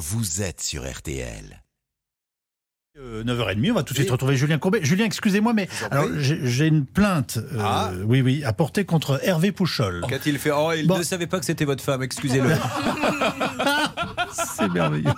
vous êtes sur RTL. Euh, 9h30, on va tout de suite retrouver Julien Courbet. Julien, excusez-moi, mais alors j'ai une plainte, euh, Ah. oui, oui, à porter contre Hervé Pouchol. Qu'a-t-il fait Oh, il Bon. ne savait pas que c'était votre femme, excusez-le. C'est merveilleux.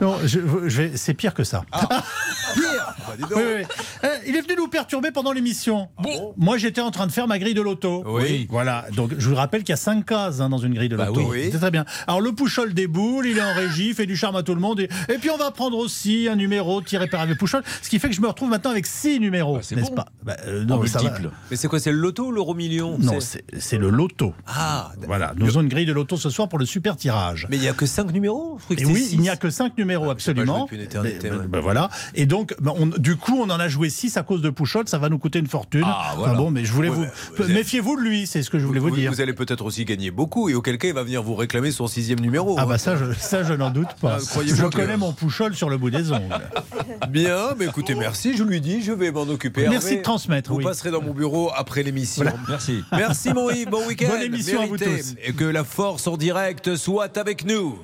non, je, c'est pire que ça. Pire Bah, dis donc. Oui, oui, oui. Euh, il est venu nous perturber pendant l'émission. Moi, j'étais en train de faire ma grille de loto. Oui. Voilà. Donc, je vous rappelle qu'il y a cinq cases hein, dans une grille de Bah loto. oui. C'est très bien. Alors, le Pouchol déboule, il est en régie, fait du charme à tout le monde. Et, et puis, on va prendre aussi un numéro tiré par Hervé Pouchol. Ce qui fait que je me retrouve maintenant avec six numéros. c'est n'est-ce bon. pas? Bah, euh, non, ça va. Mais c'est quoi C'est le loto ou l'euro million? Non, c'est le loto. Ah, Voilà, nous avons une grille de loto ce soir pour le super tirage. mais il n'y a que 5 numéros Et oui, six. il n'y a que 5 numéros, Ah, pas, absolument. je depuis une éternité, Mais- ouais. ben voilà. Et donc, on- du coup, on en a joué 6 à cause de Pouchol. Ça va nous coûter une fortune. Ah, Enfin bon, mais je voulais Ouais, vous. Méfiez-vous de lui, c'est ce que je voulais vous, dire. Vous allez peut-être aussi gagner beaucoup et auquel cas il va venir vous réclamer son sixième numéro. Ah, hein. bah ça, je, ça, je n'en doute pas. Ah, croyez-moi je connais mon Pouchol sur le bout des ongles. Bien, mais écoutez, merci, je lui dis, je vais m'en occuper. Merci Hervé. de transmettre, Vous oui. passerez dans mon bureau après l'émission. Merci. Merci mon Yves, bon week-end. Bonne émission à vous tous. Et que la force en direct soit avec nous.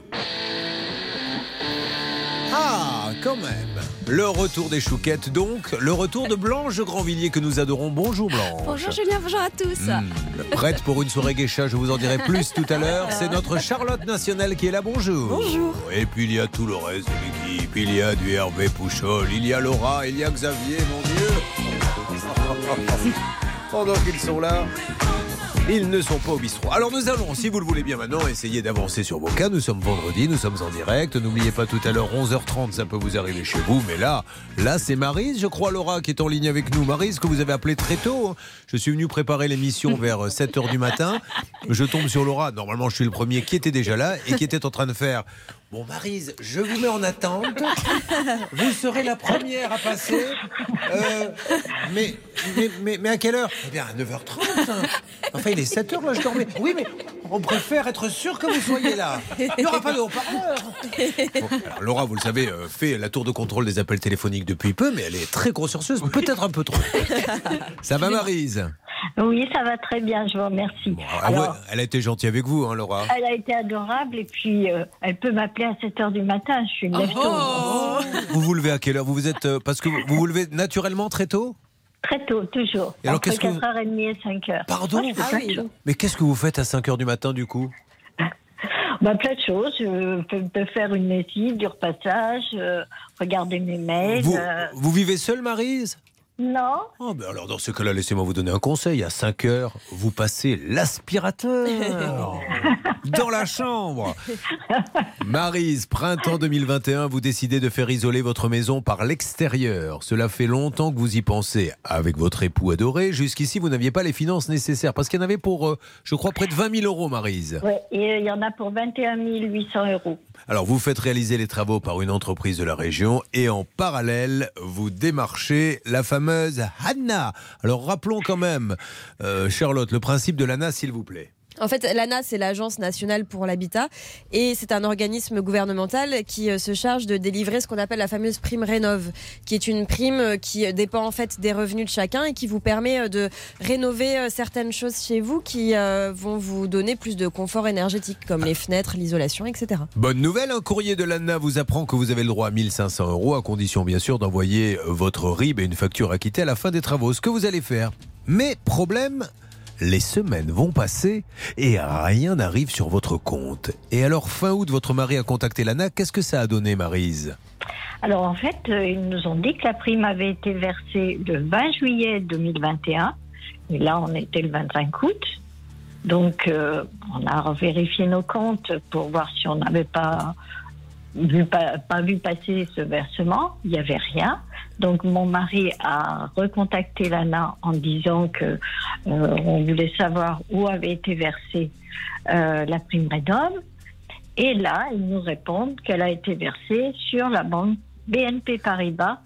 Ah, quand même. Le retour des chouquettes, donc. Le retour de Blanche Grandvilliers que nous adorons. Bonjour Blanche. Bonjour Julien, bonjour à tous. Hmm, prête pour une soirée geisha, je vous en dirai plus tout à l'heure. C'est notre Charlotte nationale qui est là. Bonjour. Bonjour. Et puis il y a tout le reste de l'équipe. Il y a du Hervé Pouchol, il y a Laura, il y a Xavier, mon Dieu. Pendant qu'ils sont là, ils ne sont pas au bistrot. Alors nous allons, si vous le voulez bien maintenant, essayer d'avancer sur vos cas. Nous sommes vendredi, nous sommes en direct. N'oubliez pas tout à l'heure, 11h30, ça peut vous arriver chez vous. Mais là, là c'est Marise, je crois, Laura, qui est en ligne avec nous. Marise, que vous avez appelé très tôt. Je suis venu préparer l'émission vers 7h du matin. Je tombe sur Laura. Normalement, je suis le premier qui était déjà là et qui était en train de faire... Bon, Marise, je vous mets en attente. Vous serez la première à passer. Euh, mais, mais, mais, mais à quelle heure? Eh bien, à 9h30. hein. Enfin, il est 7h, là, je dormais. Oui, mais on préfère être sûr que vous soyez là. Il n'y aura pas de haut-parleur. Bon, alors, Laura, vous le savez, euh, fait la tour de contrôle des appels téléphoniques depuis peu, mais elle est très consciencieuse, peut-être un peu trop. Ça va, Marise? Oui, ça va très bien, je vous remercie. Bon, ah ouais, Alors, Elle a été gentille avec vous, hein, Laura elle a été adorable et puis euh, elle peut m'appeler à 7 h du matin. Je suis une. Oh. Vous vous levez à quelle heure? Vous vous êtes euh, parce que vous vous vous levez naturellement très tôt? Très tôt, toujours. Et alors, Entre qu'est-ce que vous- 4h30 et 5h. Pardon Moi, Ah oui. choses. Mais qu'est-ce que vous faites à 5 heures du matin du coup? Bah, plein de choses. Je peux, peux faire une lessive, du repassage, euh, regarder mes mails. vous, euh, vous vivez seule, Marise? Non, Oh, ben alors dans ce cas-là, laissez-moi vous donner un conseil. À 5 heures, vous passez l'aspirateur dans la chambre. Marise, printemps 2021, vous décidez de faire isoler votre maison par l'extérieur. Cela fait longtemps que vous y pensez avec votre époux adoré. Jusqu'ici, vous n'aviez pas les finances nécessaires parce qu'il y en avait pour, euh, je crois, près de 20 000 euros, Marise. et euh, il y en a pour 21 800 euros. Alors, vous faites réaliser les travaux par une entreprise de la région et en parallèle, vous démarchez la fameuse Hanna. Alors, rappelons quand même, euh, Charlotte, le principe de l'ANA, s'il vous plaît. En fait, l'ANA, c'est l'Agence nationale pour l'habitat et c'est un organisme gouvernemental qui euh, se charge de délivrer ce qu'on appelle la fameuse prime Rénov, qui est une prime euh, qui dépend en fait des revenus de chacun et qui vous permet euh, de rénover certaines choses chez vous qui vont vous donner plus de confort énergétique, comme les fenêtres, l'isolation, etc. Bonne nouvelle, un courrier de l'ANA vous apprend que vous avez le droit à 1500 euros, à condition bien sûr d'envoyer votre RIB et une facture acquittée à la fin des travaux. Ce que vous allez faire. Mais problème, les semaines vont passer et rien n'arrive sur votre compte. Et alors, fin août, votre mari a contacté l'ANA. Qu'est-ce que ça a donné, Marise? Alors en fait, euh, ils nous ont dit que la prime avait été versée le 20 juillet 2021. Et là, on était le 25 août. Donc, euh, on a vérifié nos comptes pour voir si on n'avait pas vu, pas, pas vu passer ce versement. Il n'y avait rien. Donc, mon mari a recontacté l'ANA en disant que euh, on voulait savoir où avait été versée euh, la prime Redom. Et là, ils nous répondent qu'elle a été versée sur la banque BNP Paribas.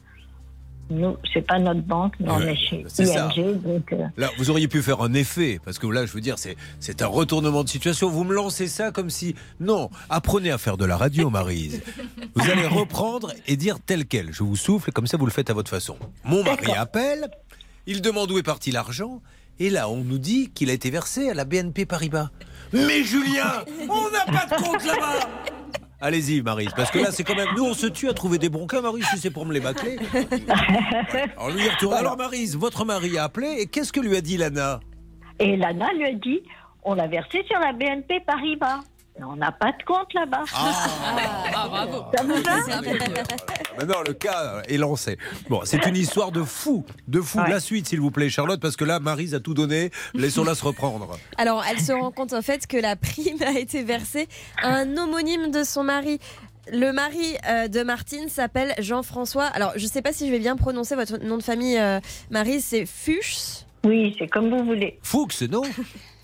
Nous, c'est pas notre banque, mais on est chez ça. ING. Donc, euh, Là, vous auriez pu faire un effet, parce que là, je veux dire, c'est, c'est un retournement de situation. Vous me lancez ça comme si. Non, apprenez à faire de la radio, Marise. Vous allez reprendre et dire tel quel. Je vous souffle, et comme ça, vous le faites à votre façon. Mon mari appelle, il demande où est parti l'argent, et là, on nous dit qu'il a été versé à la BNP Paribas. Mais Julien, on n'a pas de compte là-bas Allez-y, Marise, parce que là, c'est quand même. Nous, on se tue à trouver des bons cas, Marise, si c'est pour me les bâcler. Alors, lui, il retourne. Alors, Marise, votre mari a appelé, et qu'est-ce que lui a dit Lana? Et Lana lui a dit on l'a versé sur la BNP Paribas. On n'a pas de compte là-bas. Ah, bravo. Ça vous va Maintenant, le cas est lancé. Bon, c'est une histoire de fou, de fou. Ouais. La suite, s'il vous plaît, Charlotte, parce que là, Marise a tout donné. Laissons-la se reprendre. Alors, elle se rend compte en fait que la prime a été versée à un homonyme de son mari. Le mari euh, de Martine s'appelle Jean-François. Alors, je ne sais pas si je vais bien prononcer votre nom de famille, euh, Marie. C'est Fuchs? Oui, c'est comme vous voulez. Fuchs, non?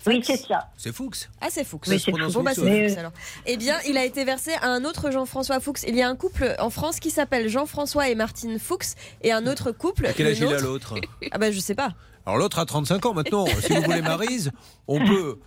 Oui, c'est ça. C'est Fuchs. Ah, c'est Fuchs. Oui, se c'est prononce Bon, bah, Fuchs, c'est ouais. Fuchs, alors. Eh bien, il a été versé à un autre Jean-François Fuchs. Il y a un couple en France qui s'appelle Jean-François et Martine Fuchs et un autre couple. À quel âge il a l'autre? Ah, bah, je sais pas. Alors l'autre a 35 ans maintenant. Si vous voulez Marise, on peut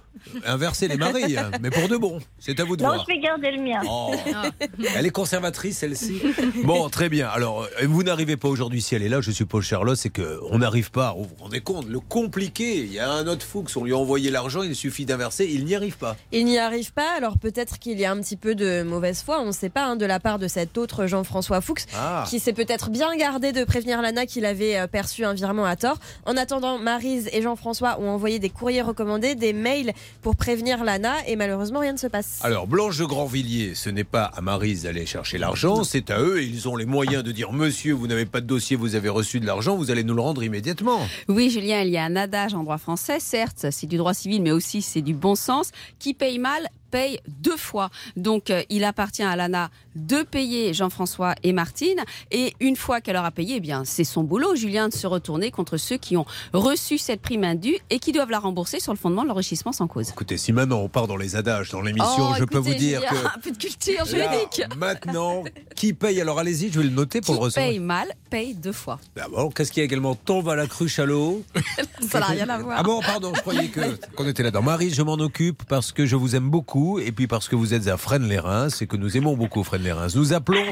inverser les maris, hein, mais pour de bon. C'est à vous de Non, voir. je vais garder le mien. Oh. Elle est conservatrice, celle-ci. Bon, très bien. Alors, euh, vous n'arrivez pas aujourd'hui, si elle est là, je suppose, Charlotte, c'est qu'on n'arrive pas. Vous vous rendez compte, le compliqué. Il y a un autre Fuchs, on lui a envoyé l'argent, il suffit d'inverser, il n'y arrive pas. Il n'y arrive pas, alors peut-être qu'il y a un petit peu de mauvaise foi, on ne sait pas, hein, de la part de cet autre Jean-François Fuchs, Ah. qui s'est peut-être bien gardé de prévenir Lana qu'il avait euh, perçu un virement à tort. En attendant, Marise et Jean-François ont envoyé des courriers recommandés, des mails pour prévenir Lana, et malheureusement rien ne se passe. Alors, Blanche de Grandvilliers, ce n'est pas à Marise d'aller chercher l'argent, c'est à eux. Ils ont les moyens de dire Monsieur, vous n'avez pas de dossier, vous avez reçu de l'argent, vous allez nous le rendre immédiatement. Oui, Julien, il y a un adage en droit français, certes, c'est du droit civil, mais aussi c'est du bon sens. Qui paye mal paye deux fois. Donc, euh, il appartient à Lana de payer Jean-François et Martine. Et une fois qu'elle aura payé, eh bien, c'est son boulot, Julien, de se retourner contre ceux qui ont reçu cette prime indue et qui doivent la rembourser sur le fondement de l'enrichissement sans cause. Écoutez, si maintenant on part dans les adages, dans l'émission, Oh, je peux vous dire que. Un peu de culture Là, juridique. maintenant, qui paye? Alors allez-y, je vais le noter pour Qui le recevoir. paye mal paye deux fois. D'abord, qu'est-ce qu'il y a également? Tombe à la cruche à l'eau. Ça n'a rien à voir. Ah bon, pardon, je croyais que qu'on était là-dedans. Marie, je m'en occupe parce que je vous aime beaucoup et puis parce que vous êtes à Fresnes-les-Reims et que nous aimons beaucoup Fresnes-les-Reims. Nous appelons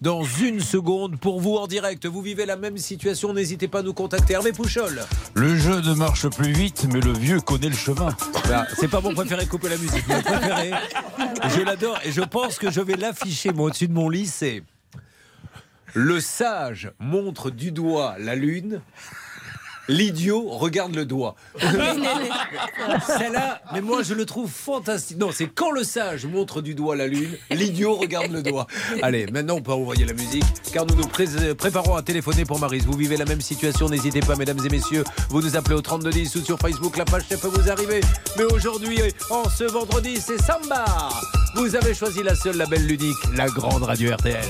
dans une seconde pour vous en direct. Vous vivez la même situation, n'hésitez pas à nous contacter. Hervé Pouchol. Le jeu ne marche plus vite, mais le vieux connaît le chemin. Bah, c'est pas mon préféré, couper la musique. Mon préféré, je l'adore et je pense que je vais l'afficher moi au-dessus de mon lit. C'est le sage montre du doigt la lune. L'idiot regarde le doigt. Celle-là, mais moi je le trouve fantastique. Non, c'est quand le sage montre du doigt la lune, l'idiot regarde le doigt. Allez, maintenant on peut envoyer la musique, car nous nous pré- préparons à téléphoner pour Marise. Vous vivez la même situation, n'hésitez pas, mesdames et messieurs, vous nous appelez au 3210 ou sur Facebook, la page ça peut vous arriver. Mais aujourd'hui, en ce vendredi, c'est Samba. Vous avez choisi la seule, la belle, l'unique, la grande radio RTL.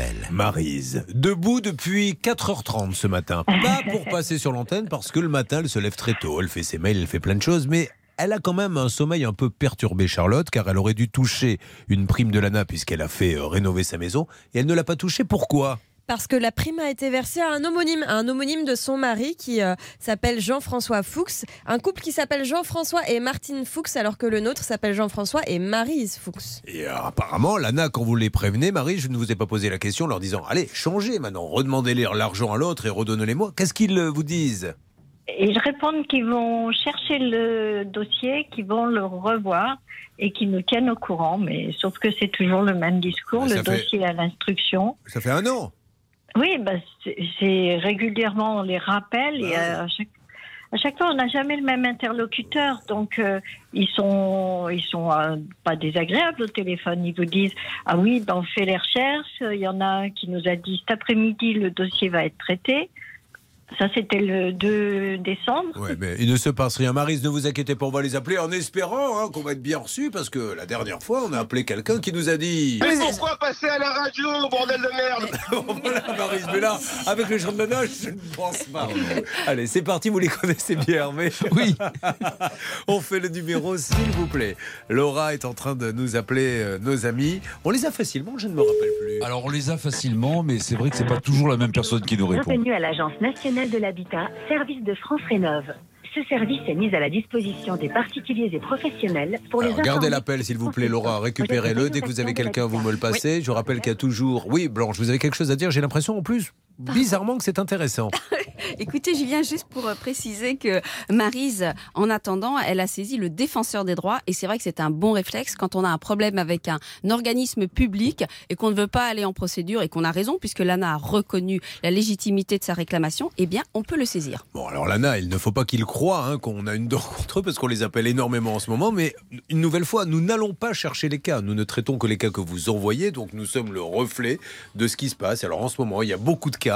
RTL. Marise, debout depuis 4h30 ce matin. Pas pour passer sur l'antenne parce que le matin, elle se lève très tôt. Elle fait ses mails, elle fait plein de choses, mais elle a quand même un sommeil un peu perturbé, Charlotte, car elle aurait dû toucher une prime de l'ANA puisqu'elle a fait euh, rénover sa maison et elle ne l'a pas touchée. Pourquoi? Parce que la prime a été versée à un homonyme, à un homonyme de son mari qui euh, s'appelle Jean-François Fuchs. Un couple qui s'appelle Jean-François et Martine Fuchs, alors que le nôtre s'appelle Jean-François et Marise Fuchs. Et euh, apparemment, l'ANA, quand vous les prévenez, Marie, je ne vous ai pas posé la question en leur disant Allez, changez maintenant, redemandez-leur l'argent à l'autre et redonnez-les-moi. Qu'est-ce qu'ils euh, vous disent? Et je réponds qu'ils vont chercher le dossier, qu'ils vont le revoir et qu'ils nous tiennent au courant. Mais sauf que c'est toujours le même discours, le fait- dossier à l'instruction. Ça fait un an. Oui, bah, régulièrement on les rappelle et Bah à chaque, à chaque fois on n'a jamais le même interlocuteur, donc euh, ils sont ils sont euh, pas désagréables au téléphone. Ils vous disent ah oui, ben, on fait les recherches. Il y en a un qui nous a dit cet après-midi le dossier va être traité. Ça c'était le 2 décembre. Ouais, mais il ne se passe rien. Marise, ne vous inquiétez pas, on va les appeler en espérant hein, qu'on va être bien reçus parce que la dernière fois, on a appelé quelqu'un qui nous a dit. Mais pourquoi passer à la radio, bordel de merde voilà, Marise, mais là, avec le champ de nage, je ne pense pas. Allez, c'est parti, vous les connaissez bien, Hervé. Oui. on fait le numéro, s'il vous plaît. Laura est en train de nous appeler euh, nos amis. On les a facilement, je ne me rappelle plus. Alors on les a facilement, mais c'est vrai que c'est pas toujours la même personne qui nous répond. Bienvenue à l'Agence nationale de l'habitat, service de France Rénov. Ce service est mis à la disposition des particuliers et professionnels pour Alors, les gardez l'appel, s'il vous plaît, Laura. Récupérez-le. Dès que vous avez quelqu'un, vous me le passez. Je rappelle qu'il y a toujours. Oui, Blanche, vous avez quelque chose à dire J'ai l'impression, en plus, bizarrement, que c'est intéressant. Écoutez, Julien, juste pour euh, préciser que Marise, en attendant, elle a saisi le défenseur des droits. Et c'est vrai que c'est un bon réflexe quand on a un problème avec un organisme public et qu'on ne veut pas aller en procédure et qu'on a raison, puisque l'ANA a reconnu la légitimité de sa réclamation, eh bien, on peut le saisir. Bon, alors Lana, il ne faut pas qu'il croie hein, qu'on a une dent contre eux parce qu'on les appelle énormément en ce moment. Mais une nouvelle fois, nous n'allons pas chercher les cas. Nous ne traitons que les cas que vous envoyez. Donc nous sommes le reflet de ce qui se passe. Alors en ce moment, il y a beaucoup de cas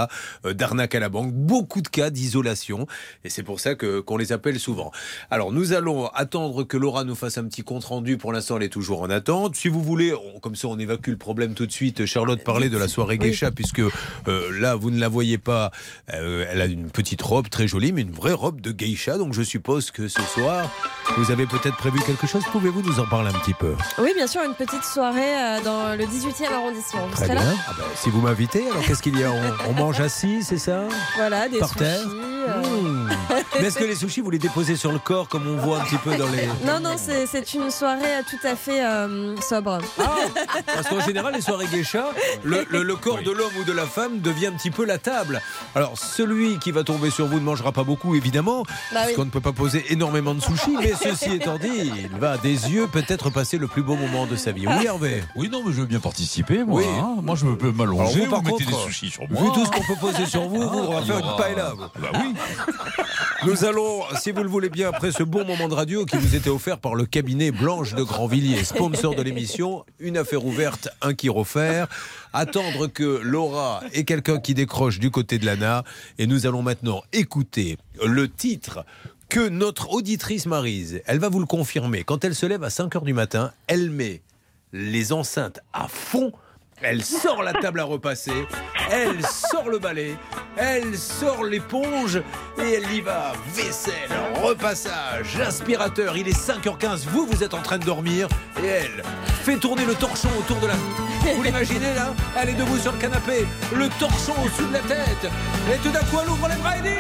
euh, d'arnaque à la banque, beaucoup de cas d'isolation. Et c'est pour ça que qu'on les appelle souvent. Alors nous allons attendre que Laura nous fasse un petit compte rendu. Pour l'instant, elle est toujours en attente. Si vous voulez, on- comme ça, on évacue le problème tout de suite. Charlotte parlait de la soirée geisha puisque euh, là, vous ne la voyez pas. Euh, elle a une petite robe très jolie, mais une vraie robe de geisha. Donc je suppose que ce soir, vous avez peut-être prévu quelque chose. Pouvez-vous nous en parler un petit peu? Oui, bien sûr, une petite soirée euh, dans le 18e arrondissement. Vous Très bien. là? Ah ben, si vous m'invitez, alors qu'est-ce qu'il y a? On, on mange assis, c'est ça? Voilà, des Par sushis. terre euh, Mmh. Mais est-ce que les sushis, vous les déposez sur le corps comme on voit un petit peu dans les. Non, non, c'est une soirée tout à fait euh, sobre. Parce qu'en général, les soirées geisha, le, le- le corps de l'homme ou de la femme devient un petit peu la table. Alors, celui qui va tomber sur vous ne mangera pas beaucoup, évidemment, Bah parce oui. qu'on ne peut pas poser énormément de sushis. Mais ceci étant dit, il va à des yeux peut-être passer le plus beau moment de sa vie. Oui, Hervé? Oui, non, mais je veux bien participer, moi. Oui. hein. Moi, je me peux m'allonger, vous, vous, par mettez contre, des sushis sur moi. Vu tout ce qu'on peut poser sur vous, vous, on va y faire une paella. vous. Bah oui. Nous allons, si vous le voulez bien, après ce bon moment de radio qui vous était offert par le cabinet Blanche de Grandvilliers, sponsor de l'émission, une affaire ouverte, un qui refaire. Attendre que Laura ait quelqu'un qui décroche du côté de l'ANA. Et nous allons maintenant écouter le titre que notre auditrice Marise, elle va vous le confirmer. Quand elle se lève à 5 heures du matin, elle met les enceintes à fond. Elle sort la table à repasser, elle sort le balai, elle sort l'éponge et elle y va. Vaisselle, repassage, aspirateur. Il est 5h15, vous, vous êtes en train de dormir et elle fait tourner le torchon autour de la. Vous l'imaginez là? Elle est debout sur le canapé, le torchon au-dessus de la tête. Et tout d'un coup, elle ouvre les bras et dit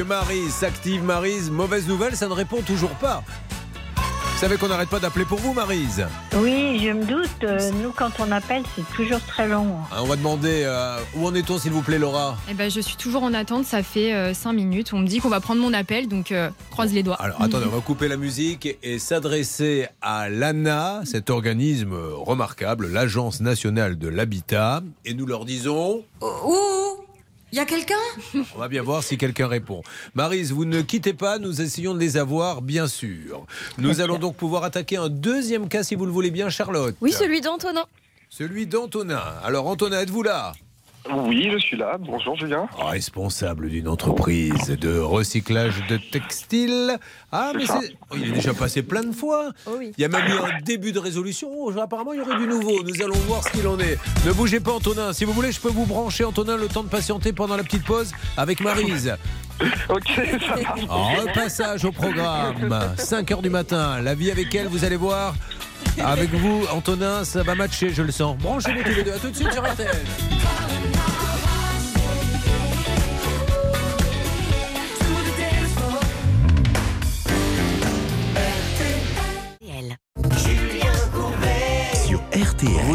que Marise s'active, Marise, mauvaise nouvelle, ça ne répond toujours pas. Vous savez qu'on n'arrête pas d'appeler pour vous, Marise. Oui, je me doute. euh, nous, quand on appelle, c'est toujours très long. Hein, On va demander euh, où en est-on, s'il vous plaît, Laura Eh ben, je suis toujours en attente, ça fait 5 minutes. On me dit qu'on va prendre mon appel, donc euh, croise les doigts. Alors attendez, on va couper la musique et, et s'adresser à l'ANA, cet organisme remarquable, l'Agence nationale de l'habitat, et nous leur disons, Ouh Il y a quelqu'un? On va bien voir si quelqu'un répond. Marise, vous ne quittez pas, nous essayons de les avoir, bien sûr. Nous allons donc pouvoir attaquer un deuxième cas, si vous le voulez bien, Charlotte. Oui, celui d'Antonin. Celui d'Antonin. Alors Antonin, êtes-vous là? Oui, je suis là. Bonjour Julien. Responsable d'une entreprise de recyclage de textiles. Ah, mais c'est. oh, il est déjà passé plein de fois. Oh oui. Il y a même eu un début de résolution. Oh, apparemment, il y aurait du nouveau. Nous allons voir ce qu'il en est. Ne bougez pas, Antonin. Si vous voulez, je peux vous brancher, Antonin, le temps de patienter pendant la petite pause avec Marise. Ok, ça. Repassage au programme. 5 heures du matin. La vie avec elle, vous allez voir. Avec vous, Antonin, ça va matcher, je le sens. Branchez-vous tous les deux. À tout de suite sur RTL.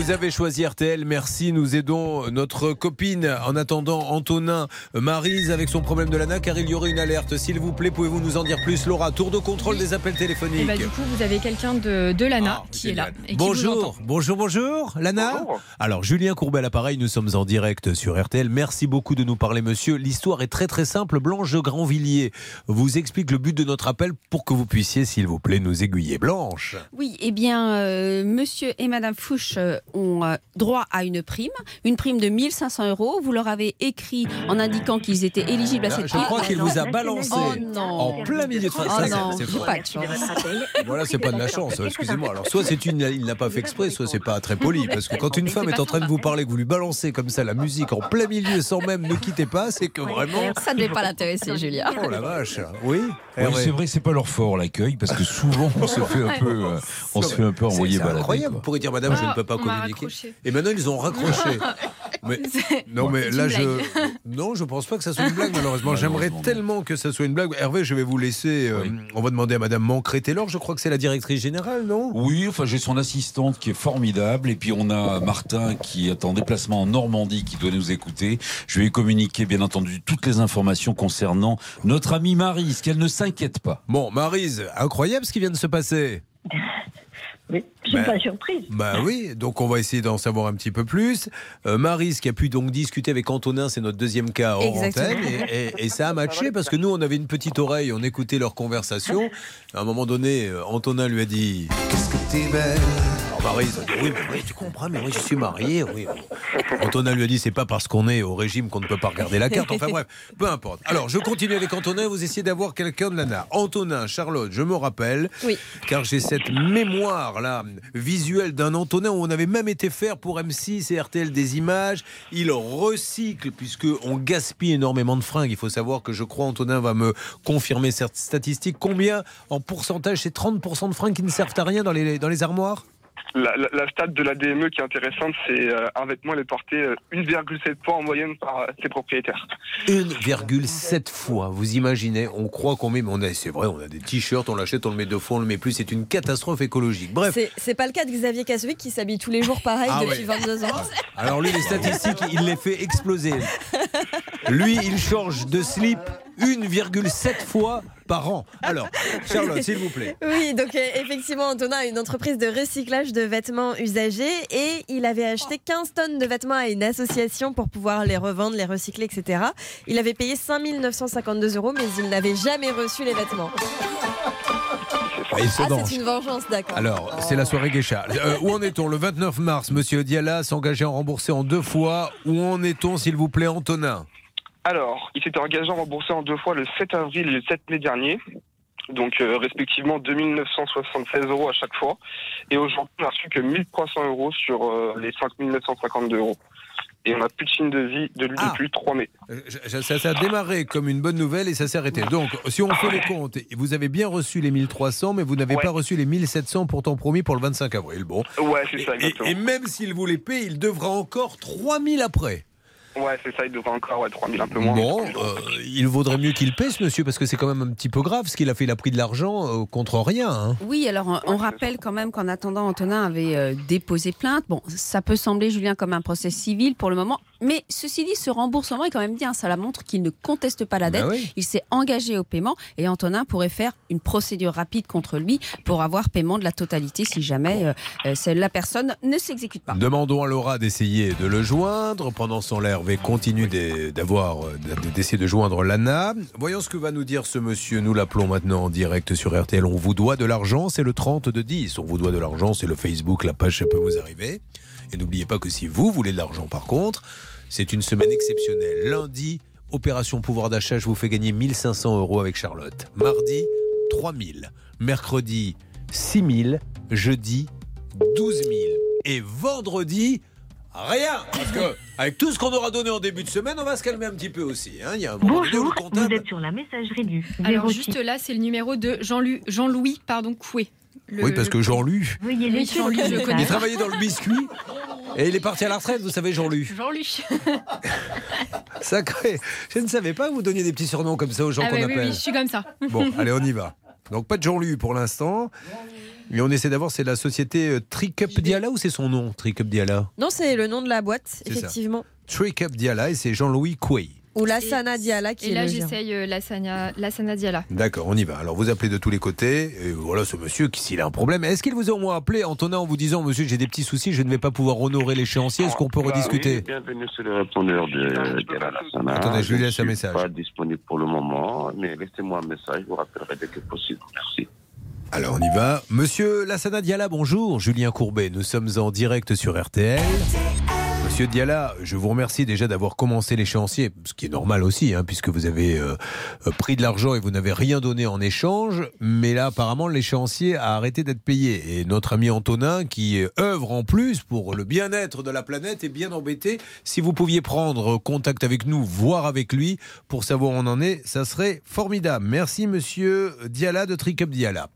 Vous avez choisi RTL, merci. Nous aidons notre copine en attendant Antonin Marise avec son problème de l'ANA car il y aurait une alerte. S'il vous plaît, pouvez-vous nous en dire plus Laura, tour de contrôle des appels Et téléphoniques. bah, du coup, vous avez quelqu'un de, de l'ANA Ah, qui est là. qui vous bonjour, bonjour, bonjour, Lana? Bonjour. Alors, Julien Courbet à l'appareil, nous sommes en direct sur RTL. Merci beaucoup de nous parler, monsieur. L'histoire est très très simple. Blanche Grandvilliers vous explique le but de notre appel pour que vous puissiez, s'il vous plaît, nous aiguiller. Blanche. Oui, eh bien, euh, monsieur et madame Fouche euh, ont euh, droit à une prime, une prime de 1500 euros. Vous leur avez écrit en indiquant qu'ils étaient éligibles à Là, cette je prime. crois qu'il vous a balancé Oh en plein milieu de phrase. Oh Ça, non, c'est- pas de chance. Voilà, c'est pas de la chance, excusez-moi. Alors, soit c'est une, il n'a pas fait exprès, soit c'est pas très poli. Parce que quand une femme est en train de vous parler, que vous lui balancez comme ça la musique en plein milieu sans même ne quittez pas, c'est que vraiment. Ça ne devait pas l'intéresser, Julia. Oh la vache Oui Oui, c'est vrai, c'est pas leur fort l'accueil parce que souvent on se fait un peu, euh, on se fait un peu C'est- envoyer C'est balader. incroyable. Vous pourrez dire, madame, je ne Ah, peux pas m'a communiquer. Et maintenant, ils ont raccroché. Mais, non, mais là, je. Non, je pense pas que ça soit une blague, malheureusement. J'aimerais tellement que ça soit une blague. Hervé, je vais vous laisser. euh, Oui. On va demander à madame Mancré-Taylor, je crois que c'est la directrice générale, non? Oui, enfin j'ai son assistante qui est formidable et puis on a Martin qui est en déplacement en Normandie qui doit nous écouter. Je vais lui communiquer bien entendu toutes les informations concernant notre amie Marise, qu'elle ne s'inquiète pas. Bon, Marise, incroyable ce qui vient de se passer. Oui, je Ben, suis pas surprise. Bah oui, donc on va essayer d'en savoir un petit peu plus. Euh, Marise qui a pu donc discuter avec Antonin, c'est notre deuxième cas hors Exactement. antenne, et, et- et ça a matché parce que nous on avait une petite oreille, on écoutait leur conversation. À un moment donné, euh, Antonin lui a dit Qu'est-ce que t'es belle? Alors Marise a dit Oui, mais oui, tu comprends, mais moi je suis marié. Oui. Antonin lui a dit C'est pas parce qu'on est au régime qu'on ne peut pas regarder la carte. Enfin bref, peu importe. Alors je continue avec Antonin, vous essayez d'avoir quelqu'un de l'ANA. Antonin, Charlotte, je me rappelle, Oui. car j'ai cette mémoire là visuelle d'un Antonin où on avait même été faire pour M6 et RTL des images. Il recycle puisque on gaspille énormément de fringues. Il faut savoir que je crois Antonin va me confirmer cette statistique. Combien en pourcentage? C'est 30% de fringues qui ne servent à rien dans les dans les armoires? La, la, la stat de la DME qui est intéressante, c'est euh, un vêtement, il est porté euh, 1,7 fois en moyenne par euh, ses propriétaires. 1,7 fois. Vous imaginez On croit qu'on met, mais on a, c'est vrai, on a des t-shirts, on l'achète, on le met deux fois, on le met plus. C'est une catastrophe écologique. Bref. C'est- pas le cas de Xavier Kassovic qui s'habille tous les jours pareil Ah depuis ouais. 22 ans. Alors lui, les statistiques, il les fait exploser. Lui, il change de slip 1,7 fois par an. Alors, Charlotte, s'il vous plaît. Oui, donc euh, effectivement, Antonin a une entreprise de recyclage de vêtements usagés et il avait acheté 15 tonnes de vêtements à une association pour pouvoir les revendre, les recycler, etc. Il avait payé 5 952 euros, mais il n'avait jamais reçu les vêtements. Ah, Ah, c'est une vengeance, d'accord. Alors, c'est la soirée Geisha. Euh, où en est-on Le 29 mars, Monsieur Diala s'engageait à rembourser en deux fois? Où en est-on, s'il vous plaît, Antonin? Alors, il s'était engagé à rembourser en deux fois le 7 avril et le 7 mai dernier. Donc, euh, respectivement, 2976 euros à chaque fois. Et aujourd'hui, on n'a reçu que 1300 euros sur euh, les 5952 euros. Et on n'a plus de signe de vie de lui Ah. depuis le 3 mai. Euh, ça, ça a démarré comme une bonne nouvelle et ça s'est arrêté. Donc, si on fait les comptes, vous avez bien reçu les 1300, mais vous n'avez Ouais. pas reçu les 1700 pourtant promis pour le 25 avril. Bon. Ouais, c'est ça, Et, exactement. et même s'il vous les paie, il devra encore 3000 après. Ouais, c'est ça, il devrait encore ouais, 3000, un peu moins. Bon, euh, il vaudrait mieux qu'il paie ce monsieur parce que c'est quand même un petit peu grave ce qu'il a fait. Il a pris de l'argent euh, contre rien. hein. Oui, alors on, on rappelle quand même qu'en attendant, Antonin avait euh, déposé plainte. Bon, ça peut sembler, Julien, comme un procès civil pour le moment. Mais ceci dit, ce remboursement est quand même bien. Ça la montre qu'il ne conteste pas la dette. Bah oui. Il s'est engagé au paiement et Antonin pourrait faire une procédure rapide contre lui pour avoir paiement de la totalité si jamais euh, euh, la personne ne s'exécute pas. Demandons à Laura d'essayer de le joindre. Pendant temps, là, Hervé continue d'avoir, euh, d'essayer de joindre Lana. Voyons ce que va nous dire ce monsieur. Nous l'appelons maintenant en direct sur RTL. On vous doit de l'argent, c'est le 30 de 10. On vous doit de l'argent, c'est le Facebook, la page, ça peut vous arriver. Et n'oubliez pas que si vous voulez de l'argent, par contre, c'est une semaine exceptionnelle. Lundi, opération pouvoir d'achat, je vous fais gagner 1500 euros avec Charlotte. Mardi, 3000. Mercredi, 6000. Jeudi, 12 000. Et vendredi, rien. Parce que avec tout ce qu'on aura donné en début de semaine, on va se calmer un petit peu aussi. hein. Il y a un Bonjour, vous êtes sur la messagerie du Alors 06. juste là, c'est le numéro de Jean-Louis pardon Coué. Le- Oui, parce que Jean-Lu, Oui, Jean-Luc, votre je le message. connais. il travaillait dans le biscuit et il est parti à la retraite, vous savez, Jean-Lu. Jean-Luc. Sacré. Je ne savais pas que vous donniez des petits surnoms comme ça aux gens Ah qu'on oui, appelle. oui, je suis comme ça. Bon, allez, on y va. Donc pas de Jean-Lu pour l'instant. Mais on essaie d'avoir, c'est la société euh, Tricup Diala ou c'est son nom, Tricup Diala Non, c'est le nom de la boîte, effectivement. Tricup Diala et c'est Jean-Louis Couey. Ou Lassana Diala qui Et est là, j'essaye euh, la Sana, la Sana Diala. D'accord, on y va. Alors vous appelez de tous les côtés. Et voilà ce monsieur qui, s'il a un problème. Est-ce qu'il vous a au moins appelé, Antonin, en vous disant Monsieur, j'ai des petits soucis, je ne vais pas pouvoir honorer l'échéancier Est-ce qu'on peut rediscuter Oui, bienvenue sur le répondeur de Gérard Lassana. Attendez, je lui laisse suis un message. pas disponible pour le moment, mais laissez-moi un message, je vous rappellerai dès que possible. Merci. Alors on y va. Monsieur Lassana Diala, bonjour. Julien Courbet, nous sommes en direct sur RTL. Monsieur Diala, je vous remercie déjà d'avoir commencé l'échéancier, ce qui est normal aussi, hein, puisque vous avez euh, euh, pris de l'argent et vous n'avez rien donné en échange. Mais là, apparemment, l'échéancier a arrêté d'être payé. Et notre ami Antonin, qui œuvre en plus pour le bien-être de la planète, est bien embêté. Si vous pouviez prendre contact avec nous, voir avec lui, pour savoir où on en est, ça serait formidable. Merci, monsieur Diala de Tricup Diala.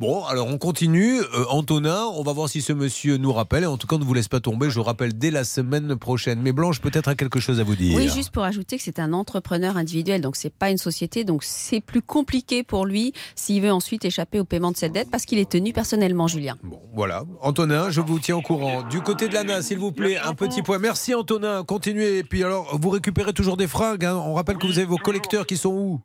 Bon, alors on continue. Euh, Antonin, on va voir si ce monsieur nous rappelle. En tout cas, ne vous laisse pas tomber. Je rappelle dès la semaine prochaine. Mais Blanche, peut-être a quelque chose à vous dire. Oui, juste pour ajouter que c'est un entrepreneur individuel, donc c'est pas une société, donc c'est plus compliqué pour lui s'il veut ensuite échapper au paiement de cette dette parce qu'il est tenu personnellement, Julien. Bon, voilà. Antonin, je vous tiens au courant. Du côté de l'ANA, s'il vous plaît, un petit point. Merci Antonin. Continuez. Et puis alors, vous récupérez toujours des fringues. hein. On rappelle que vous avez vos collecteurs qui sont où?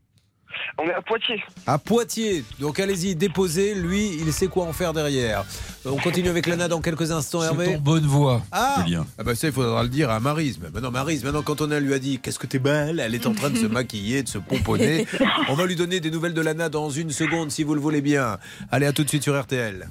On est à Poitiers. À Poitiers. Donc allez-y, déposez. Lui, il sait quoi en faire derrière. On continue avec l'ANA dans quelques instants, C'est Hervé. en bonne voie, Ah, Julien. ah bah ça, il faudra le dire à Marise. Mais maintenant, Marise, maintenant, quand on lui a dit Qu'est-ce que t'es belle Elle est en train de se maquiller, de se pomponner. On va lui donner des nouvelles de Lana dans une seconde, si vous le voulez bien. Allez, à tout de suite sur RTL.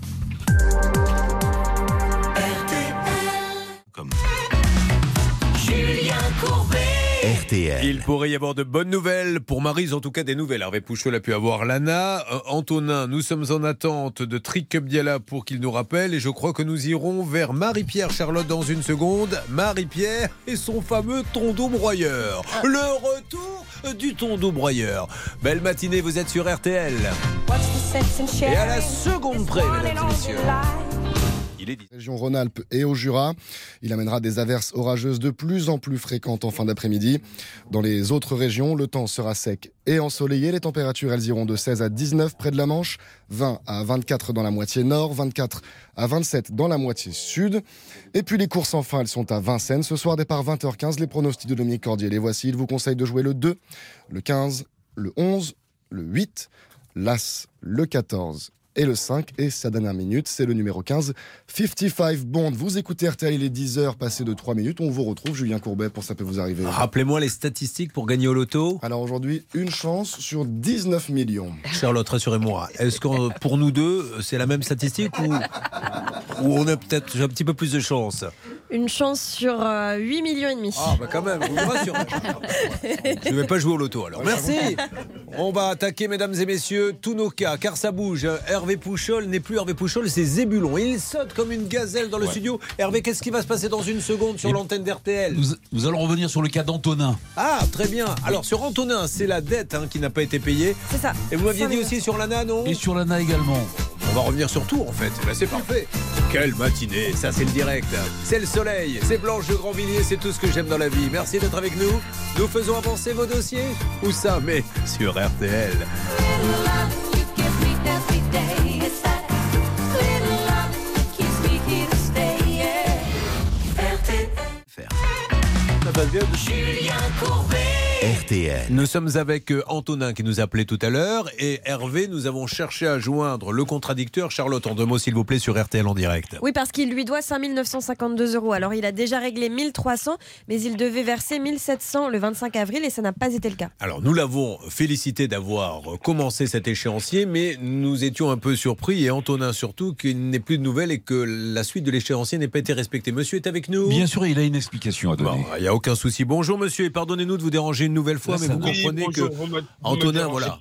RTL. Il pourrait y avoir de bonnes nouvelles. Pour Marise, en tout cas, des nouvelles. Hervé Pouchol a pu avoir Lana. Euh, Antonin, nous sommes en attente de Trick Diala pour qu'il nous rappelle. Et je crois que nous irons vers Marie-Pierre Charlotte dans une seconde. Marie-Pierre et son fameux tondo broyeur. Le retour du tondo broyeur. Belle matinée, vous êtes sur RTL. Et à la seconde près, mesdames et messieurs. Il est région Rhône-Alpes et au Jura. Il amènera des averses orageuses de plus en plus fréquentes en fin d'après-midi. Dans les autres régions, le temps sera sec et ensoleillé. Les températures, elles iront de 16 à 19 près de la Manche, 20 à 24 dans la moitié nord, 24 à 27 dans la moitié sud. Et puis les courses enfin, elles sont à Vincennes. Ce soir, départ 20h15, les pronostics de Dominique Cordier. Les voici. Il vous conseille de jouer le 2, le 15, le 11, le 8, l'As, le 14 et le 5. Et sa dernière minute, c'est le numéro 15, 55 Bond. Vous écoutez RTL, il est 10h, passé de 3 minutes. On vous retrouve, Julien Courbet, pour Ça peut vous arriver. Rappelez-moi les statistiques pour gagner au loto. Alors aujourd'hui, une chance sur 19 millions. Charlotte, rassurez-moi. Est-ce que pour nous deux, c'est la même statistique ou, ou on a peut-être un petit peu plus de chance? Une chance sur euh, 8 millions et demi. Ah, bah quand même, vous me rassurez. Je ne vais pas jouer au loto alors. Merci. On va attaquer, mesdames et messieurs, tous nos cas, car ça bouge. Hervé Pouchol n'est plus Hervé Pouchol, c'est Zébulon. Il saute comme une gazelle dans le Ouais. studio. Hervé, qu'est-ce qui va se passer dans une seconde sur l'antenne d'RTL Nous, nous allons revenir sur le cas d'Antonin. Ah, très bien. Alors, sur Antonin, c'est la dette hein, qui n'a pas été payée. C'est ça. Et vous m'aviez dit aussi sur Lana, non? Et sur l'ANA également. On va revenir sur tout en fait. Ben, c'est parfait. Quelle matinée, ça c'est le direct. C'est le soleil, c'est Blanche de Grandvilliers, c'est tout ce que j'aime dans la vie. Merci d'être avec nous. Nous faisons avancer vos dossiers. Où ça Mais sur RTL. Passe bien RTL. Nous sommes avec euh, Antonin qui nous appelait tout à l'heure et Hervé, nous avons cherché à joindre le contradicteur. Charlotte, en deux mots s'il vous plaît sur RTL en direct. Oui, parce qu'il lui doit 5 952 euros. Alors, il a déjà réglé 1300, mais il devait verser 1700 le 25 avril et ça n'a pas été le cas. Alors nous l'avons félicité d'avoir commencé cet échéancier, mais nous étions un peu surpris et Antonin surtout qu'il n'ait plus de nouvelles et que la suite de l'échéancier n'ait pas été respectée. Monsieur est avec nous Bien sûr, il a une explication à donner. Bon, il n'y a aucun souci. Bonjour monsieur et pardonnez-nous de vous déranger une nouvelle fois, mais vous comprenez bonjour, que vous vous Antonin, voilà.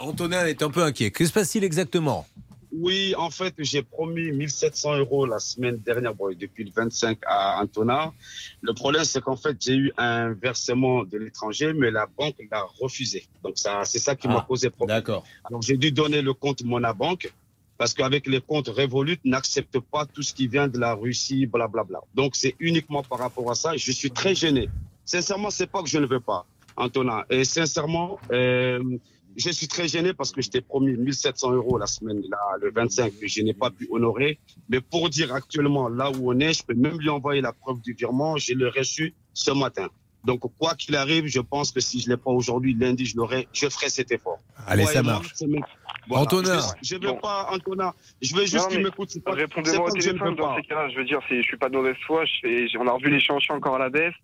Antonin est un peu inquiet. Que se passe-t-il exactement? Oui, en fait, j'ai promis 1700 euros la semaine dernière, bon, depuis le 25 à Antonin. Le problème, c'est qu'en fait, j'ai eu un versement de l'étranger, mais la banque l'a refusé. Donc, ça, c'est ça qui m'a Ah, posé problème. D'accord. Alors, j'ai dû donner le compte Monabank parce qu'avec les comptes Revolut, n'accepte pas tout ce qui vient de la Russie, blablabla. Donc, c'est uniquement par rapport à ça. Je suis très gêné. Sincèrement, c'est pas que je ne veux pas, Antonin. Et sincèrement, euh, je suis très gêné parce que je t'ai promis 1700 euros la semaine, là, le 25, que je n'ai pas pu honorer. Mais pour dire actuellement là où on est, je peux même lui envoyer la preuve du virement. Je l'ai reçu ce matin. Donc, quoi qu'il arrive, je pense que si je l'ai pas aujourd'hui, lundi, je l'aurai, je ferai cet effort. Allez, Moi ça marche. Voilà. Antonin. Je, je veux pas, Antonin. Je veux juste qu'il m'écoute. Répondez-moi au ne téléphone veux dans ces cas-là. Je veux dire, je suis pas de mauvaise foi. Je fais, on a revu l'échéancier encore à la baisse.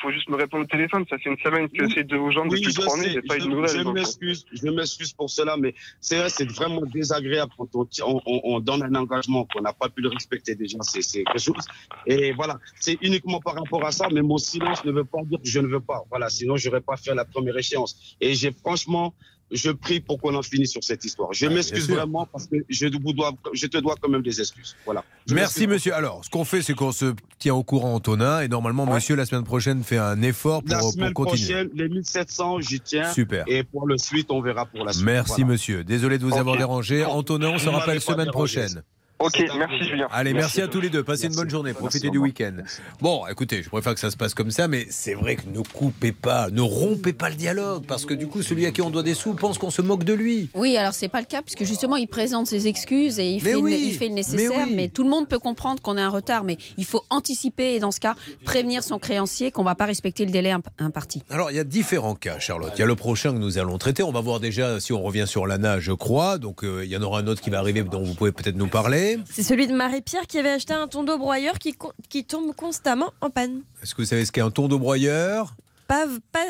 Faut juste me répondre au téléphone. Ça fait une semaine que Oui. c'est de aux gens Oui, depuis trois mois. Il sais, n'y a pas eu de nouvelles. je donc, m'excuse, je m'excuse pour cela, mais c'est vrai, c'est vraiment désagréable quand on, on, on- on donne un engagement qu'on n'a pas pu le respecter déjà, c'est c'est quelque chose. Et voilà, c'est uniquement par rapport à ça, mais mon silence ne veut pas dire que je ne veux pas. Voilà, sinon j'aurais pas fait la première échéance. Et j'ai franchement, je prie pour qu'on en finisse sur cette histoire. Je Ah, m'excuse vraiment parce que je, vous dois, je te dois quand même des excuses. Voilà. Je Merci monsieur. Alors, ce qu'on fait, c'est qu'on se tient au courant, Antonin, et normalement, monsieur, la semaine prochaine, fait un effort pour, La pour semaine continuer. prochaine, les 1700, j'y tiens. Super. Et pour le suite, on verra pour la suite. Merci Voilà. monsieur. Désolé de vous avoir dérangé. Antonin, on se rappelle semaine dérangé. prochaine. Ok, merci Julien. Allez, merci, à tous les deux. Passez une bonne journée. Profitez du week-end. Bon, écoutez, je préfère que ça se passe comme ça, mais c'est vrai que ne coupez pas, ne rompez pas le dialogue, parce que du coup, celui à qui on doit des sous pense qu'on se moque de lui. Oui, alors c'est pas le cas, puisque justement, il présente ses excuses et il fait, oui, le, il fait le nécessaire. mais tout le monde peut comprendre qu'on a un retard, mais il faut anticiper et dans ce cas, prévenir son créancier qu'on va pas respecter le délai imp- imparti. Alors, il y a différents cas, Charlotte. Il y a le prochain que nous allons traiter. On va voir déjà si on revient sur l'ANA, je crois. Donc, euh, il y en aura un autre qui va arriver dont vous pouvez peut-être nous parler. C'est celui de Marie-Pierre qui avait acheté un tondeau broyeur qui, tombe constamment en panne. Est-ce que vous savez ce qu'est un tondeau broyeur Pas, pas,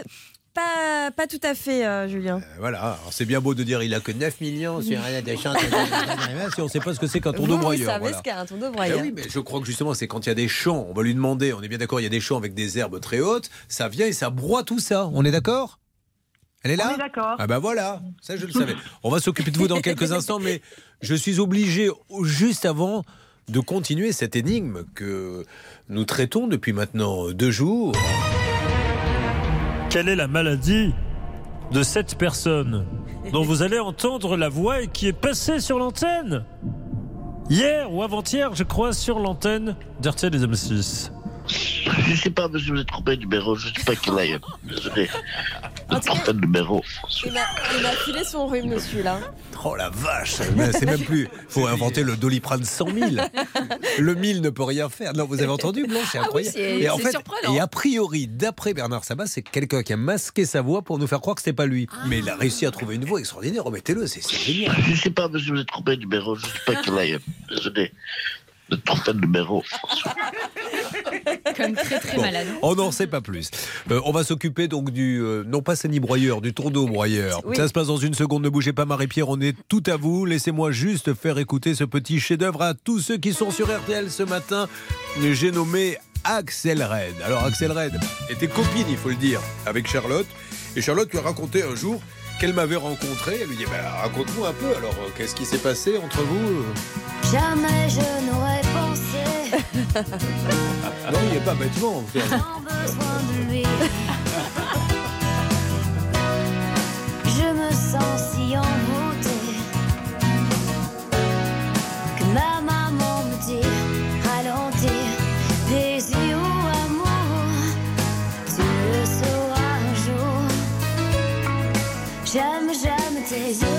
pas, pas tout à fait, euh, Julien. Euh, Voilà, alors c'est bien beau de dire il a que 9 millions sur rien si on ne sait pas ce que c'est qu'un tondeau Vous, vous broyeur. savez voilà. ce qu'est un tondeau Eh broyeur. oui, mais je crois que justement, c'est quand il y a des champs, on va lui demander, on est bien d'accord, il y a des champs avec des herbes très hautes, ça vient et ça broie tout ça. On est d'accord? Elle est là d'accord. Ah ben voilà, ça je le savais. On va s'occuper de vous dans quelques instants, mais je suis obligé, juste avant, de continuer cette énigme que nous traitons depuis maintenant deux jours. Quelle est la maladie de cette personne dont vous allez entendre la voix et qui est passée sur l'antenne? Hier ou avant-hier, je crois, sur l'antenne d'RTL des M6. Je sais pas, monsieur, vous êtes trompé de numéro. Je sais pas qui l'a. Désolé. Ne porte pas de numéro. Il a, il a filé son rhume, monsieur, là. Oh la vache C'est même plus. Il faut inventer le doliprane 100 000. Le 1000 ne peut rien faire. Non, vous avez entendu, Blanche C'est Ah oui, incroyable. c'est- et en c'est fait, surprenant. et a priori, d'après Bernard Sabat, c'est quelqu'un qui a masqué sa voix pour nous faire croire que c'était pas lui. Ah. Mais il a réussi à trouver une voix extraordinaire. Remettez-le, c'est c'est génial. Je sais pas, monsieur, vous êtes trompé de numéro. Je sais pas qui l'a. Désolé. Ne porte pas de numéro. Comme très très Bon, malade. on n'en sait pas plus. Euh, on va s'occuper donc du, euh, non pas Sani Broyeur, du tondeau broyeur. Oui. Ça se passe dans une seconde, ne bougez pas Marie-Pierre, on est tout à vous. Laissez-moi juste faire écouter ce petit chef-d'œuvre à tous ceux qui sont sur RTL ce matin. J'ai nommé Axel Red. Alors Axel Red était copine, il faut le dire, avec Charlotte. Et Charlotte lui a raconté un jour qu'elle m'avait rencontré. Elle lui dit, bah, raconte-nous un peu alors, euh, qu'est-ce qui s'est passé entre vous euh Jamais je n'aurais pensé Non, il n'y est pas bêtement. sans besoin de lui. Je me sens si envoûtée. tes yeux, j'aime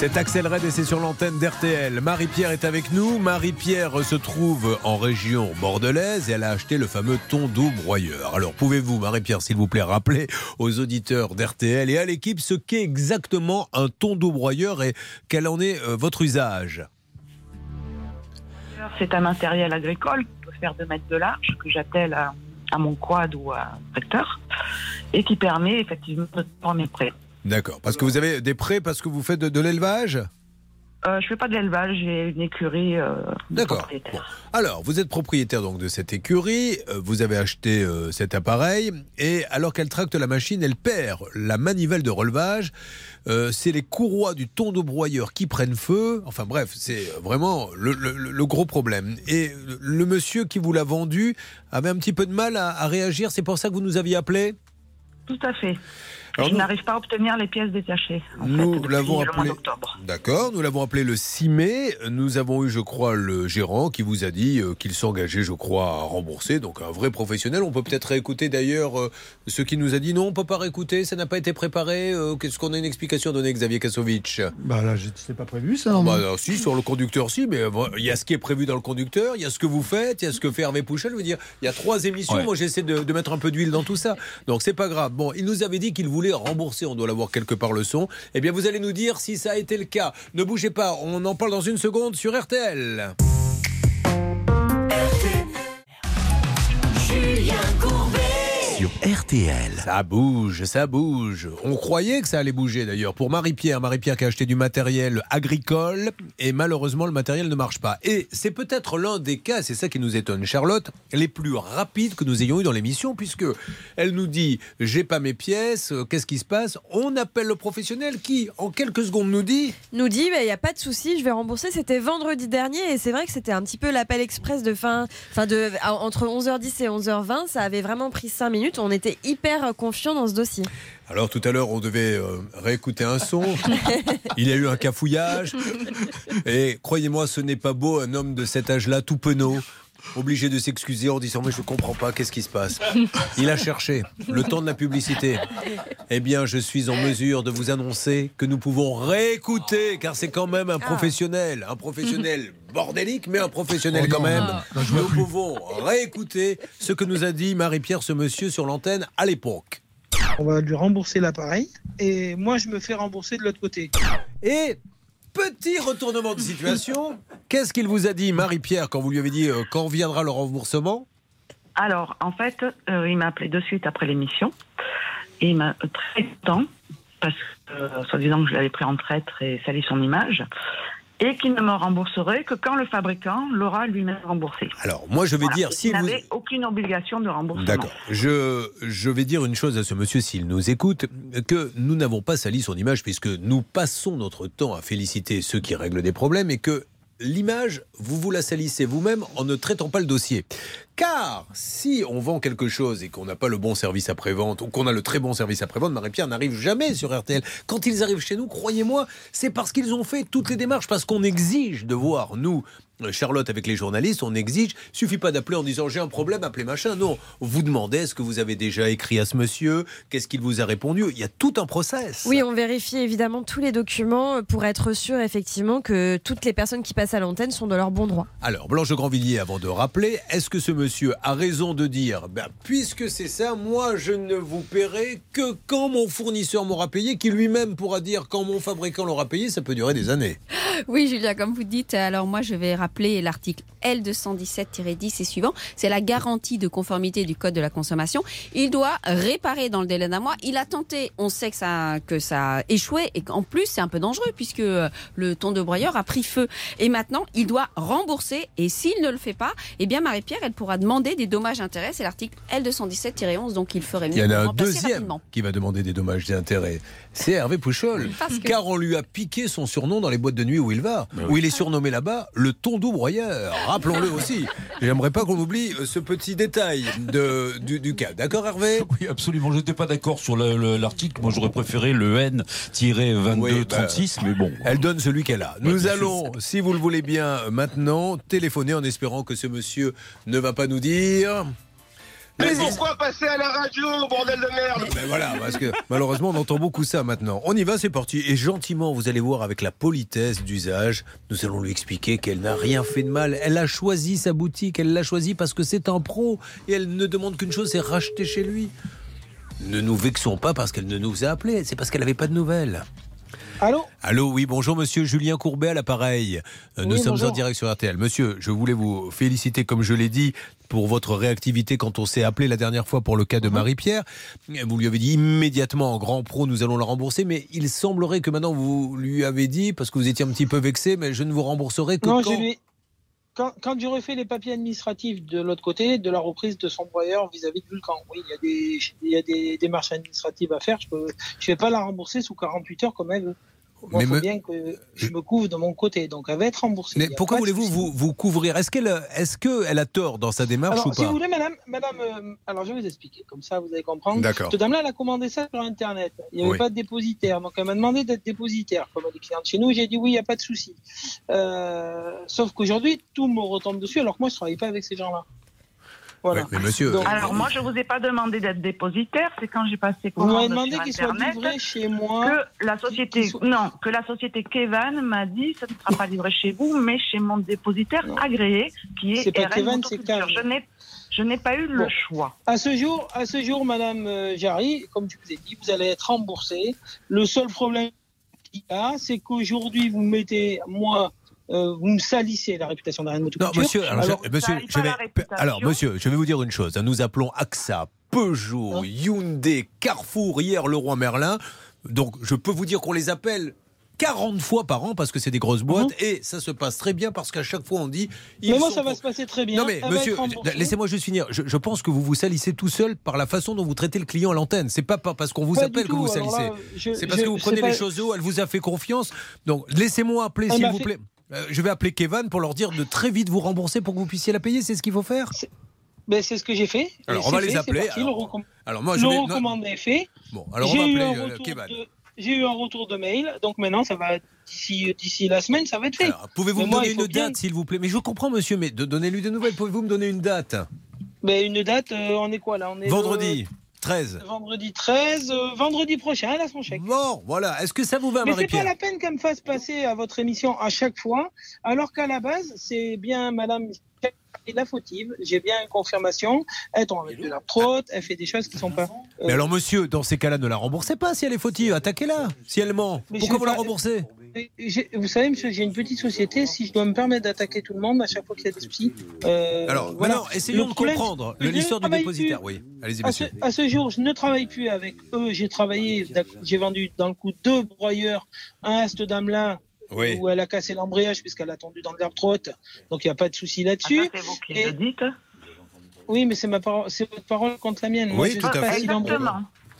C'est Axel Red et c'est sur l'antenne d'RTL. Marie-Pierre est avec nous. Marie-Pierre se trouve en région bordelaise et elle a acheté le fameux Tondo broyeur. Alors pouvez-vous, Marie-Pierre, s'il vous plaît, rappeler aux auditeurs d'RTL et à l'équipe ce qu'est exactement un Tondo broyeur et quel en est euh, votre usage? C'est un matériel agricole qui peut faire 2 mètres de large, que j'attelle à, mon quad ou à un tracteur, et qui permet effectivement de transformer près. D'accord. Parce que vous avez des prêts parce que vous faites de, de l'élevage? Euh, je fais pas de l'élevage, j'ai une écurie. euh, D'accord. Bon. Alors, vous êtes propriétaire donc de cette écurie, euh, vous avez acheté euh, cet appareil, et alors qu'elle tracte la machine, elle perd la manivelle de relevage. C'est les courroies du tondeau broyeur qui prennent feu. Enfin bref, c'est vraiment le, le- le gros problème. Et le, le monsieur qui vous l'a vendu avait un petit peu de mal à, à réagir. C'est pour ça que vous nous aviez appelé? Tout à fait. Alors je n'arrive pas à obtenir les pièces détachées. en Nous l'avons appelé. D'accord, nous l'avons appelé le 6 mai. Nous avons eu, je crois, le gérant qui vous a dit euh, qu'il s'engageait, je crois, à rembourser. Donc un vrai professionnel. On peut peut-être réécouter d'ailleurs euh, ce qui nous a dit non, on peut pas réécouter, ça n'a pas été préparé. Euh, Qu'est-ce qu'on a une explication à donner, Xavier Kasovic Bah là, je- c'est pas prévu ça. Bah, normalement. alors, si, sur le conducteur, si, mais il y a ce qui est prévu dans le conducteur, il y a ce que vous faites, il y a ce que fait Hervé Pouchel. Je veux dire, il y a trois émissions. Ouais. Moi, j'essaie de, de mettre un peu d'huile dans tout ça. Donc, c'est pas grave. Bon, il nous avait dit qu'il voulait rembourser. On doit l'avoir quelque part le son. Eh bien, vous allez nous dire si ça a été le cas. Ne bougez pas. On en parle dans une seconde sur RTL. Julien RTL. Ça bouge, ça bouge. On croyait que ça allait bouger d'ailleurs. Pour Marie-Pierre, Marie-Pierre qui a acheté du matériel agricole et malheureusement le matériel ne marche pas. Et c'est peut-être l'un des cas, c'est ça qui nous étonne, Charlotte, les plus rapides que nous ayons eu dans l'émission puisque elle nous dit j'ai pas mes pièces, euh, qu'est-ce qui se passe? On appelle le professionnel qui en quelques secondes nous dit nous dit il n'y a pas de souci, je vais rembourser. C'était vendredi dernier et c'est vrai que c'était un petit peu l'appel express de fin, fin de entre 11h10 et 11h20. Ça avait vraiment pris 5 minutes. On était hyper confiants dans ce dossier. Alors tout à l'heure, on devait euh, réécouter un son. Il y a eu un cafouillage. Et croyez-moi, ce n'est pas beau, un homme de cet âge-là, tout penaud, obligé de s'excuser en disant Mais je comprends pas, qu'est-ce qui se passe? Il a cherché le temps de la publicité. Eh bien, je suis en mesure de vous annoncer que nous pouvons réécouter, car c'est quand même un professionnel, un professionnel bordélique, mais un professionnel Oh quand même. Nous pouvons réécouter ce que nous a dit Marie-Pierre, ce monsieur, sur l'antenne à l'époque. On va lui rembourser l'appareil et moi je me fais rembourser de l'autre côté. Et petit retournement de situation, qu'est-ce qu'il vous a dit, Marie-Pierre, quand vous lui avez dit euh, quand viendra le remboursement? Alors, en fait, euh, il m'a appelé de suite après l'émission. Il m'a très parce que, euh, soi-disant que je l'avais pris en traître et sali son image, et qu'il ne me rembourserait que quand le fabricant l'aura lui-même remboursé. Alors, moi, je vais Voilà. dire, si il vous... n'avait aucune obligation de remboursement. D'accord. Je, je vais dire une chose à ce monsieur s'il nous écoute, que nous n'avons pas sali son image puisque nous passons notre temps à féliciter ceux qui règlent des problèmes et que l'image, vous vous la salissez vous-même en ne traitant pas le dossier. Car si on vend quelque chose et qu'on n'a pas le bon service après-vente ou qu'on a le très bon service après-vente, Marie-Pierre n'arrive jamais sur RTL. Quand ils arrivent chez nous, croyez-moi, c'est parce qu'ils ont fait toutes les démarches, parce qu'on exige de voir, nous, Charlotte avec les journalistes, on exige, suffit pas d'appeler en disant j'ai un problème, appelez machin. Non, vous demandez est-ce que vous avez déjà écrit à ce monsieur, qu'est-ce qu'il vous a répondu? Il y a tout un process. Oui, on vérifie évidemment tous les documents pour être sûr effectivement que toutes les personnes qui passent à l'antenne sont de leur bon droit. Alors, Blanche Grandvilliers, avant de rappeler, est-ce que ce monsieur a raison de dire, ben, puisque c'est ça, moi je ne vous paierai que quand mon fournisseur m'aura payé, qui lui-même pourra dire quand mon fabricant l'aura payé, ça peut durer des années. Oui, Julia, comme vous dites, alors moi je vais rappeler l'article L217-10 et suivant. C'est la garantie de conformité du Code de la consommation. Il doit réparer dans le délai d'un mois. Il a tenté, on sait que ça, que a échoué et qu'en plus c'est un peu dangereux puisque euh, le ton de broyeur a pris feu. Et maintenant, il doit rembourser et s'il ne le fait pas, eh bien Marie-Pierre, elle pourra demander des dommages-intérêts. C'est l'article L217-11, donc il ferait mieux Il y en a un deuxième rapidement. qui va demander des dommages et intérêts. C'est Hervé Pouchol. Que- Car on lui a piqué son surnom dans les boîtes de nuit où il va. Où il est surnommé là-bas le tondeau broyeur. Rappelons-le aussi. J'aimerais pas qu'on oublie euh, ce petit détail de, du, du cas. D'accord, Hervé? Oui, absolument. Je n'étais pas d'accord sur le- le- l'article. Moi, j'aurais préféré le N-2236, mais bon. Elle donne celui qu'elle a. Nous allons, si vous le voulez bien, maintenant téléphoner en espérant que ce monsieur ne va pas nous dire. Mais pourquoi passer à la radio, bordel de merde Ben voilà, parce que malheureusement on entend beaucoup ça maintenant. On y va, c'est parti. Et gentiment, vous allez voir avec la politesse d'usage, nous allons lui expliquer qu'elle n'a rien fait de mal. Elle a choisi sa boutique, elle l'a choisi parce que c'est un pro et elle ne demande qu'une chose, c'est racheter chez lui. Ne nous vexons pas parce qu'elle ne nous a appelés, c'est parce qu'elle n'avait pas de nouvelles. Allô Allô, oui, bonjour monsieur Julien Courbet à l'appareil. Euh, Nous Oui, sommes en direct sur RTL. Monsieur, je voulais vous féliciter, comme je l'ai dit, pour votre réactivité quand on s'est appelé la dernière fois pour le cas de Mhm. Marie-Pierre. Vous lui avez dit immédiatement en grand pro, nous allons la rembourser, mais il semblerait que maintenant vous lui avez dit, parce que vous étiez un petit peu vexé, mais je ne vous rembourserai que Non, quand... je lui- Quand, quand j'ai refait les papiers administratifs de l'autre côté, de la reprise de son broyeur vis-à-vis de Vulcan, oui, il y a des, il y a des démarches administratives à faire. Je ne vais pas la rembourser sous 48 heures comme elle veut. Moi, Mais faut me- bien que je me couvre de mon côté. Donc, elle va être remboursée. Mais pourquoi voulez-vous vous, vous couvrir? Est-ce qu'elle est que elle a tort dans sa démarche Alors, ou si pas? vous voulez, madame, madame euh, alors je vais vous expliquer, comme ça vous allez comprendre. D'accord. Cette dame-là, elle a commandé ça sur Internet. Il n'y avait Oui. pas de dépositaire, donc elle m'a demandé d'être dépositaire comme elle est cliente chez nous. J'ai dit oui, il n'y a pas de souci. Euh, sauf qu'aujourd'hui, tout me retombe dessus, alors que moi, je ne travaille pas avec ces gens-là. Voilà. Ouais, mais monsieur, Donc, Alors moi, je vous ai pas demandé d'être dépositaire. C'est quand j'ai passé Vous m'avez commande demandé sur qu'il soit Internet livré chez moi. que la société, non, que la société Kevan m'a dit, ça ne sera pas livré chez vous, mais chez mon dépositaire agréé, qui est, C'est pas RN Kevan, c'est. Je n'ai, je n'ai pas eu le Bon. choix. À ce jour, à ce jour, Madame euh, Jarry, comme je vous ai dit, vous allez être remboursée. Le seul problème qu'il y a, c'est qu'aujourd'hui, vous mettez, moi, euh, vous me salissez la réputation d'Arène Non, Motoculture. monsieur, alors, Alors, je, monsieur, je vais, alors, monsieur, je vais vous dire une chose. Nous appelons AXA Peugeot, Hyundai, Carrefour, hier Leroy Merlin. Donc je peux vous dire qu'on les appelle 40 fois par an parce que c'est des grosses boîtes et ça se passe très bien parce qu'à chaque fois on dit. ils Mais moi, sont ça va se passer très bien. Non mais monsieur, laissez-moi juste finir. Je, je pense que vous vous salissez tout seul par la façon dont vous traitez le client à l'antenne. C'est pas par- parce qu'on vous Pas appelle que vous Alors salissez. C'est parce je- que vous prenez pas- les choses haut. Elle vous a fait confiance. Donc laissez-moi appeler s'il vous fait- plaît. Euh, je vais appeler Kevin pour leur dire de très vite vous rembourser pour que vous puissiez la payer. C'est ce qu'il faut faire. Ben, c'est ce que j'ai fait. Alors, on va les appeler. parti, Alors, le recomm- Alors moi je le vais. recommandé est fait. Bon, alors on va appeler euh, Kevin. de- J'ai eu un retour de mail, donc maintenant ça va d'ici d'ici la semaine, ça va être fait. Pouvez-vous me donner une bien- date, s'il vous plaît? Mais je comprends, monsieur, mais de- donnez-lui des nouvelles. Pouvez-vous me donner une date? Ben, une date, euh, on est quoi là? On est Vendredi 13. le- vendredi 13, euh, vendredi prochain, elle a son chèque. Bon, voilà. Est-ce que ça vous va, Mais c'est pas la peine qu'elle me fasse passer à votre émission à chaque fois, alors qu'à la base, c'est bien Madame la fautive. J'ai bien une confirmation. Elle tombe avec de la prote, elle fait des choses qui sont pas. euh, Mais alors, monsieur, dans ces cas-là, ne la remboursez pas si elle est fautive. Attaquez-la. Si elle ment, Mais pourquoi vous la remboursez? Vous savez, monsieur, j'ai une petite société. Si je dois me permettre d'attaquer tout le monde à chaque fois qu'il y a des soucis. euh, Alors, voilà. maintenant, essayons Le de problème, comprendre l'histoire du dépositaire. plus. Oui, allez-y, À ce, monsieur. à ce jour, je ne travaille plus avec eux. J'ai travaillé, j'ai vendu dans le coup deux broyeurs, un Ast d'Amelin Oui. où elle a cassé l'embrayage puisqu'elle a tendu dans l'herbe trotte. Donc il n'y a pas de souci là-dessus. Ah, c'est vous qui Et- le dites. Oui, mais c'est ma parole, c'est votre parole contre la mienne. Oui, tout à si.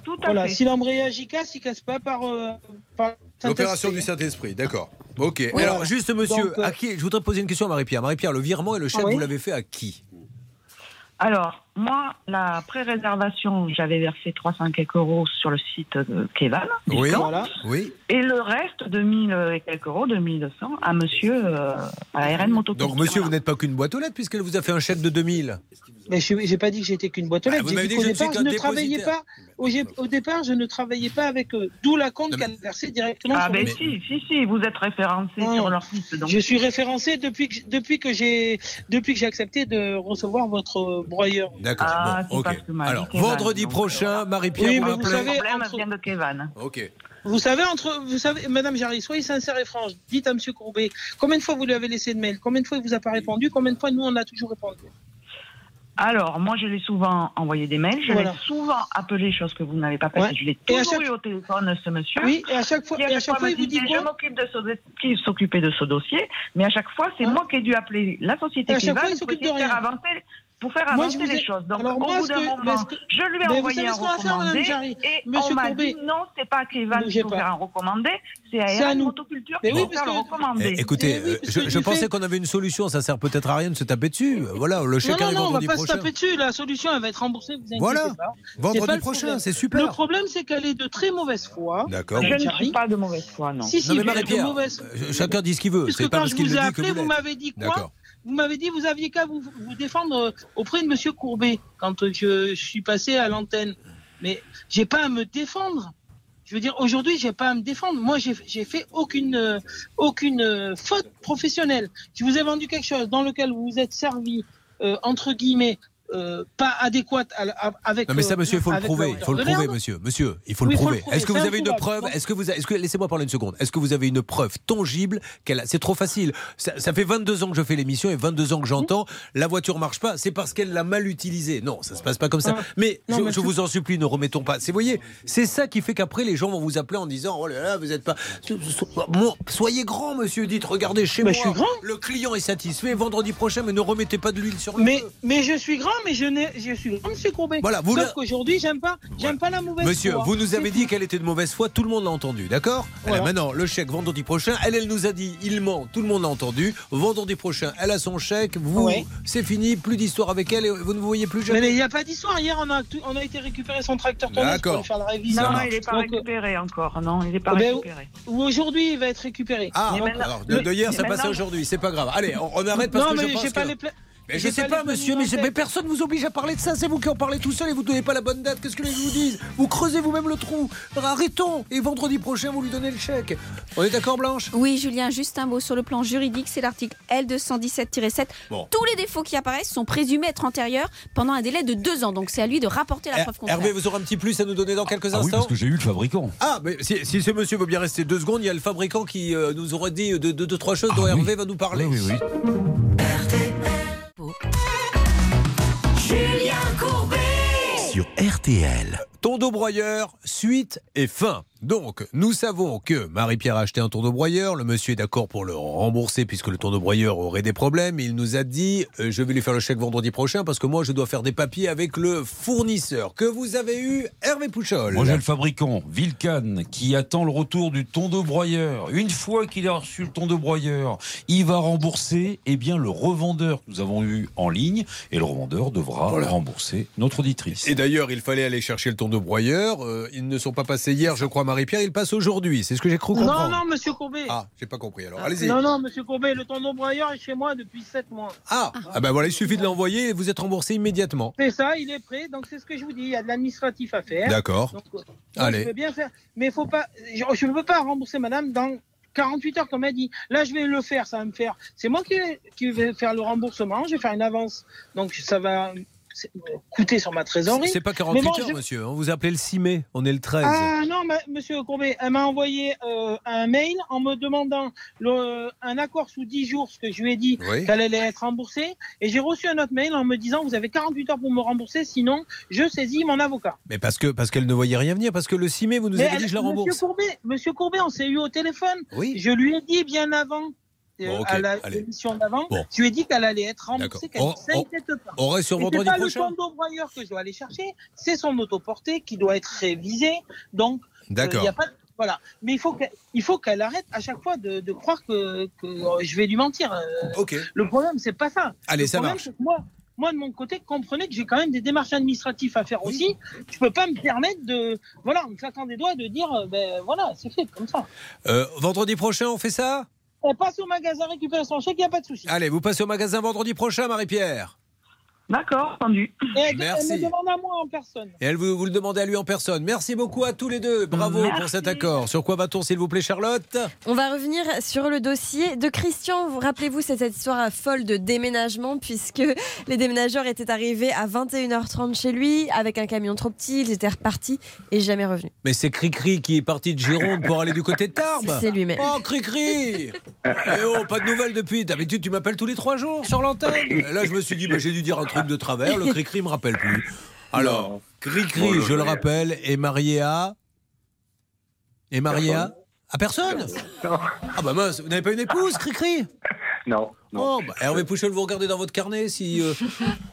Tout à Voilà, fait. si l'embrayage il casse, il casse pas par. euh, par L'opération du Saint-Esprit. D'accord. Ok. Oui, alors, voilà. juste, monsieur, Donc, euh, à qui Je voudrais poser une question à Marie-Pierre. Marie-Pierre, le virement et le chèque, Oui. vous l'avez fait à qui? Alors, moi, la pré-réservation, j'avais versé 300 quelques euros sur le site de Kevan. Oui. discount. Oui. Et le reste, 2000 et quelques euros, 2200, à monsieur, euh, à RN Moto. Donc, monsieur, vous n'êtes pas qu'une boîte aux lettres puisqu'elle vous a fait un chèque de 2000. Mais je n'ai pas dit que j'étais qu'une boîte aux Ah, lettres. vous J'ai m'avez dit dit qu'au que je ne suis départ, je ne travaillais pas. Au, au départ, je ne travaillais pas avec eux. D'où la compte qu'elle a versée directement. Ah sur ben si, si, si, vous êtes référencé Ah. sur leur site. Donc... Je suis référencé depuis que, depuis que j'ai depuis que j'ai accepté de recevoir votre broyeur. D'accord. Ah, bon, ok. Alors, Kevan, vendredi donc, prochain, Marie-Pierre, Oui, vous vous savez, problème entre- vient de Kevan. Ok. Vous savez, entre, vous savez, Madame Jarry, soyez sincère et franche. Dites à Monsieur Courbet, combien de fois vous lui avez laissé de mail? Combien de fois il vous a pas répondu? Combien de fois nous on a toujours répondu? Alors, moi, je l'ai souvent envoyé des mails, je Voilà. l'ai souvent appelé, chose que vous n'avez pas faite. Ouais. Je l'ai toujours chaque- eu au téléphone, ce monsieur. Oui, et à chaque fois, qui et à chaque fois, il vous dit quoi Je m'occupe de ce, qui s'occupait de ce dossier, mais à chaque fois, c'est moi qui ai dû appeler la société Et à chaque Kevan fois, il pour s'occupe essayer de de faire avancer, pour faire avancer ai- les choses. Donc, Alors, au bout d'un que- moment, que- je lui ai mais envoyé un faire, recommandé, et Monsieur on m'a dit non, c'est pas Kevan bougez qu'il faut pas. faire un recommandé, c'est à à nous. Motoculture Mais oui, faire parce le que- recommandé. Eh, écoutez, oui, euh, je, que pensais fait- qu'on avait une solution. Ça sert peut-être à rien de se taper dessus. Voilà, le chèque Non, non, arrive non, on va vendredi pas se prochain. taper dessus. La solution, elle va être remboursée. Vous inquiétez Voilà. pas. Vendredi prochain, c'est super. Le problème, c'est qu'elle est de très mauvaise foi. D'accord. Je ne suis pas de mauvaise foi, non. Si, si, mais Marie-Pierre, euh, chacun dit ce qu'il veut. Puisque C'est pas quand je vous ai dit que appelé, vous m'avez dit quoi D'accord. Vous m'avez dit vous aviez qu'à vous, vous défendre euh, auprès de Monsieur Courbet quand je, je suis passé à l'antenne. Mais j'ai pas à me défendre. Je veux dire, aujourd'hui, j'ai pas à me défendre. Moi, j'ai j'ai fait aucune euh, aucune euh, faute professionnelle. Je vous ai vendu quelque chose dans lequel vous vous êtes servi euh, entre guillemets euh, pas adéquate à- à- avec. Non mais ça, euh, monsieur, il faut le prouver. Il faut le prouver, monsieur. Monsieur, il faut Oui, le prouver. prouver. Est-ce que vous avez une preuve? Est-ce que vous, est-ce que laissez-moi parler une seconde. Est-ce que vous avez une preuve tangible qu'elle C'est trop facile. Ça, ça fait 22 ans que je fais l'émission et 22 ans que j'entends la voiture marche pas. C'est parce qu'elle l'a mal utilisée. Non, ça se passe pas comme ça. Ah. Mais Non, je, mais je tout- vous en supplie, ne remettons pas. C'est, voyez, c'est ça qui fait qu'après les gens vont vous appeler en disant oh là là, vous êtes pas. Bon, soyez grand, monsieur. Dites, regardez chez Mais moi. je suis grand. Le client est satisfait. Vendredi prochain, mais ne remettez pas de l'huile sur le Mais, feu. mais je suis grand, mais je, suis grand, Monsieur Courbet. Voilà, vous Sauf qu'aujourd'hui, j'aime pas, j'aime pas la mauvaise Monsieur, foi. vous nous avez dit qu'elle était de mauvaise foi, tout le monde l'a entendu, d'accord Voilà. maintenant le chèque vendredi prochain. Elle, elle nous a dit il ment, tout le monde l'a entendu. Vendredi prochain, elle a son chèque. Vous, Ouais. c'est fini, plus d'histoire avec elle et vous ne vous voyez plus Mais jamais. il n'y a pas d'histoire. Hier, on a, on a été récupérer son tracteur D'accord. pour lui faire la révision. Non, il n'est pas Donc, euh, récupéré encore. Non, il n'est pas ben, récupéré. Ou aujourd'hui, il va être récupéré. Ah, Mais alors, de, de hier, mais ça passe aujourd'hui, c'est pas grave. Allez, on, on arrête parce non, que mais je pense pas que- les pla- Mais je sais pas monsieur, mais, mais personne vous oblige à parler de ça. C'est vous qui en parlez tout seul et vous ne donnez pas la bonne date. Qu'est-ce que les gens vous disent? Vous creusez vous-même le trou. Alors, arrêtons. Et vendredi prochain, vous lui donnez le chèque. On est d'accord, Blanche? Oui, Julien, juste un mot sur le plan juridique, c'est l'article L217-7. Bon. Tous les défauts qui apparaissent sont présumés être antérieurs pendant un délai de deux ans. Donc c'est à lui de rapporter la preuve contraire. Hervé, vous aurez un petit plus à nous donner dans quelques Ah oui, instants parce que j'ai eu le fabricant. Ah, mais si, si ce monsieur veut bien rester deux secondes, il y a le fabricant qui euh, nous aurait dit deux, deux, deux, trois choses dont Ah oui. Hervé va nous parler. Oui, oui, oui. RTL. Tondo broyeur, suite et fin. Donc, nous savons que Marie-Pierre a acheté un tourneau broyeur. Le monsieur est d'accord pour le rembourser puisque le tourneau broyeur aurait des problèmes. Il nous a dit euh, Je vais lui faire le chèque vendredi prochain parce que moi, je dois faire des papiers avec le fournisseur que vous avez eu, Hervé Pouchol. Moi j'ai le fabricant, Vilcan, qui attend le retour du tondeau broyeur. Une fois qu'il a reçu le tondeau broyeur, il va rembourser eh bien, le revendeur que nous avons eu en ligne et le revendeur devra rembourser notre auditrice. Et d'ailleurs, il fallait aller chercher le tourneau broyeur. Euh, ils ne sont pas passés hier, je crois, Marie-Pierre. Ils passent aujourd'hui. C'est ce que j'ai cru Non, comprendre. non, monsieur Courbet. Ah, j'ai pas compris. Alors, allez-y. Non, non, monsieur Courbet, le tonneau broyeur est chez moi depuis 7 mois. Ah, ah ben voilà, il suffit de l'envoyer et vous êtes remboursé immédiatement. C'est ça, il est prêt, donc c'est ce que je vous dis. Il y a de l'administratif à faire. D'accord. Allez. Je veux bien faire, mais faut pas. Je ne peux pas rembourser madame dans 48 heures, comme elle dit. Là, je vais le faire, ça va me faire. C'est moi qui vais, qui vais faire le remboursement, je vais faire une avance. Donc ça va coûter sur ma trésorerie. C'est pas 48 Mais bon, heures, je- monsieur. On vous appelez le 6 mai. On est le 13. Ah non, ma- monsieur Courbet, elle m'a envoyé euh, un mail en me demandant le- un accord sous 10 jours, ce que je lui ai dit Oui. qu'elle allait être remboursée. Et j'ai reçu un autre mail en me disant vous avez 48 heures pour me rembourser, sinon je saisis mon avocat. Mais parce que parce qu'elle ne voyait rien venir. Parce que le 6 mai, vous nous Mais avez dit elle- je la Monsieur rembourse. Courbet, monsieur Courbet, on s'est eu au téléphone. Oui. Je lui ai dit bien avant. Euh, Bon, à la- l'émission d'avant, Bon. je lui ai dit qu'elle allait être remboursée, qu'elle ne s'inquiète pas. on reste sur vendredi pas prochain le broyeur que je dois aller chercher, c'est son autoporté qui doit être révisé. Donc, euh, D'accord. de- voilà. Mais il faut qu'elle il faut qu'elle arrête à chaque fois de, de croire que, que je vais lui mentir. Euh, Ok. Le problème, c'est pas ça. Allez, Le ça problème, marche. que Moi, moi, de mon côté, comprenez que j'ai quand même des démarches administratives à faire aussi. Je peux pas me permettre de, voilà, en me claquant des doigts, de dire, euh, ben voilà, c'est fait comme ça. Euh, vendredi prochain, on fait ça? On passe au magasin, récupérer son chèque, il n'y a pas de souci. Allez, vous passez au magasin vendredi prochain, Marie-Pierre. D'accord, entendu. Et elle, Merci. elle me demande à moi en personne. Et elle vous, vous le demandez à lui en personne. Merci beaucoup à tous les deux. Bravo Merci. pour cet accord. Sur quoi va-t-on, s'il vous plaît, Charlotte? On va revenir sur le dossier de Christian. Vous rappelez-vous cette histoire folle de déménagement puisque les déménageurs étaient arrivés à 21h30 chez lui avec un camion trop petit, ils étaient repartis et jamais revenus. Mais c'est Cricri qui est parti de Gironde pour aller du côté de Tarbes. C'est lui-même. Oh, Cricri Eh oh, pas de nouvelles depuis. D'habitude, tu m'appelles tous les trois jours sur l'antenne. Là, je me suis dit, bah, j'ai dû dire un truc de travers. Le Cricri me rappelle plus. Alors, Cricri, le- je le rappelle, est marié à. Est marié à. À personne Ah bah mince, vous n'avez pas une épouse, Cricri? Non. Oh, bah, Hervé Pouchol, vous regardez dans votre carnet si euh,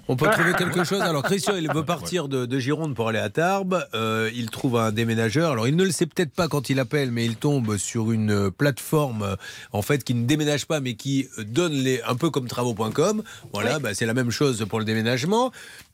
on peut trouver quelque chose. Alors Christian, il veut partir de, de Gironde pour aller à Tarbes. Euh, il trouve un déménageur. Alors il ne le sait peut-être pas quand il appelle, mais il tombe sur une plateforme en fait qui ne déménage pas, mais qui donne les un peu comme travaux.com. Voilà, bah, c'est la même chose pour le déménagement.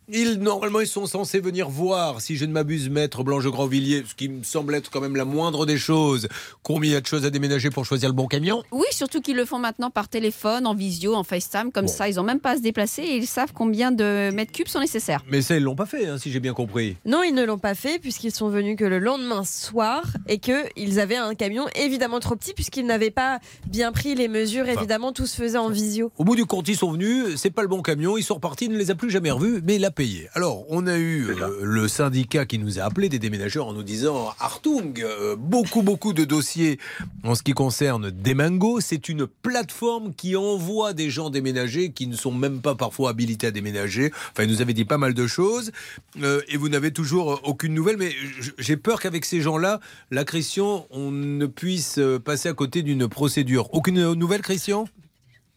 Ils, normalement, ils sont censés venir voir, si je ne m'abuse, Maître Blanche Grandvilliers, ce qui me semble être quand même la moindre des choses, combien il y a de choses à déménager pour choisir le bon camion? Oui, surtout qu'ils le font maintenant par téléphone, en visio, en FaceTime, comme ça, ils n'ont même pas à se déplacer et ils savent combien de mètres cubes sont nécessaires. Mais ça, ils l'ont pas fait, hein, si j'ai bien compris. Non, ils ne l'ont pas fait puisqu'ils sont venus que le lendemain soir et qu'ils avaient un camion évidemment trop petit puisqu'ils n'avaient pas bien pris les mesures. Enfin. Évidemment, tout se faisait en visio. Au bout du compte, ils sont venus, c'est pas le bon camion, ils sont repartis, il ne les a plus jamais revus, mais il payé. Alors, on a eu euh, le syndicat qui nous a appelé des déménageurs en nous disant Artung, euh, beaucoup, beaucoup de dossiers en ce qui concerne Demango. C'est une plateforme qui envoie des gens déménager qui ne sont même pas parfois habilités à déménager. Enfin, il nous avait dit pas mal de choses euh, et vous n'avez toujours aucune nouvelle, mais j'ai peur qu'avec ces gens-là, la Christian, on ne puisse passer à côté d'une procédure. Aucune nouvelle, Christian?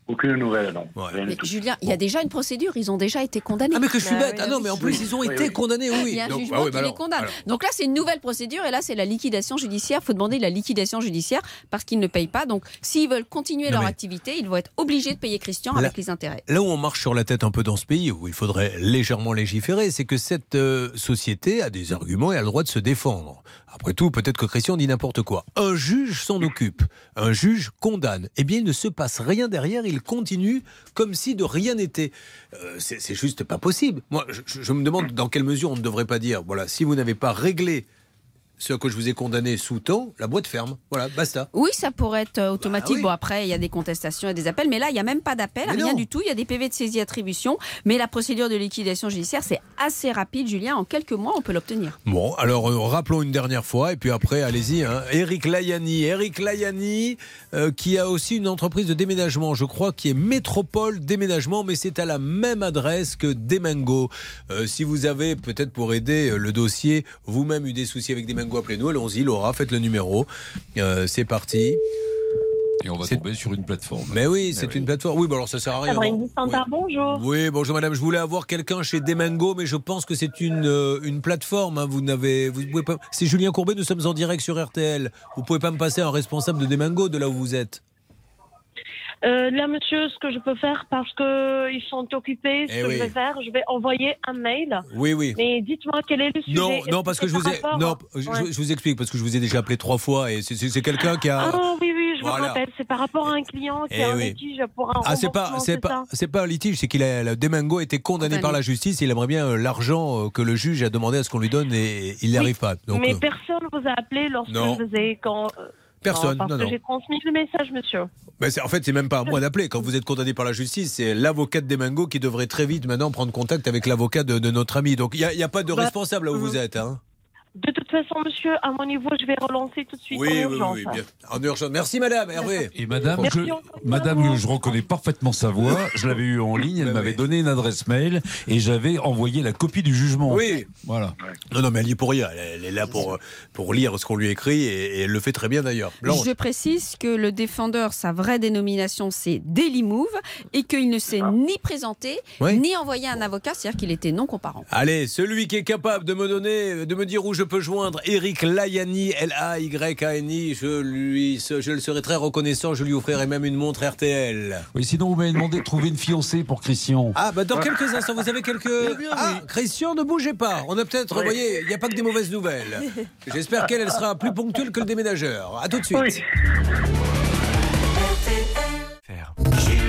Aucune nouvelle, non. Rien du Mais tout. Julien, il y a déjà une procédure, ils ont déjà été condamnés. Ah, mais que je suis bête. Ah non, mais en plus, ils ont été condamnés, oui. Il y a un Donc, jugement ah oui, qui bah les condamne. alors. Donc là, c'est une nouvelle procédure et là, c'est la liquidation judiciaire. Il faut demander la liquidation judiciaire parce qu'ils ne payent pas. Donc, s'ils veulent continuer Non, leur mais- activité, ils vont être obligés de payer Christian Là- avec les intérêts. Là où on marche sur la tête un peu dans ce pays, où il faudrait légèrement légiférer, c'est que cette euh, société a des arguments et a le droit de se défendre. Après tout, peut-être que Christian dit n'importe quoi. Un juge s'en occupe, un juge condamne. Eh bien, il ne se passe rien derrière, il continue comme si de rien n'était. Euh, c'est juste pas possible. Moi, je me demande dans quelle mesure on ne devrait pas dire, voilà, si vous n'avez pas réglé ce à quoi je vous ai condamné sous-tend, la boîte ferme. Voilà, basta. Oui, ça pourrait être euh, automatique. Bah oui. Bon, après, il y a des contestations et des appels, mais là, il n'y a même pas d'appel, rien non. du tout. Il y a des PV de saisie attribution, mais la procédure de liquidation judiciaire, c'est assez rapide, Julien. En quelques mois, on peut l'obtenir. Bon, alors euh, rappelons une dernière fois, et puis après, allez-y. Hein. Eric Layani. Eric Layani, euh, qui a aussi une entreprise de déménagement, je crois, qui est Métropole Déménagement, mais c'est à la même adresse que Demengo. Euh, si vous avez, peut-être pour aider le dossier, vous-même eu des soucis avec Appelez-nous. Allons-y, Laura, faites le numéro. Euh, c'est parti. Et on va tomber sur une plateforme. Mais oui, c'est une plateforme. Oui, bon, alors ça sert à rien. Non Standard, bonjour. Oui, bonjour madame. Je voulais avoir quelqu'un chez Demengo, mais je pense que c'est une, euh, une plateforme. hein. Vous n'avez, vous pouvez pas. C'est Julien Courbet. Nous sommes en direct sur RTL. Vous pouvez pas me passer un responsable de Demengo de là où vous êtes. Euh, là, monsieur, ce que je peux faire, parce que ils sont occupés, ce Eh que oui. je vais faire, je vais envoyer un mail. Oui, oui. Mais dites-moi quel est le sujet. Non, non, parce que je vous ai. Non, je, Ouais. je vous explique parce que je vous ai déjà appelé trois fois et c'est- quelqu'un qui a. Ah oui, oui, je Voilà. me rappelle. C'est par rapport à un client qui Eh a un oui. litige pour un Ah, c'est pas, c'est pas, c'est pas un litige, c'est qu'il a, le Demengo a été condamné Condamné. par la justice. Il aimerait bien euh, l'argent euh, que le juge a demandé à ce qu'on lui donne et il n'y Oui, arrive pas. Donc, Mais euh, personne vous a appelé lorsque Non. vous ai quand. Euh, Personne, parce non, que non. j'ai transmis le message, monsieur. C'est- en fait, c'est même pas à moi d'appeler. Quand vous êtes condamné par la justice, c'est l'avocat de Demengo qui devrait très vite maintenant prendre contact avec l'avocat de, de notre ami. Donc il n'y a, pas de Bah, responsable là où vous êtes. Hein. De toute façon, monsieur, à mon niveau, je vais relancer tout de suite Oui, en oui, urgence. oui, bien. En urgence. Merci madame, Hervé. Et madame, Merci je, madame, je reconnais parfaitement sa voix. Je l'avais eue en ligne, elle m'avait donné une adresse mail et j'avais envoyé la copie du jugement. Oui. Voilà. Non, non, mais elle y est pour rien. Elle, elle est là pour, pour lire ce qu'on lui écrit et, et elle le fait très bien d'ailleurs. Je précise que le défendeur, sa vraie dénomination, c'est Daily Move, et qu'il ne s'est ni présenté, Oui. ni envoyé un avocat, c'est-à-dire qu'il était non comparant. Allez, celui qui est capable de me donner, de me dire où je peux joindre Eric Layani, L-A-Y-A-N-I, je, lui, je le serai très reconnaissant, je lui offrirai même une montre RTL. Oui, sinon vous m'avez demandé de trouver une fiancée pour Christian. Ah, bah dans quelques instants, vous avez quelques. Ah, Christian, ne bougez pas. On a peut-être, vous Oui. voyez, il n'y a pas que des mauvaises nouvelles. J'espère qu'elle elle sera plus ponctuelle que le déménageur. À tout de suite. Sur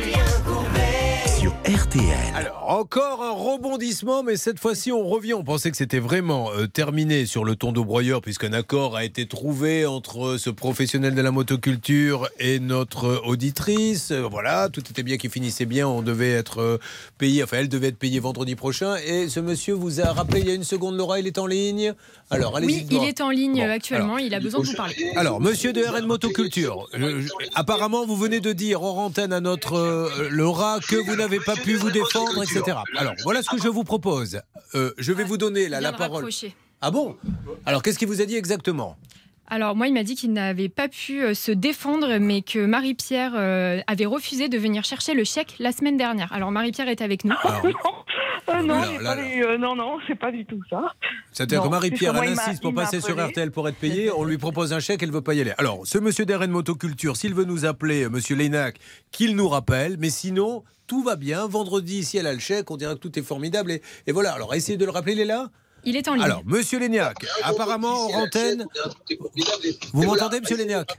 RTL. Alors, encore un rebondissement, mais cette fois-ci, on revient. On pensait que c'était vraiment euh, terminé sur le ton broyeur, puisqu'un accord a été trouvé entre ce professionnel de la motoculture et notre auditrice. Euh, voilà, tout était bien qui finissait bien. On devait être euh, payé, enfin, elle devait être payée vendredi prochain. Et ce monsieur vous a rappelé il y a une seconde, Laura, il est en ligne? Alors, allez-y. Oui, il est en ligne Bon, euh, actuellement, alors, il a besoin de vous parler. alors, monsieur de RN Motoculture, euh, apparemment, vous venez de dire hors antenne à notre euh, Laura que vous n'avez pas pu vous défendre, etc. Alors, voilà ce que je vous propose. Euh, je vais vous donner là, la parole. raccrocher. Ah bon? Alors, qu'est-ce qu'il vous a dit exactement? Alors moi, il m'a dit qu'il n'avait pas pu euh, se défendre, mais que Marie-Pierre euh, avait refusé de venir chercher le chèque la semaine dernière. Alors Marie-Pierre est avec nous. Euh, non, Là, j'ai là, pas eu- euh, non, non, c'est pas du tout ça. C'est-à-dire que Marie-Pierre, elle insiste pour passer sur. RTL pour être payée. On lui propose un chèque, elle ne veut pas y aller. Alors, ce monsieur d'RN Motoculture, s'il veut nous appeler, euh, monsieur Lénac, qu'il nous rappelle. Mais sinon, tout va bien. Vendredi, si elle a le chèque, on dirait que tout est formidable. Et, et voilà. Alors, essayez de le rappeler, il est là? Il est en ligne. Alors, monsieur Léniac, apparemment, en antenne. Vous m'entendez, monsieur Léniac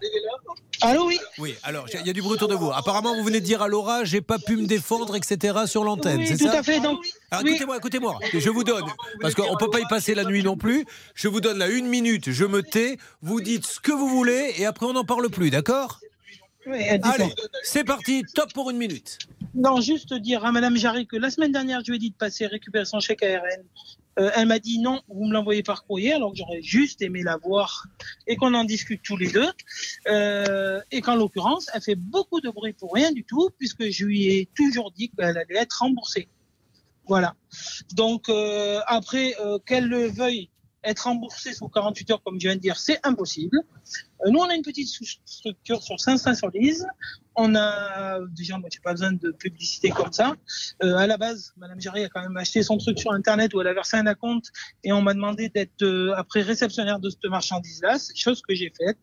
Allô, oui Oui, alors, il y a du bruit autour de vous. Apparemment, vous venez de dire à Laura, j'ai pas pu me défendre, etc., sur l'antenne, Oui, c'est tout ça à fait. Donc, alors oui. écoutez-moi, écoutez-moi, je vous donne, parce qu'on ne peut pas y passer la nuit non plus, je vous donne là une minute, je me tais, vous dites ce que vous voulez, et après on n'en parle plus, d'accord Oui. Allez, c'est parti, top pour une minute. Non, juste dire à Madame Jarry que la semaine dernière, je lui ai dit de passer récupérer son chèque ARN. Euh, elle m'a dit non, vous me l'envoyez par courrier, alors que j'aurais juste aimé la voir et qu'on en discute tous les deux. Euh, et qu'en l'occurrence, elle fait beaucoup de bruit pour rien du tout, puisque je lui ai toujours dit qu'elle allait être remboursée. Voilà. Donc euh, après, qu'elle le veuille être remboursée sous 48 heures, comme je viens de dire, c'est impossible. Nous, on a une petite structure sur Saint-Saint-sur-Lise. On a déjà, moi, j'ai pas besoin de publicité comme ça. Euh, à la base, Madame Jarry a quand même acheté son truc sur Internet où elle a versé un compte et on m'a demandé d'être euh, après réceptionnaire de cette marchandise-là, chose que j'ai faite.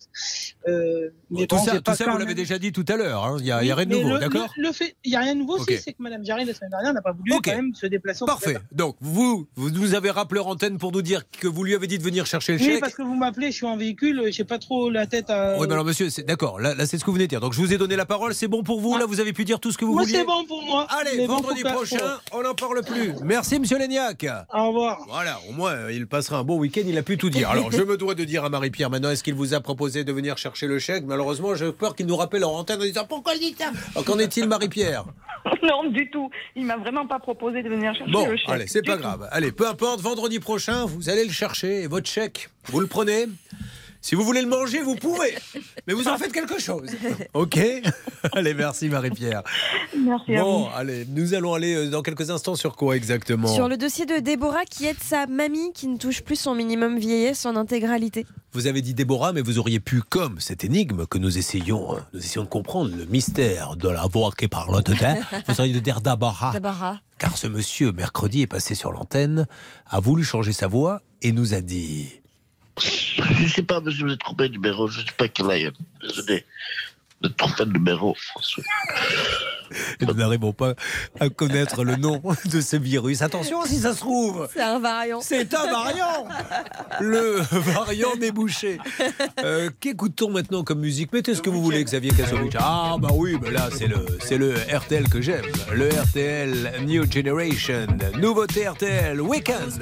Euh, mais tout bon, ça, tout ça vous l'avez même- déjà dit tout à l'heure, hein. il n'y a, il y a Oui, rien de nouveau, d'accord le, le fait, il y a rien de nouveau c'est que Madame Jarry la semaine dernière n'a pas voulu quand même se déplacer. au Parfait. Donc, vous, vous nous avez rappelé en antenne pour nous dire que vous lui avez dit de venir chercher le Oui, chèque. parce que vous m'appelez, je suis en véhicule, j'ai pas trop la tête à. Oui, mais alors monsieur, c'est d'accord, là, là, c'est ce que vous venez de dire. Donc je vous ai donné la parole. Parole, c'est bon pour vous Là, vous avez pu dire tout ce que vous Moi, vouliez c'est bon pour moi. Allez, bon, vendredi prochain, on n'en parle plus. Merci, monsieur Léniac. Au revoir. Voilà, au moins, euh, il passera un bon week-end, il a pu tout dire. Alors, je me dois de dire à Marie-Pierre maintenant, est-ce qu'il vous a proposé de venir chercher le chèque? Malheureusement, j'ai peur qu'il nous rappelle en antenne en disant Pourquoi il dit ça? Qu'en est-il, Marie-Pierre? Non, du tout. Il m'a vraiment pas proposé de venir chercher Bon, le chèque. allez, c'est pas tout. grave. Allez, peu importe, vendredi prochain, vous allez le chercher et votre chèque, vous le prenez? Si vous voulez le manger, vous pouvez. Mais vous en faites quelque chose. OK Allez, merci Marie-Pierre. Merci à Bon, vous. allez, nous allons aller euh, dans quelques instants sur quoi exactement Sur le dossier de Déborah qui aide sa mamie qui ne touche plus son minimum vieillesse en intégralité. Vous avez dit Déborah, mais vous auriez pu, comme cette énigme que nous essayons, euh, nous essayons de comprendre, le mystère de la voix qui parle de terre, vous auriez de dire Déborah. Déborah. Car ce monsieur, mercredi, est passé sur l'antenne, a voulu changer sa voix et nous a dit Je sais pas, monsieur, vous êtes trompé de numéro. Je sais pas quel est. Désolé. Vous êtes trompé de numéro, François? Nous n'arrivons pas à connaître le nom de ce virus. Attention, si ça se trouve, C'est un variant. c'est un variant Le variant débouché. Euh, Qu'écoute-t-on maintenant comme musique? Mettez ce que vous voulez, Xavier Kasovic. Ah, bah oui, bah là, c'est le, c'est le RTL que j'aime. Le RTL New Generation. Nouveauté RTL Weekend.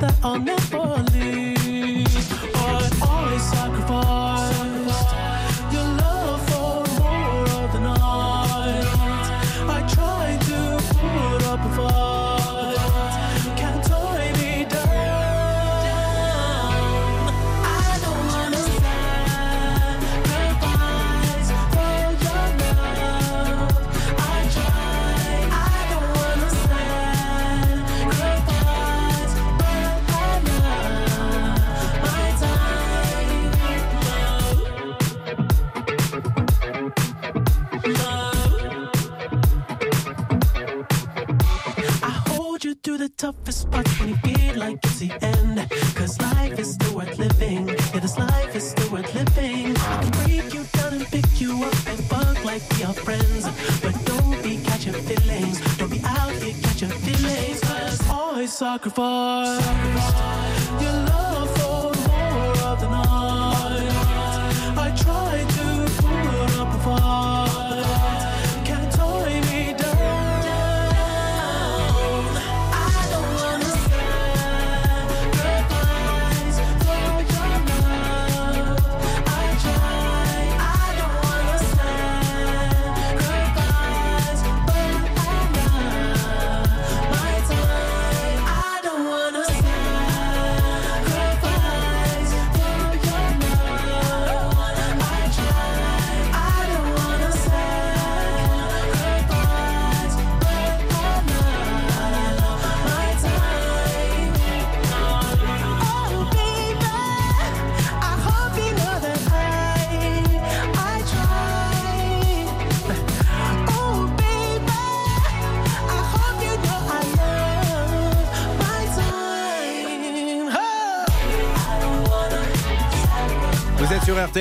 that I'll never sucker for.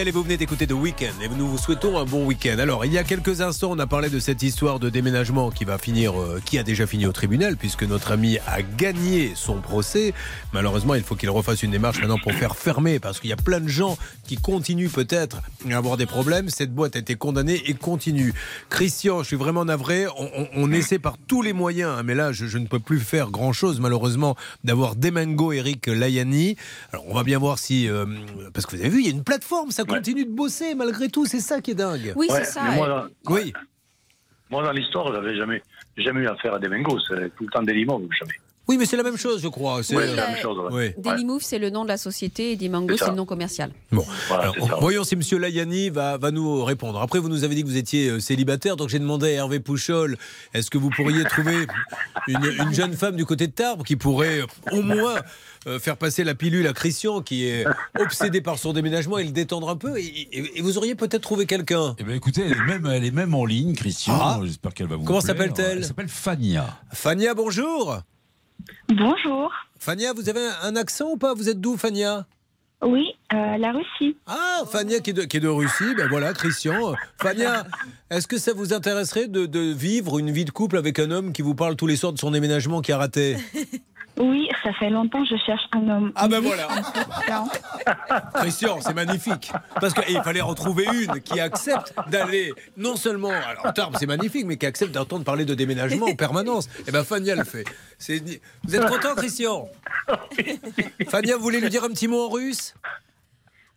Et vous venez d'écouter The Weekend et nous vous souhaitons un bon week-end. Alors, il y a quelques instants, on a parlé de cette histoire de déménagement qui va finir, euh, qui a déjà fini au tribunal puisque notre ami a gagné son procès. Malheureusement, il faut qu'il refasse une démarche maintenant pour faire fermer parce qu'il y a plein de gens qui continuent peut-être à avoir des problèmes. Cette boîte a été condamnée et continue. Christian, je suis vraiment navré. On, essaie par tous les moyens, hein, mais là, je, ne peux plus faire grand-chose malheureusement d'avoir Demengo Eric Layani. Alors, on va bien voir si, euh, parce que vous avez vu, il y a une plateforme, ça continue de bosser malgré tout. C'est ça qui est dingue. Oui, Ouais, c'est ça. moi, ouais. dans, Oui. moi, dans l'histoire, j'avais jamais, jamais eu affaire à des mingos. C'est tout le temps des limons, jamais. Oui, mais c'est la même chose, je crois. C'est Oui, la- Oui. Dailymoove, c'est le nom de la société et Dimango, C'est le nom commercial. Bon, alors, voyons si Monsieur Layani va, va nous répondre. Après, vous nous avez dit que vous étiez euh, célibataire, donc j'ai demandé à Hervé Pouchol est-ce que vous pourriez trouver une, une jeune femme du côté de Tarbes qui pourrait euh, au moins euh, faire passer la pilule à Christian, qui est obsédé par son déménagement, et le détendre un peu Et, et- et vous auriez peut-être trouvé quelqu'un. Eh bien, écoutez, elle est, même, elle est même en ligne, Christian. Ah. J'espère qu'elle va vous Comment s'appelle-t-elle Elle s'appelle Fania. Fania, bonjour. Bonjour. Fania, vous avez un accent ou pas? Vous êtes d'où, Fania? Oui, euh, la Russie. Ah, Fania qui est de, qui est de Russie, ben voilà, Christian. Fania, est-ce que ça vous intéresserait de, de vivre une vie de couple avec un homme qui vous parle tous les soirs de son déménagement qui a raté? Oui, ça fait longtemps que je cherche un homme. Ah ben voilà. Christian, c'est magnifique. Parce qu'il fallait en trouver une qui accepte d'aller, non seulement, alors Tarbes c'est magnifique, mais qui accepte d'entendre parler de déménagement en permanence. Et ben Fania le fait. C'est- Vous êtes content, Christian Fania, vous voulez lui dire un petit mot en russe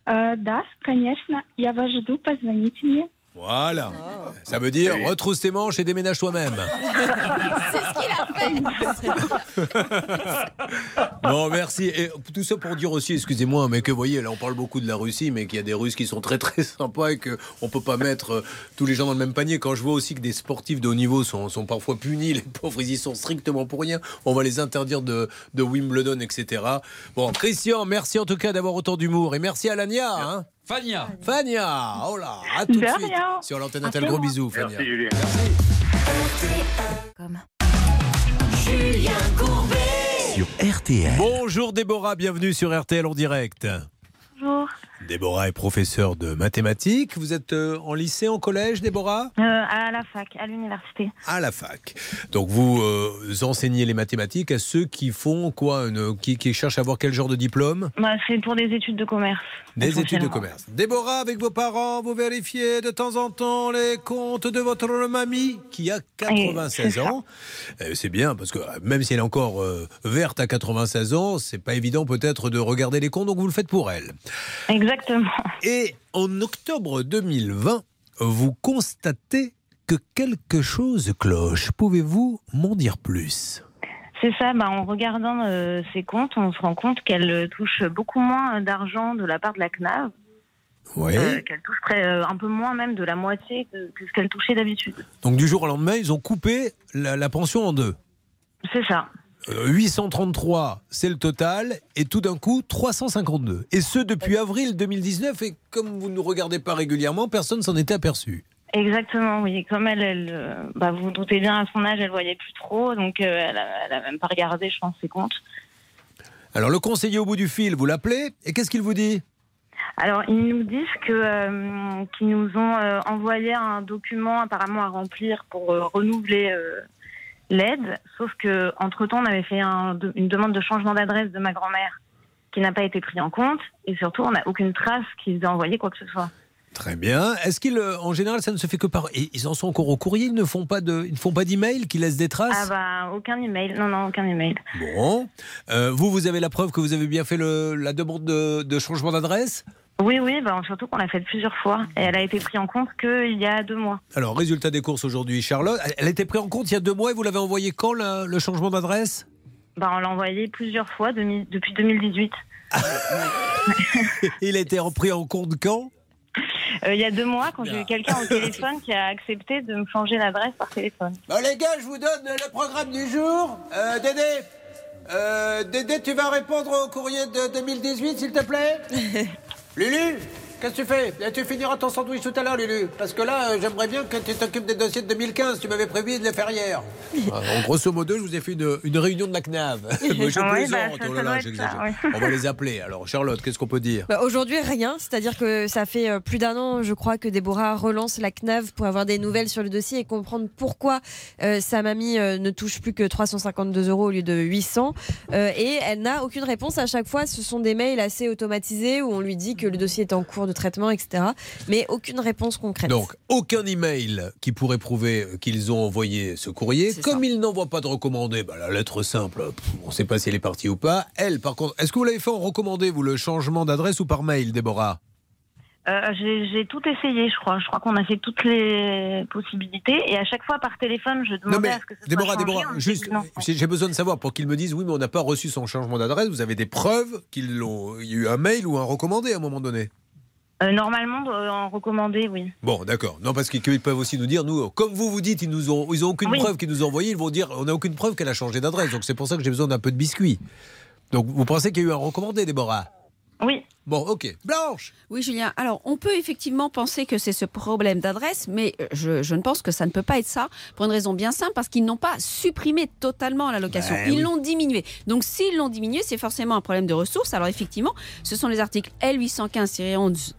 Э, Да, конечно. Я вас жду. Позвоните мне. Voilà. Ça veut dire retrousse tes manches et déménage toi-même. C'est ce qu'il a fait. Bon, merci. Et tout ça pour dire aussi, excusez-moi, mais que vous voyez, là on parle beaucoup de la Russie, mais qu'il y a des Russes qui sont très très sympas et qu'on ne peut pas mettre euh, tous les gens dans le même panier. Quand je vois aussi que des sportifs de haut niveau sont, sont parfois punis, les pauvres, ils y sont strictement pour rien. On va les interdire de, de Wimbledon, etc. Bon, Christian, merci en tout cas d'avoir autant d'humour. Et merci à Lania. Hein. Fania. Fania, oh là, à tout de, De suite. rien. Sur l'antenne Intel, gros bisous, Fania. Merci, Julien. Julien Courbet. Sur RTL. Bonjour Déborah, bienvenue sur RTL en direct. Bonjour. Déborah est professeure de mathématiques. Vous êtes euh, en lycée, en collège, Déborah? Euh, à la fac, à l'université. À la fac. Donc vous euh, enseignez les mathématiques à ceux qui font quoi une- qui, qui cherchent à avoir quel genre de diplôme? Bah, c'est pour des études de commerce. Des études de commerce. Déborah, avec vos parents, vous vérifiez de temps en temps les comptes de votre mamie qui a 96 c'est ça. ans. Euh, C'est bien parce que euh, même si elle est encore euh, verte à 96 ans, c'est pas évident peut-être de regarder les comptes, donc vous le faites pour elle. Exactement. Et en octobre 2020, vous constatez que quelque chose cloche. Pouvez-vous m'en dire plus? C'est ça, bah, en regardant euh, ses comptes, on se rend compte qu'elle euh, touche beaucoup moins d'argent de la part de la CNAV. Oui. Euh, qu'elle touche près, euh, un peu moins même de la moitié que, que ce qu'elle touchait d'habitude. Donc du jour au lendemain, ils ont coupé la, la pension en deux. C'est ça. Euh, 833, c'est le total, et tout d'un coup, 352. Et ce, depuis avril 2019, et comme vous ne nous regardez pas régulièrement, personne s'en était aperçu. Exactement, oui. Comme elle, elle euh, bah, vous vous doutez bien, à son âge, elle voyait plus trop, donc euh, elle, a, elle a même pas regardé, je pense, ses comptes. Alors le conseiller au bout du fil, vous l'appelez, et qu'est-ce qu'il vous dit? Alors, ils nous disent que euh, qu'ils nous ont euh, envoyé un document apparemment à remplir pour euh, renouveler l'aide, sauf que entre temps, on avait fait un- de- une demande de changement d'adresse de ma grand-mère qui n'a pas été pris en compte, et surtout, on n'a aucune trace qu'ils aient envoyé quoi que ce soit. Très bien. Est-ce qu'ils, euh, en général, ça ne se fait que par... Ils en sont encore au courrier, ils ne font pas de, ils ne font pas d'email qui laissent des traces Ah bah, aucun email. Non, non, aucun email. Bon. Euh, vous, vous avez la preuve que vous avez bien fait le- la demande de, de changement d'adresse Oui, oui, bah, surtout qu'on l'a fait plusieurs fois. Et elle a été prise en compte qu'il y a deux mois. Alors, résultat des courses aujourd'hui, Charlotte. Elle- a été prise en compte il y a deux mois et vous l'avez envoyé quand, le changement d'adresse? Bah, on l'a envoyé plusieurs fois demi- depuis 2018. Il a été pris en compte quand? Il y a deux mois, quand j'ai eu quelqu'un au téléphone qui a accepté de me changer l'adresse par téléphone. Bon, les gars, je vous donne le programme du jour. Euh, Dédé, euh, Dédé, tu vas répondre au courrier de 2018, s'il te plaît? Lulu? Qu'est-ce que tu fais? Tu finiras ton sandwich tout à l'heure, Lulu. Parce que là, euh, j'aimerais bien que tu t'occupes des dossiers de 2015. Tu m'avais prévu de les faire hier. en grosso modo, je vous ai fait une, une réunion de la CNAV. Mais je Ouais, plaisante, bah, oh là là, ça. On va les appeler. Alors, Charlotte, qu'est-ce qu'on peut dire? Bah, Aujourd'hui, rien. C'est-à-dire que ça fait euh, plus d'un an, je crois, que Déborah relance la CNAV pour avoir des nouvelles sur le dossier et comprendre pourquoi euh, sa mamie euh, ne touche plus que 352 euros au lieu de 800. Euh, et elle n'a aucune réponse. À chaque fois, ce sont des mails assez automatisés où on lui dit que le dossier est en cours de traitement, etc. Mais aucune réponse concrète. Donc, aucun email qui pourrait prouver qu'ils ont envoyé ce courrier. Comme ils n'envoient pas de recommandé, bah, la lettre simple, pff, on ne sait pas si elle est partie ou pas. Elle, par contre, est-ce que vous l'avez fait en recommandé, vous, le changement d'adresse ou par mail, Déborah? Euh, j'ai tout essayé, je crois. Je crois qu'on a fait toutes les possibilités. Et à chaque fois, par téléphone, je demandais Non mais à ce que ce soit Déborah, changé. Déborah, juste, j'ai besoin de savoir pour qu'ils me disent oui, mais on n'a pas reçu son changement d'adresse. Vous avez des preuves qu'il l'ont- il y a eu un mail ou un recommandé à un moment donné? Euh, normalement, euh, en recommandé, oui. Bon, d'accord. Non, parce qu'ils peuvent aussi nous dire, nous, comme vous vous dites, ils nous ont, ils ont aucune Oui. preuve qu'ils nous ont envoyé. Ils vont dire, on n'a aucune preuve qu'elle a changé d'adresse. Donc c'est pour ça que j'ai besoin d'un peu de biscuit. Donc vous pensez qu'il y a eu un recommandé, Déborah? Oui. Bon, ok. Blanche. Oui, Julien. Alors, on peut effectivement penser que c'est ce problème d'adresse, mais je, je ne pense que ça ne peut pas être ça pour une raison bien simple, parce qu'ils n'ont pas supprimé totalement l'allocation. Ben Ils oui. l'ont diminué. Donc, s'ils l'ont diminué, c'est forcément un problème de ressources. Alors, effectivement, ce sont les articles L815-11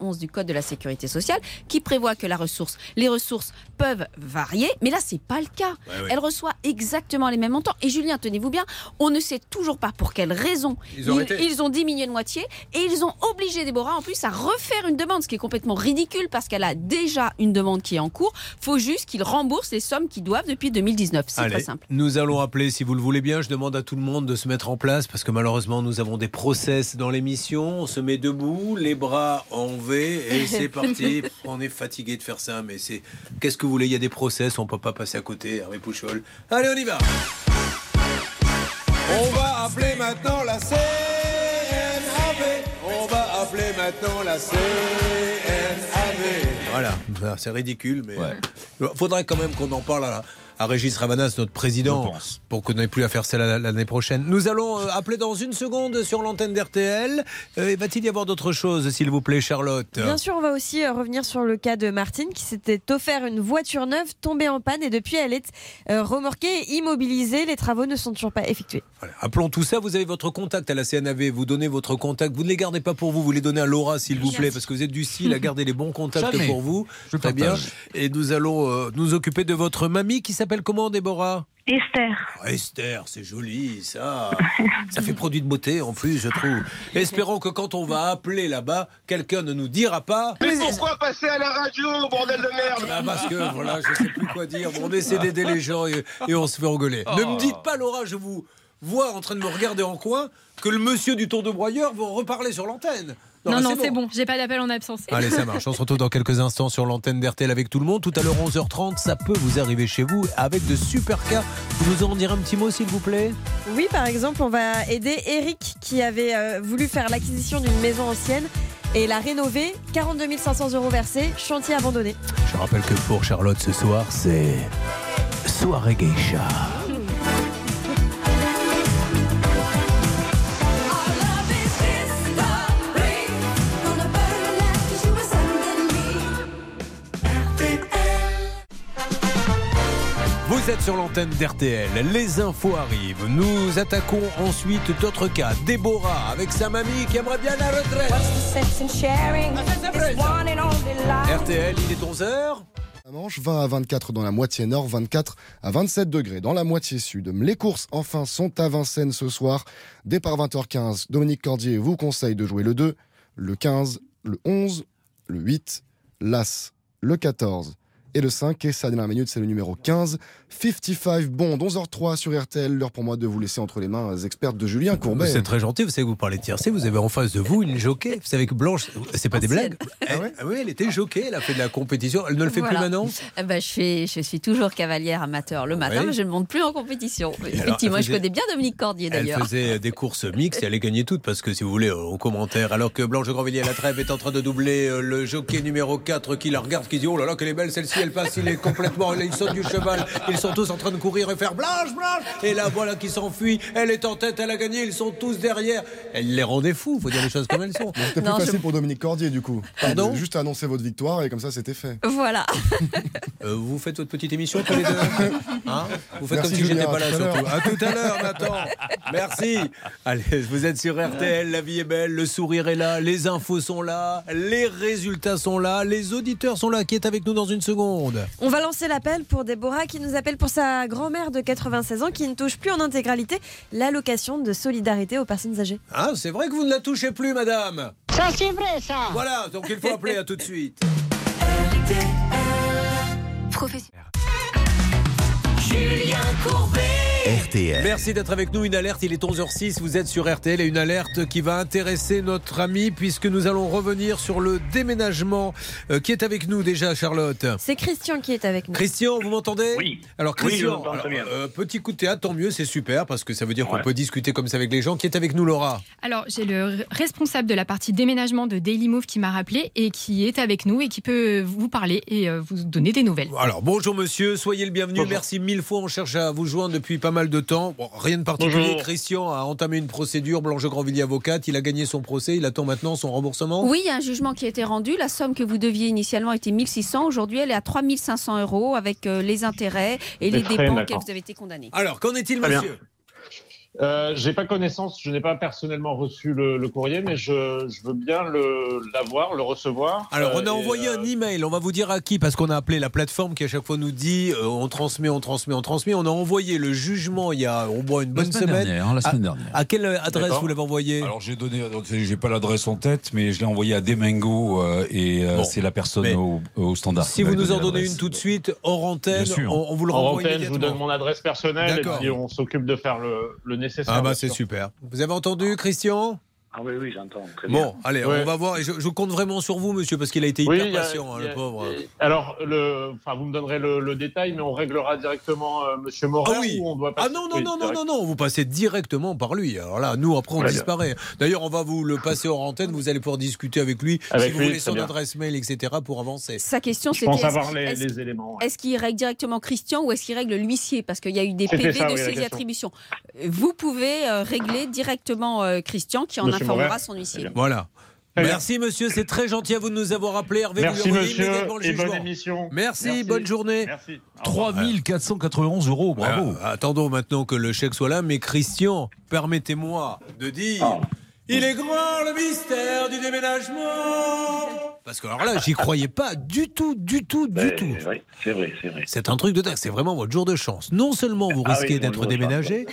11 du Code de la sécurité sociale qui prévoit que la ressource, les ressources peuvent varier, mais là c'est pas le cas. Ouais, ouais. Elle reçoit exactement les mêmes montants. Et Julien, tenez-vous bien, on ne sait toujours pas pour quelle raison Ils ont ils ont diminué de moitié et ils ont obligé Déborah en plus à refaire une demande, ce qui est complètement ridicule parce qu'elle a déjà une demande qui est en cours. Faut juste qu'ils remboursent les sommes qu'ils doivent depuis 2019. C'est très simple. Nous allons appeler, si vous le voulez bien. Je demande à tout le monde de se mettre en place parce que malheureusement, nous avons des process dans l'émission. On se met debout, les bras en V et c'est parti. on est fatigué de faire ça, mais c'est. Qu'est-ce que vous voulez? Il y a des process, on peut pas passer à côté. Hervé Pouchol. Allez, on y va. On va appeler maintenant la CNAV. On va appeler maintenant la CNAV. Voilà, c'est ridicule, mais il faudrait quand même qu'on en parle à, à Régis Ravanas, notre président, pour qu'on n'ait plus à faire la- l'année prochaine. Nous allons euh, appeler dans une seconde sur l'antenne d'RTL. Euh, et Va-t-il y avoir d'autres choses, s'il vous plaît, Charlotte Bien sûr, on va aussi euh, revenir sur le cas de Martine qui s'était offert une voiture neuve tombée en panne et depuis elle est euh, remorquée et immobilisée. Les travaux ne sont toujours pas effectués. Appelons tout ça. Vous avez votre contact à la CNAV. Vous donnez votre contact. Vous ne les gardez pas pour vous. Vous les donnez à Laura, s'il vous plaît, parce que vous êtes du style à garder les bons contacts Jamais. pour vous. Je Très bien. partage. Et nous allons nous occuper de votre mamie qui s'appelle comment, Déborah? Esther. Ah, Esther, c'est joli, ça. ça fait produit de beauté en plus, je trouve. Espérons que quand on va appeler là-bas, quelqu'un ne nous dira pas. Mais pourquoi passer à la radio, bordel de merde? Ah, parce que voilà, je sais plus quoi dire. Bon, on essaie d'aider les gens et, et on se fait engueuler. Ne me dites pas, Laura, je vous vois en train de me regarder en coin, que le monsieur du tour de broyeur va reparler sur l'antenne. Non, non, c'est bon. J'ai pas d'appel en absence. Allez, ça marche. On se retrouve dans quelques instants sur l'antenne d'RTL avec tout le monde. Tout à l'heure, 11h30, ça peut vous arriver chez vous avec de super cas. Vous nous en dire un petit mot, s'il vous plaît? Oui, par exemple, on va aider Eric qui avait euh, voulu faire l'acquisition d'une maison ancienne et la rénover. 42 500 euros versés, chantier abandonné. Je rappelle que pour Charlotte ce soir, c'est soirée geisha. Vous êtes sur l'antenne d'RTL, les infos arrivent. Nous attaquons ensuite d'autres cas. Déborah avec sa mamie qui aimerait bien la retraite. RTL, il est 11h. La Manche, 20 à 24 dans la moitié nord, 24 à 27 degrés dans la moitié sud. Les courses, enfin, sont à Vincennes ce soir. Départ 20h15, Dominique Cordier vous conseille de jouer le 2, le 15, le 11, le 8, l'As, le 14 et le 5. Et sa dernière minute, c'est le numéro 15, 55 Bond, 11h03 sur RTL. L'heure pour moi de vous laisser entre les mains euh, expertes de Julien Courbet. C'est très gentil, vous savez que vous parlez de tiercé, vous avez en face de vous une jockey. Vous savez que Blanche, c'est pas des blagues. Elle- ah oui, elle était jockey, elle a fait de la compétition. Elle ne le fait Voilà. plus maintenant Eh ben, je, fais, je suis toujours cavalière amateur le matin, Oui. mais je ne monte plus en compétition. alors, Effectivement, elle je connais bien Dominique Cordier Elle d'ailleurs. faisait des courses mixtes et elle les gagnait toutes parce que si vous voulez, euh, au commentaire, alors que Blanche Grandvilliers à la trêve est en train de doubler euh, le jockey numéro 4 qui la regarde, qui dit Oh là là, qu'elle est belle celle-ci, elle passe, il est complètement, il saute du cheval, ils sont tous en train de courir et faire Blanche, Blanche Et là voilà qui s'enfuit, elle est en tête, elle a gagné, ils sont tous derrière. Elle les rendait fous, faut dire les choses comme elles sont. C'était plus facile pour Dominique Cordier du coup. Pardon Juste annoncer votre victoire et comme ça c'était fait. Voilà. Euh, vous faites votre petite émission tous les deux Hein Vous faites Merci, comme si j'étais pas là à surtout. l'heure. À tout à l'heure, Nathan. Merci. Allez, vous êtes sur RTL, la vie est belle, le sourire est là, les infos sont là, les résultats sont là, les auditeurs sont là, qui est avec nous dans une seconde? On va lancer l'appel pour Déborah qui nous appelle pour sa grand-mère de 96 ans qui ne touche plus en intégralité l'allocation de solidarité aux personnes âgées. Ah, c'est vrai que vous ne la touchez plus, madame. Ça, c'est vrai, ça. Voilà, donc il faut appeler à tout de suite. Professeur. Julien Courbet RTL. Merci d'être avec nous. Une alerte, il est 11h06, vous êtes sur RTL et une alerte qui va intéresser notre ami puisque nous allons revenir sur le déménagement euh, qui est avec nous déjà, Charlotte. C'est Christian qui est avec nous. Christian, vous m'entendez? Oui. Alors Christian, bien. euh, petit coup de théâtre, tant mieux, c'est super parce que ça veut dire qu'on peut discuter comme ça avec les gens. Qui est avec nous, Laura? Alors, j'ai le responsable de la partie déménagement de Daily Move qui m'a rappelé et qui est avec nous et qui peut vous parler et euh, vous donner des nouvelles. Alors bonjour monsieur, soyez le bienvenu. Bonjour. Merci mille fois. On cherche à vous joindre depuis pas mal de temps. Bon, rien de particulier. Bonjour. Christian a entamé une procédure. Blanche Grandvilliers avocate. Il a gagné son procès. Il attend maintenant son remboursement. Oui, il y a un jugement qui a été rendu. La somme que vous deviez initialement était 1600. Aujourd'hui, elle est à 3500 euros avec euh, les intérêts et les dépenses auxquelles vous avez été condamné. Alors qu'en est-il, monsieur? Euh, j'ai pas connaissance, je n'ai pas personnellement reçu le, le courrier, mais je, je veux bien l'avoir, le recevoir. Alors, on Euh, a et, envoyé euh, un email. On va vous dire à qui, parce qu'on a appelé la plateforme qui à chaque fois nous dit euh, on transmet, on transmet, on transmet. On a envoyé le jugement il y a au moins une bonne semaine semaine. dernière, la semaine à, dernière. à quelle adresse vous l'avez envoyé Alors j'ai donné, j'ai pas l'adresse en tête, mais je l'ai envoyé à Demengo euh, et euh, Bon. c'est la personne au, au standard. Si vous nous en donnez une tout de suite, hors antenne, on, on vous le En renvoie antenne, je vous donne mon adresse personnelle et puis on s'occupe de faire le, le nécessaire. Ah bah c'est sûr. super. Vous avez entendu, Christian? Ah oui, oui, j'entends. Bien. Bon, allez, Ouais. on va voir. Et Je, je compte vraiment sur vous, monsieur, parce qu'il a été hyper a- patient, hein, a- le pauvre. Alors, le, enfin, vous me donnerez le, le détail, mais on réglera directement euh, Monsieur Morin Ah oui. ou on doit Ah passer non, non, oui, non, non, direct. non, non, vous passez directement par lui. Alors là, nous, après, on disparaît. D'ailleurs, on va vous le passer hors antenne. Vous allez pouvoir discuter avec lui. Avec si vous lui, voulez son bien. adresse mail, etc., pour avancer. Sa question, Je c'était pense est-ce avoir qu'il- les, éléments. ouais. Est-ce qu'il règle directement Christian ou est-ce qu'il règle l'huissier? Parce qu'il y a eu des PV ça, de oui, la saisie question. attribution. Vous pouvez euh, régler directement euh, Christian qui en Monsieur informera Moret. son huissier. Voilà. Merci, monsieur. C'est très gentil à vous de nous avoir appelé. Hervé, Merci monsieur le et bonne émission. Merci, bonne journée. Merci. Au revoir. 3491 euros, bravo. Attendons maintenant que le chèque soit là. Mais Christian, permettez-moi de dire. Ah. Il est grand le mystère du déménagement Parce que alors là, j'y croyais pas du tout, du tout, du Ben, tout. oui, c'est vrai, c'est vrai. C'est un truc de dingue, c'est vraiment votre jour de chance. Non seulement vous Ah risquez oui, d'être déménagé,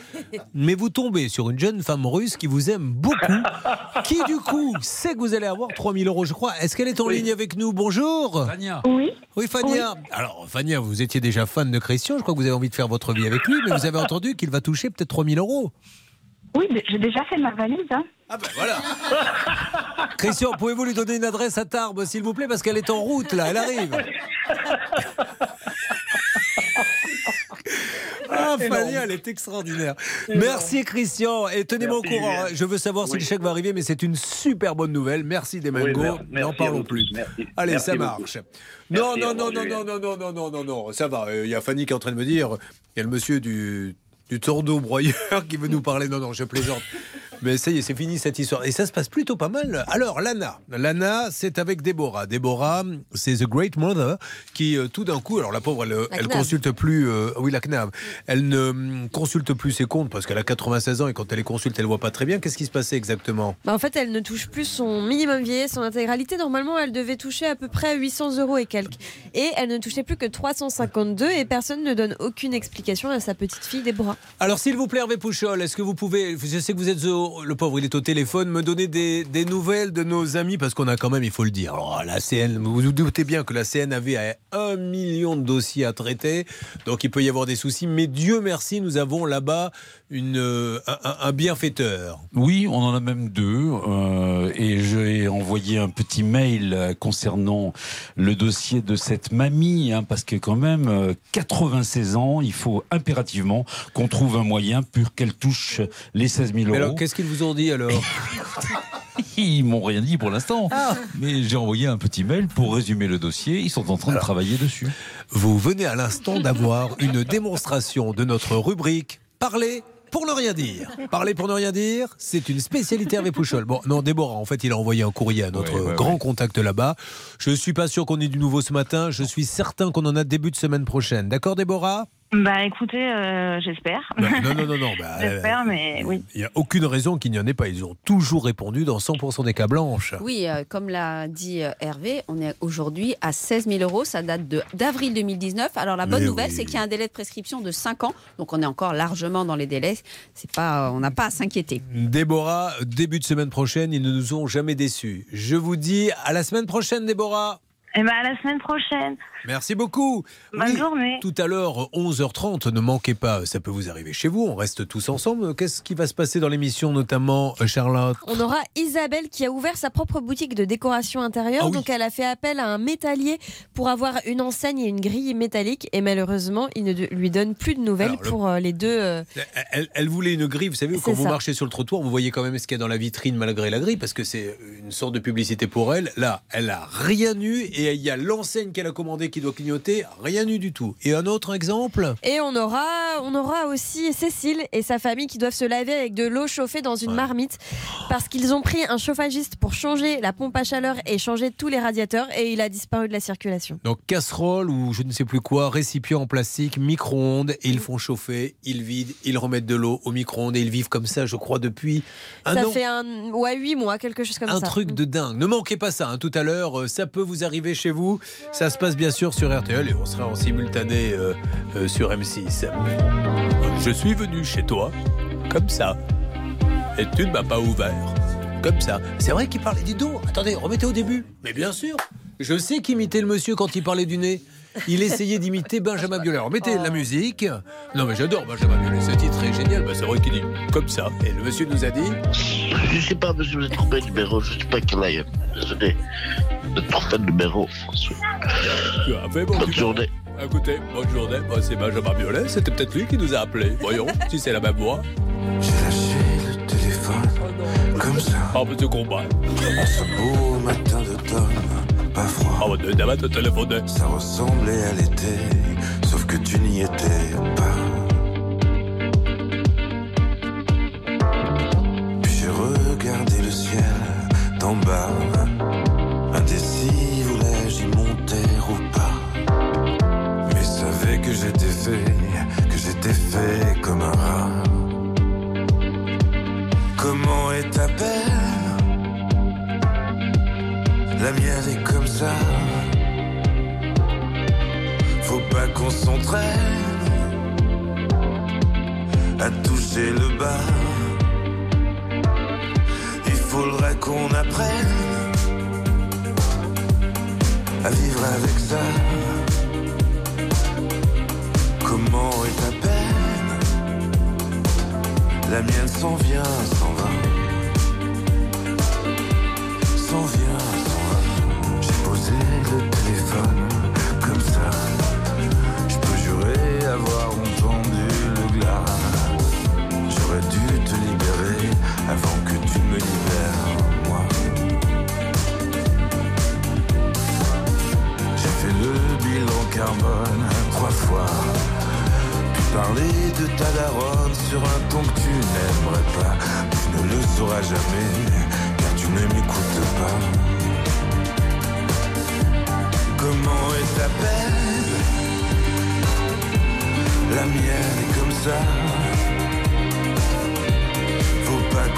mais vous tombez sur une jeune femme russe qui vous aime beaucoup, qui du coup sait que vous allez avoir 3000 euros, je crois. Est-ce qu'elle est en ligne avec nous? Bonjour Tania. Oui. Oui, Fania. Alors, Fania, vous étiez déjà fan de Christian, je crois que vous avez envie de faire votre vie avec lui, mais vous avez entendu qu'il va toucher peut-être 3000 euros. Oui, mais j'ai déjà fait ma valise. Hein. Ah ben voilà Christian, pouvez-vous lui donner une adresse à Tarbes, s'il vous plaît, parce qu'elle est en route, là, elle arrive. Ah, Fanny, elle est extraordinaire. Merci, Christian. Et tenez-moi au courant. Hein. Je veux savoir si Oui. le chèque va arriver, mais c'est une super bonne nouvelle. Merci, Demengo. Oui, mer- merci N'en parlons plus. Merci. Allez, Merci ça beaucoup. marche. Non, Merci, non, non, non, non, non, non, non, non, non, non, ça va. Euh, Il y a Fanny qui est en train de me dire, il y a le monsieur du, du tordeau broyeur qui veut nous parler. Non, non, je plaisante. Mais ça y est, c'est fini cette histoire. Et ça se passe plutôt pas mal. Alors, Lana. Lana, c'est avec Déborah. Déborah, c'est The Great Mother qui, euh, tout d'un coup, alors la pauvre, elle, euh, La elle consulte plus. euh, oui, la CNAV. Elle ne hum, consulte plus ses comptes parce qu'elle a 96 ans et quand elle les consulte, elle voit pas très bien. Qu'est-ce qui se passait exactement? Bah, en fait, elle ne touche plus son minimum vieillesse, son intégralité. Normalement, elle devait toucher à peu près 800 euros et quelques. Et elle ne touchait plus que 352 et personne ne donne aucune explication à sa petite fille Déborah. Alors, s'il vous plaît, Hervé Pouchol, est-ce que vous pouvez, je sais que vous êtes au- le pauvre, il est au téléphone, me donner des, nouvelles de nos amis, parce qu'on a quand même, il faut le dire, la CN, vous vous doutez bien que la CN avait un million de dossiers à traiter, donc il peut y avoir des soucis, mais Dieu merci, nous avons là-bas une, euh, un, un- bienfaiteur. Oui, on en a même deux. euh, et j'ai envoyé un petit mail euh, concernant le dossier de cette mamie, hein, parce que quand même, euh, 96 ans, il faut impérativement qu'on trouve un moyen pour qu'elle touche les 16 000 Mais euros. alors, qu'est-ce qu'ils vous ont dit alors? Ils m'ont rien dit pour l'instant. Ah. Mais j'ai envoyé un petit mail pour résumer le dossier. Ils sont en train de travailler dessus. Vous venez à l'instant d'avoir une démonstration de notre rubrique Parler pour ne rien dire. Parler pour ne rien dire, c'est une spécialité Hervé Pouchol. Bon, non, Déborah, en fait, il a envoyé un courrier à notre Ouais, ouais, grand ouais. contact là-bas. Je suis pas sûr qu'on ait du nouveau ce matin. Je suis certain qu'on en a début de semaine prochaine. D'accord, Déborah? Bah écoutez, euh, j'espère. Bah, Non, non, non, non. bah, j'espère, mais oui. Il n'y a aucune raison qu'il n'y en ait pas. Ils ont toujours répondu dans 100% des cas blanches. Oui, euh, comme l'a dit euh, Hervé, on est aujourd'hui à 16 000 euros. Ça date de- d'avril 2019. Alors la bonne Mais nouvelle, oui. c'est qu'il y a un délai de prescription de 5 ans. Donc on est encore largement dans les délais. C'est pas, on n'a pas à s'inquiéter. Déborah, début de semaine prochaine, ils ne nous ont jamais déçus. Je vous dis à la semaine prochaine, Déborah. Et ben à la semaine prochaine. Merci beaucoup. Bonne Oui, journée. Tout à l'heure, 11h30, ne manquez pas, ça peut vous arriver chez vous, on reste tous ensemble. Qu'est-ce qui va se passer dans l'émission, notamment, euh, Charlotte? On aura Isabelle qui a ouvert sa propre boutique de décoration intérieure. Ah oui. Donc elle a fait appel à un métallier pour avoir une enseigne et une grille métallique. Et malheureusement, il ne lui donne plus de nouvelles Alors, le- pour euh, les deux. euh, Elle, elle voulait une grille, vous savez, quand vous ça. marchez sur le trottoir, vous voyez quand même ce qu'il y a dans la vitrine malgré la grille, parce que c'est une sorte de publicité pour elle. Là, elle a rien eu, et il y a l'enseigne qu'elle a commandée qui doit clignoter, rien eu du tout. Et un autre exemple? Et on aura, on aura aussi Cécile et sa famille qui doivent se laver avec de l'eau chauffée dans une marmite parce qu'ils ont pris un chauffagiste pour changer la pompe à chaleur et changer tous les radiateurs et il a disparu de la circulation. Donc casserole ou je ne sais plus quoi, récipient en plastique, micro-ondes, et ils font chauffer, ils vident, ils remettent de l'eau au micro-ondes, et ils vivent comme ça, je crois, depuis un ça an. fait un, ouais, 8 mois, quelque chose comme un ça. truc de dingue. Ne manquez pas ça, hein, tout à l'heure, euh, ça peut vous arriver chez vous. Ça se passe bien sûr sur RTL et on sera en simultané euh, euh, sur M6. Je suis venu chez toi, comme ça, et tu ne m'as pas ouvert. Comme ça. C'est vrai qu'il parlait du dos. Attendez, remettez au début. Mais bien sûr. Je sais qu'imiter le monsieur quand il parlait du nez. Il essayait d'imiter Benjamin Biolay. Alors mettez la musique. Non mais j'adore Benjamin Biolay. Ce titre est génial. Bah, c'est vrai qu'il dit comme ça. Et le monsieur nous a dit. Je sais pas, monsieur, vous êtes trompé numéro. Je sais pas quel aille. Désolé. Êtes trompé de numéro. Tu as fait bon, Bonne journée. Écoutez, bonne journée. Bah, c'est Benjamin Biolay. C'était peut-être lui qui nous a appelés. Voyons si c'est la même voix. Comme ça. Ah, mais tu comprends. En ce beau matin d'automne, pas froid. Ah, bah, demain, te téléphoner. Ça ressemblait à l'été, sauf que tu n'y étais pas. Puis j'ai regardé le ciel d'en bas. J'étais fait, que j'étais fait comme un rat. Comment est ta peine? La mienne est comme ça. Faut pas qu'on s'entraîne à toucher le bas. Il faudrait qu'on apprenne à vivre avec ça. Comment est ta peine La mienne s'en vient, s'en va. S'en vient, s'en va. J'ai posé le téléphone comme ça. Je peux jurer avoir entendu le glas. J'aurais dû te libérer avant que tu me libères, moi. J'ai fait le bilan carbone trois fois. Parler de ta daronne sur un ton que tu n'aimerais pas. Tu ne le sauras jamais, car tu ne m'écoutes pas. Comment est ta peine La mienne est comme ça. Faut pas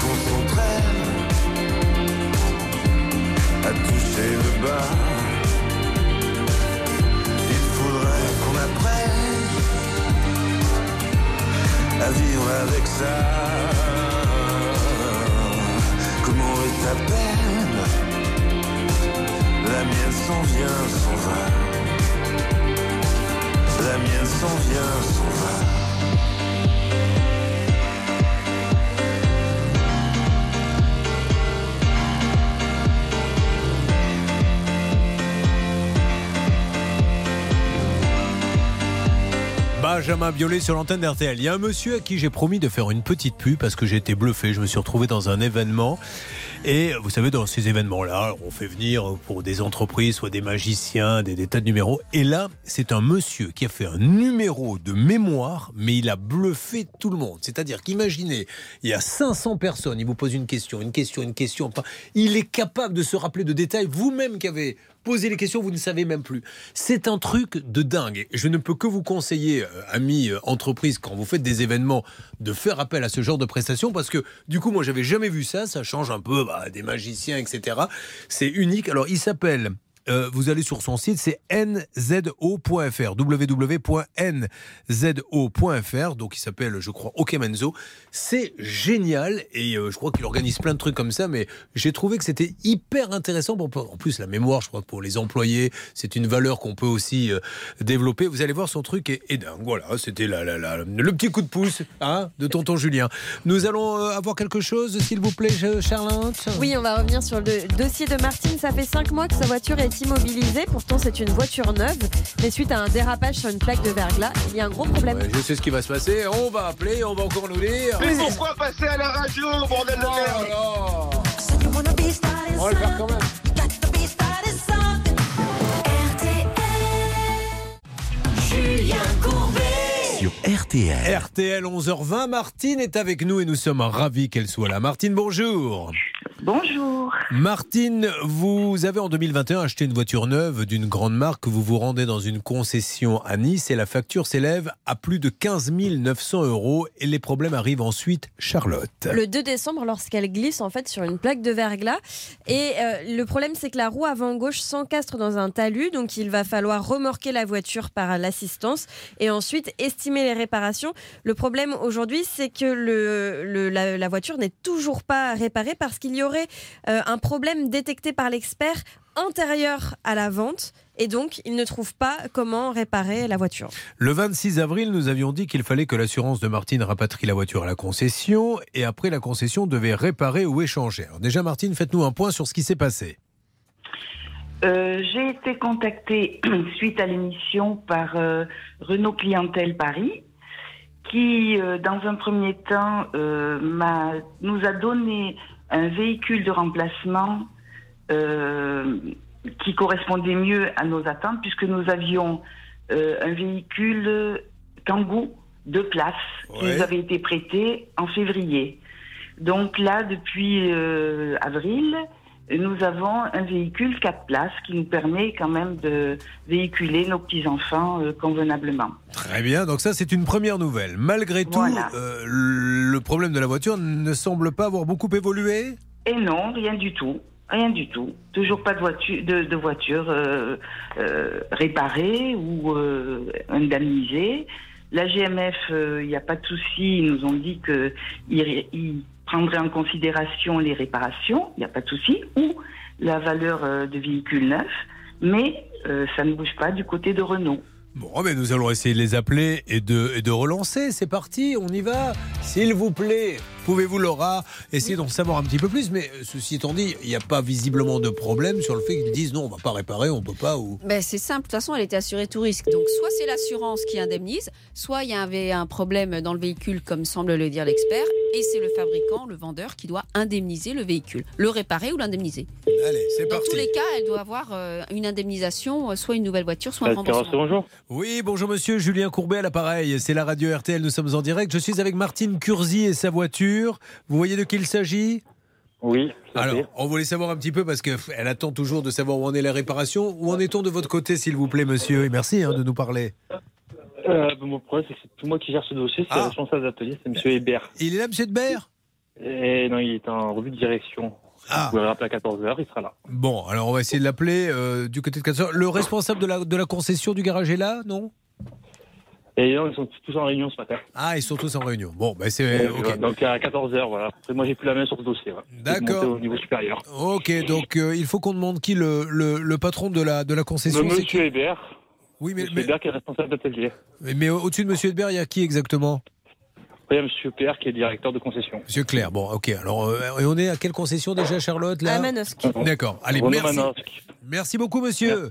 Benjamin Biolay sur l'antenne d'RTL. Il y a un monsieur à qui j'ai promis de faire une petite pub parce que j'ai été bluffé. Je me suis retrouvé dans un événement. Et vous savez, dans ces événements-là, on fait venir pour des entreprises, soit des magiciens, des, des tas de numéros. Et là, c'est un monsieur qui a fait un numéro de mémoire, mais il a bluffé tout le monde. C'est-à-dire qu'imaginez, il y a 500 personnes, il vous pose une question, une question, une question. Il est capable de se rappeler de détails. Vous-même qui avez posé les questions, vous ne savez même plus. C'est un truc de dingue. Je ne peux que vous conseiller, euh, amis euh, entreprises, quand vous faites des événements, de faire appel à ce genre de prestations parce que du coup, moi, j'avais jamais vu ça. Ça change un peu bah, des magiciens, etc. C'est unique. Alors, il s'appelle euh, vous allez sur son site, c'est nzo.fr, www.nzo.fr, donc il s'appelle, je crois, Okemenzo. C'est génial et euh, je crois qu'il organise plein de trucs comme ça, mais j'ai trouvé que c'était hyper intéressant. En plus, la mémoire, je crois pour les employés, c'est une valeur qu'on peut aussi euh, développer. Vous allez voir, son truc est, dingue. Voilà, c'était le petit coup de pouce hein, de tonton Julien. Nous allons avoir quelque chose, s'il vous plaît, Charlotte? Oui, on va revenir sur le dossier de Martine. Ça fait 5 mois que sa voiture est immobilisée. Pourtant, c'est une voiture neuve. Mais suite à un dérapage sur une plaque de verglas, il y a un gros problème. Ouais, je sais ce qui va se passer. On va appeler, on va encore nous dire. Mais pourquoi passer à la radio, bordel de merde On va le faire quand même. Julien Courbet. Sur RTL. RTL 11h20, Martine est avec nous et nous sommes ravis qu'elle soit là. Martine, bonjour. Bonjour. Martine, vous avez en 2021 acheté une voiture neuve d'une grande marque. Vous vous rendez dans une concession à Nice et la facture s'élève à plus de 15 900 euros. Et les problèmes arrivent ensuite, Charlotte. Le 2 décembre, lorsqu'elle glisse en fait sur une plaque de verglas. Et euh, le problème, c'est que la roue avant gauche s'encastre dans un talus. Donc, il va falloir remorquer la voiture par l'assistance et ensuite estimer les réparations. Le problème aujourd'hui, c'est que le, le- la, la voiture n'est toujours pas réparée parce qu'il y aurait euh, un problème détecté par l'expert antérieur à la vente. Et donc, il ne trouve pas comment réparer la voiture. Le 26 avril, nous avions dit qu'il fallait que l'assurance de Martine rapatrie la voiture à la concession et après la concession devait réparer ou échanger. Alors déjà, Martine, faites-nous un point sur ce qui s'est passé. Euh, J'ai été contactée suite à l'émission par euh, Renault Clientèle Paris, qui, euh, dans un premier temps, euh, nous a donné un véhicule de remplacement euh, qui correspondait mieux à nos attentes, puisque nous avions euh, un véhicule Kangoo de place qui nous avait été prêté en février. Donc là, depuis euh, avril, nous avons un véhicule 4 places qui nous permet quand même de véhiculer nos petits-enfants euh, convenablement. Très bien, donc ça c'est une première nouvelle. Malgré tout, Voilà. euh, le problème de la voiture ne semble pas avoir beaucoup évolué. Et non, rien du tout. Rien du tout. Toujours pas de voiture, de, de voiture euh, réparée ou indemnisée. La GMF, il n'y a pas de souci. Ils nous ont dit qu'ils ils prendraient en considération les réparations. Il n'y a pas de souci. Ou la valeur euh, de véhicule neuf. Mais euh, ça ne bouge pas du côté de Renault. Bon, mais nous allons essayer de les appeler et de, et de relancer. C'est parti, on y va. S'il vous plaît, pouvez-vous, Laura, essayer d'en savoir un petit peu plus? Mais euh, ceci étant dit, il n'y a pas visiblement de problème sur le fait qu'ils disent non, on va pas réparer, on peut pas. Ou... Ben, c'est simple, de toute façon, elle était assurée tout risque. Donc, soit c'est l'assurance qui indemnise, soit il y avait un problème dans le véhicule, comme semble le dire l'expert, et c'est le fabricant, le vendeur, qui doit indemniser le véhicule, le réparer ou l'indemniser. Allez, c'est Dans parti. tous les cas, elle doit avoir euh, une indemnisation, euh, soit une nouvelle voiture, soit un remboursement. bonjour. Oui, bonjour monsieur, Julien Courbet à l'appareil. C'est la radio RTL, nous sommes en direct. Je suis avec Martine Curzi et sa voiture. Vous voyez de qui il s'agit? Oui. Alors, on voulait savoir un petit peu parce qu'elle attend toujours de savoir où en est la réparation. Où en est-on de votre côté, s'il vous plaît, monsieur? Et merci hein, de nous parler. Euh, ben, mon problème, c'est que c'est tout moi qui gère ce dossier. C'est le responsable d'atelier, c'est monsieur Hébert. Il est là, monsieur Hébert? Et non, il est en revue de direction. Vous pouvez le rappeler à 14h, il sera là. Bon, alors on va essayer de l'appeler euh, du côté de 4 Le responsable de la, de la concession du garage est là, non? Et non, ils sont tous en réunion ce matin. Ah, ils sont tous en réunion. Bon, ben c'est. Et, ok. voilà, Donc à 14h, voilà. Après, moi, j'ai plus la main sur ce dossier. voilà. D'accord. Au niveau supérieur. Ok, donc euh, il faut qu'on demande qui le, le, le patron de la, de la concession Le monsieur qui Hébert. Oui, mais, Monsieur Hébert qui est responsable d'atelier. mais, mais au-dessus de monsieur Edbert, il y a qui exactement? Oui, il y a monsieur Claire qui est directeur de concession. Monsieur Claire, bon, ok. Alors, euh, et on est à quelle concession déjà, Charlotte là? À Manosque. D'accord. Allez, merci. Manosque. Merci beaucoup, monsieur.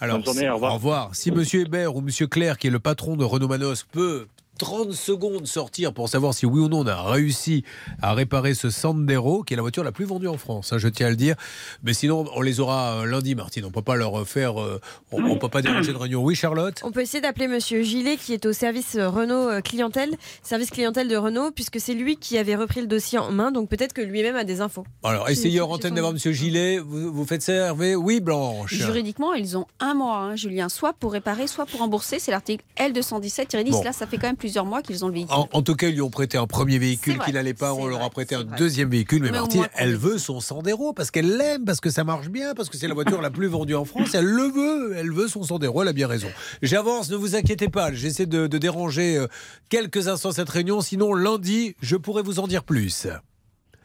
Alors, au revoir. Si monsieur Hébert ou monsieur Claire, qui est le patron de Renault Manosque, peut 30 secondes sortir pour savoir si oui ou non on a réussi à réparer ce Sandero, qui est la voiture la plus vendue en France, hein, je tiens à le dire. Mais sinon, on les aura euh, lundi, Martine. On peut pas leur faire, euh, on, on peut pas déranger de réunion. Oui, Charlotte? On peut essayer d'appeler Monsieur Gillet qui est au service euh, Renault euh, clientèle, service clientèle de Renault, puisque c'est lui qui avait repris le dossier en main, donc peut-être que lui-même a des infos. Alors, essayez si antenne d'avoir monsieur Gillet. Vous, vous faites ça, Hervé Oui, Blanche. Juridiquement, ils ont un mois, hein, Julien, soit pour réparer, soit pour rembourser. C'est l'article L217-10. Bon. Là, ça fait quand même plusieurs mois qu'ils ont le véhicule. En, en tout cas, ils lui ont prêté un premier véhicule qui n'allait pas. On leur a prêté un vrai. deuxième véhicule. Mais, Martine, elle veut son Sandero parce qu'elle l'aime, parce que ça marche bien, parce que c'est la voiture la plus vendue en France. Elle le veut. Elle veut son Sandero. Elle a bien raison. J'avance, ne vous inquiétez pas. J'essaie de, de déranger euh, quelques instants cette réunion. Sinon, lundi, je pourrais vous en dire plus.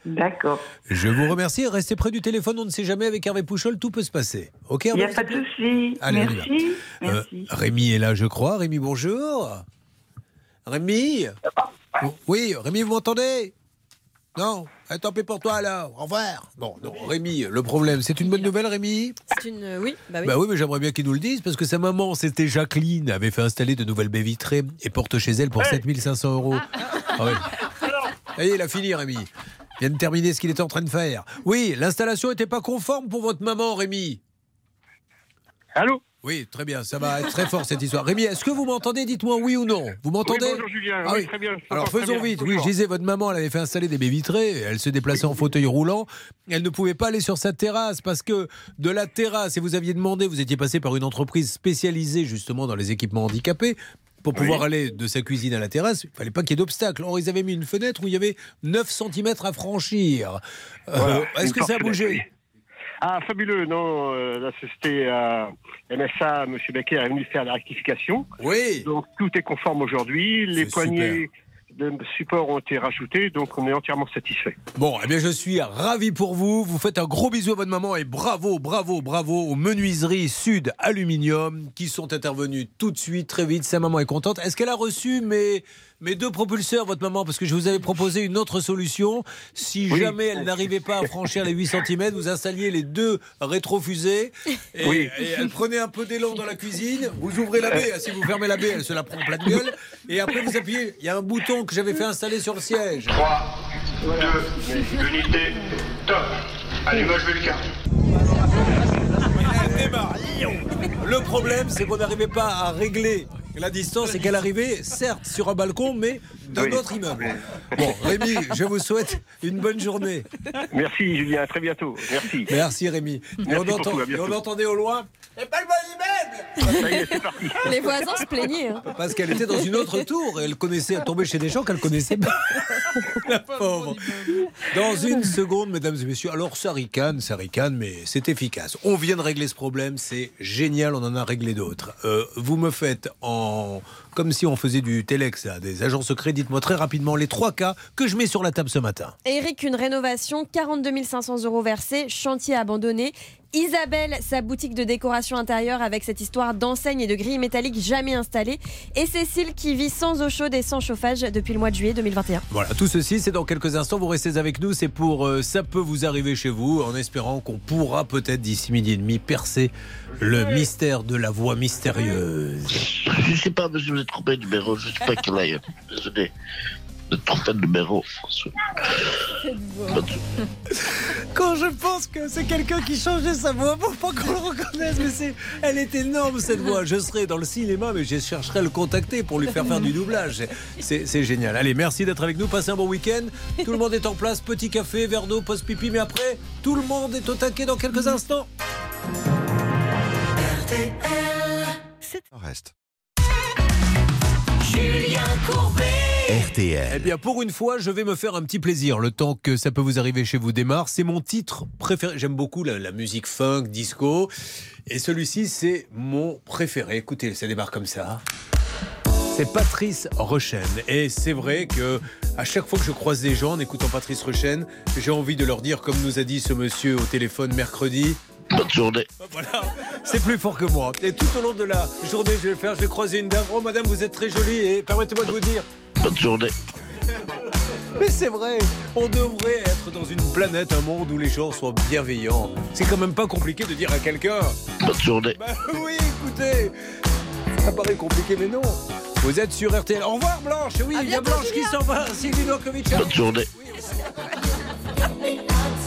D'accord. Je vous remercie. Restez près du téléphone. On ne sait jamais avec Hervé Pouchol, tout peut se passer. Ok, Il n'y a pas de souci. Merci. Euh, Merci. Rémi est là, je crois. Rémi, bonjour. Rémi Oui, Rémi, vous m'entendez? Non? Eh, Tant pis pour toi alors. Au revoir. Bon, non, Rémi, le problème, c'est une bonne nouvelle, Rémi? C'est une. Oui, bah oui. Bah oui, mais j'aimerais bien qu'il nous le dise parce que sa maman, c'était Jacqueline, avait fait installer de nouvelles baies vitrées et porte chez elle pour 7500 euros. Ah ouais. Ça y est, il a fini, Rémi. Il vient de terminer ce qu'il était en train de faire. Oui, l'installation n'était pas conforme pour votre maman, Rémi. Allô? Oui, très bien, ça va être très fort cette histoire. Rémi, est-ce que vous m'entendez? Dites-moi oui ou non. Vous m'entendez? Oui, bonjour, Julien. Ah Oui, très bien, Alors très faisons bien. vite. Oui, je disais, votre maman, elle avait fait installer des baies vitrées. Elle se déplaçait en fauteuil roulant. Elle ne pouvait pas aller sur sa terrasse parce que de la terrasse, et vous aviez demandé, vous étiez passé par une entreprise spécialisée justement dans les équipements handicapés. Pour pouvoir Oui. aller de sa cuisine à la terrasse, il fallait pas qu'il y ait d'obstacle. Or, ils avaient mis une fenêtre où il y avait 9 cm à franchir. Euh, Est-ce que ça a bougé? Ah, fabuleux. Non, euh, la société euh, MSA, M. Becker est venu faire la rectification. Oui. Donc, tout est conforme aujourd'hui. Les poignées de support ont été rajoutés, donc on est entièrement satisfait. Bon, eh bien, je suis ravi pour vous. Vous faites un gros bisou à votre maman et bravo, bravo, bravo aux menuiseries Sud Aluminium qui sont intervenues tout de suite, très vite. Sa maman est contente. Est-ce qu'elle a reçu mes, mes deux propulseurs, votre maman? Parce que je vous avais proposé une autre solution. Si Oui. jamais elle n'arrivait pas à franchir les 8 cm, vous installiez les deux rétrofusées et, Oui. et elle prenait un peu d'élan dans la cuisine. Vous ouvrez la baie. Si vous fermez la baie, elle se la prend en pleine gueule. Et après, vous appuyez. Il y a un bouton que j'avais fait installer sur le siège. 3, 2, unité, top. Allumage Vulcain. Elle démarre. Le problème, c'est qu'on n'arrivait pas à régler la distance et qu'elle arrivait, certes, sur un balcon, mais d'un Oui. autre immeuble. Bon, Rémi, je vous souhaite une bonne journée. Merci Julien, à très bientôt. Merci. Merci Rémi. Et Merci on, entend- et entendait au loin. C'est pas le bon immeuble Ça y est, c'est parti. Les voisins se plaignaient. hein. Parce qu'elle était dans une autre tour et elle connaissait, elle tombait chez des gens qu'elle connaissait pas. La pauvre. Dans une seconde, mesdames et messieurs. Alors, ça ricane, ça ricane, mais c'est efficace. On vient de régler ce problème, c'est génial, on en a réglé d'autres. Euh, vous me faites en. Comme si on faisait du Telex à des agents secrets, dites-moi très rapidement les trois cas que je mets sur la table ce matin. Eric, une rénovation, 42 500 euros versés, chantier abandonné. Isabelle, sa boutique de décoration intérieure avec cette histoire d'enseigne et de grilles métalliques jamais installées. Et Cécile qui vit sans eau chaude et sans chauffage depuis le mois de juillet 2021. Voilà, tout ceci, c'est dans quelques instants. Vous restez avec nous. C'est pour euh, Ça peut vous arriver chez vous, en espérant qu'on pourra peut-être d'ici midi et demi percer le mystère de la voix mystérieuse. Je sais pas, monsieur, vous êtes trompé numéro. Je sais pas quel est. Désolé. Êtes trompé de numéro. Quand je pense que c'est quelqu'un qui changeait sa voix pour pas qu'on le reconnaisse, mais c'est, elle est énorme cette voix. Je serai dans le cinéma, mais je chercherai à le contacter pour lui faire faire du doublage. C'est, c'est génial. Allez, merci d'être avec nous. Passez un bon week-end. Tout le monde est en place. Petit café, verre d'eau, pause pipi. Mais après, tout le monde est au taquet dans quelques instants. Reste. Julien Courbet. RTL. Eh bien, pour une fois, je vais me faire un petit plaisir. Le temps que ça peut vous arriver chez vous démarre. C'est mon titre préféré. J'aime beaucoup la, musique funk, disco. Et celui-ci, c'est mon préféré. Écoutez, ça démarre comme ça. C'est Patrice Rochen. Et c'est vrai que à chaque fois que je croise des gens en écoutant Patrice Rochen, j'ai envie de leur dire, comme nous a dit ce monsieur au téléphone mercredi, Bonne journée. voilà, c'est plus fort que moi. Et tout au long de la journée, je vais le faire. Je vais croiser une dame. Oh, madame, vous êtes très jolie. Et permettez-moi de vous dire, Bonne journée. Mais c'est vrai, on devrait être dans une planète, un monde où les gens soient bienveillants. C'est quand même pas compliqué de dire à quelqu'un. Bonne journée. Bah oui, écoutez, ça paraît compliqué, mais non. Vous êtes sur RTL. Au revoir Blanche. Oui, il y a Blanche qui s'en va. Sylvie Nokovic. Bonne journée.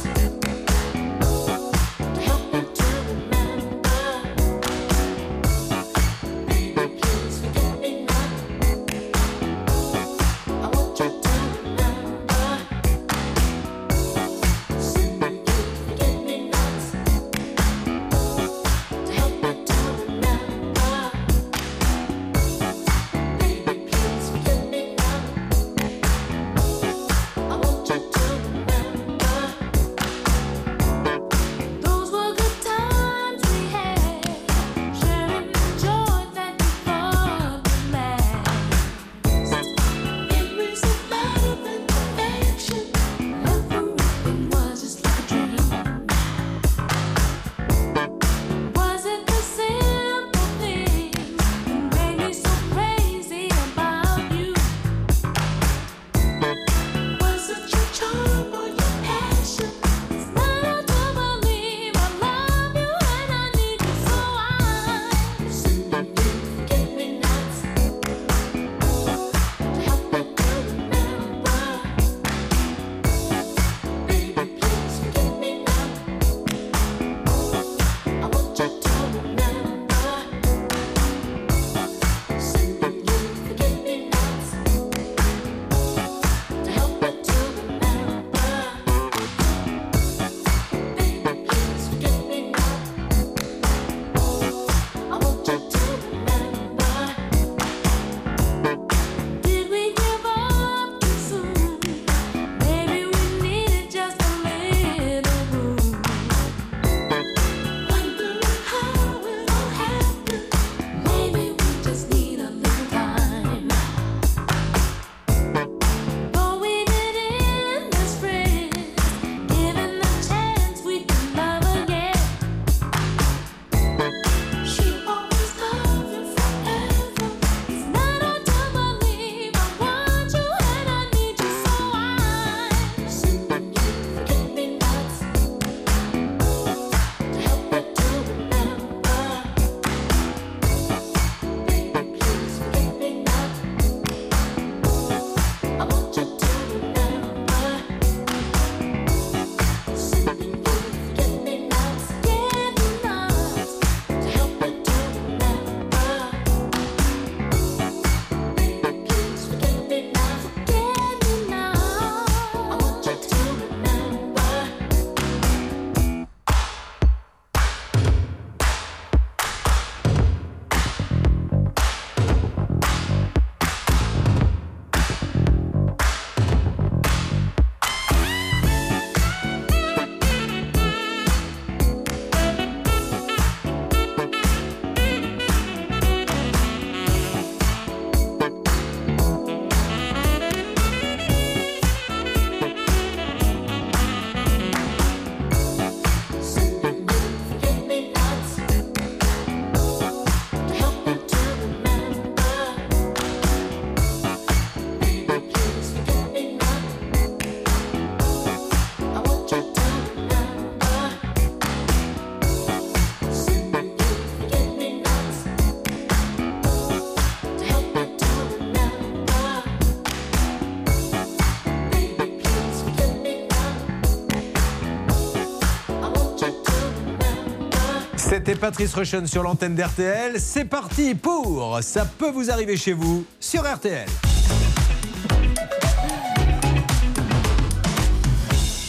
Patrice Rushen sur l'antenne d'RTL. C'est parti pour Ça peut vous arriver chez vous sur RTL.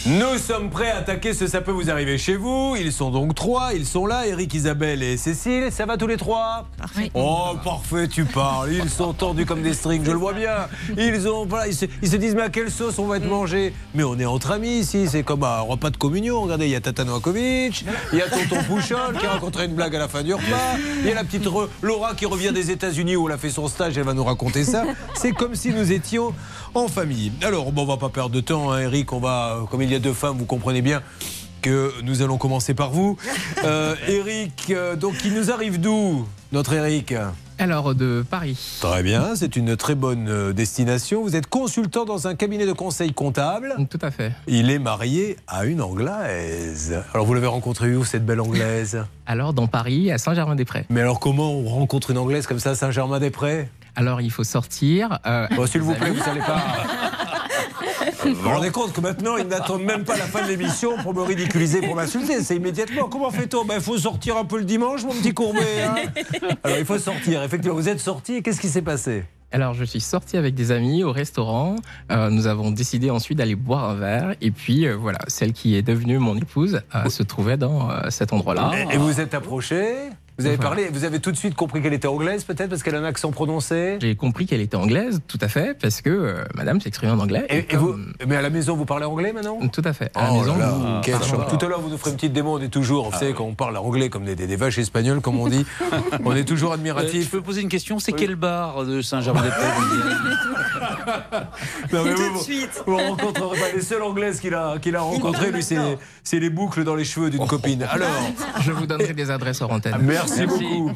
Nous sommes prêts à attaquer ce Ça peut vous arriver chez vous. Ils sont donc trois. Ils sont là, Eric, Isabelle et Cécile. Ça va tous les trois? Oh, parfait, tu parles. Ils sont tendus comme des strings, je le vois bien. Ils, ont, voilà, ils, se, ils se disent, mais à quelle sauce on va être mangé? Mais on est entre amis ici. C'est comme un repas de communion. Regardez, il y a Tata Novakovic, il y a Tonton Pouchol qui raconterait une blague à la fin du repas. Il y a la petite Laura qui revient des États-Unis où elle a fait son stage. Elle va nous raconter ça. C'est comme si nous étions en famille. Alors, bon, on va pas perdre de temps, hein, Eric. On va, euh, comme il y a deux femmes, vous comprenez bien que nous allons commencer par vous. Euh, Eric, euh, donc il nous arrive d'où, notre Eric Alors, de Paris. Très bien, c'est une très bonne euh, destination. Vous êtes consultant dans un cabinet de conseil comptable. Tout à fait. Il est marié à une Anglaise. Alors vous l'avez rencontrée où, cette belle Anglaise? Alors, dans Paris, à Saint-Germain-des-Prés. Mais alors comment on rencontre une Anglaise comme ça à Saint-Germain-des-Prés? Alors, il faut sortir. euh, Bon, S'il vous plaît, vous n'allez pas... Vous vous rendez compte que maintenant, ils n'attendent même pas la fin de l'émission pour me ridiculiser, pour m'insulter. C'est immédiatement. Comment fait-on? Il faut sortir un peu le dimanche, mon petit courbet. hein? Alors, il faut sortir. Effectivement, vous êtes sorti. Qu'est-ce qui s'est passé? Alors, je suis sorti avec des amis au restaurant. Euh, nous avons décidé ensuite d'aller boire un verre. Et puis, euh, voilà, celle qui est devenue mon épouse euh, se trouvait dans euh, cet endroit-là. Et, et vous êtes approché Vous avez parlé Vous avez tout de suite compris qu'elle était anglaise, peut-être, parce qu'elle a un accent prononcé? J'ai compris qu'elle était anglaise, tout à fait, parce que euh, madame s'exprimait en anglais. Et, et vous, mais à la maison, vous parlez anglais maintenant? Tout à fait. À la Oh maison, là quel. Tout à l'heure, vous nous ferez une petite démo. On est toujours, vous savez, quand on parle anglais comme des, des- des vaches espagnoles, comme on dit, on est toujours Euh, admiratif. je peux poser une question C'est quel bar de Saint-Germain-des-Prés Non, mais vous, vous- Vous rencontrerez pas les seules anglaises qu'il a, qu'il a rencontrées. Lui, c'est c'est les boucles dans les cheveux d'une copine. Alors, Je vous donnerai des adresses hors antenne. Merci, beaucoup.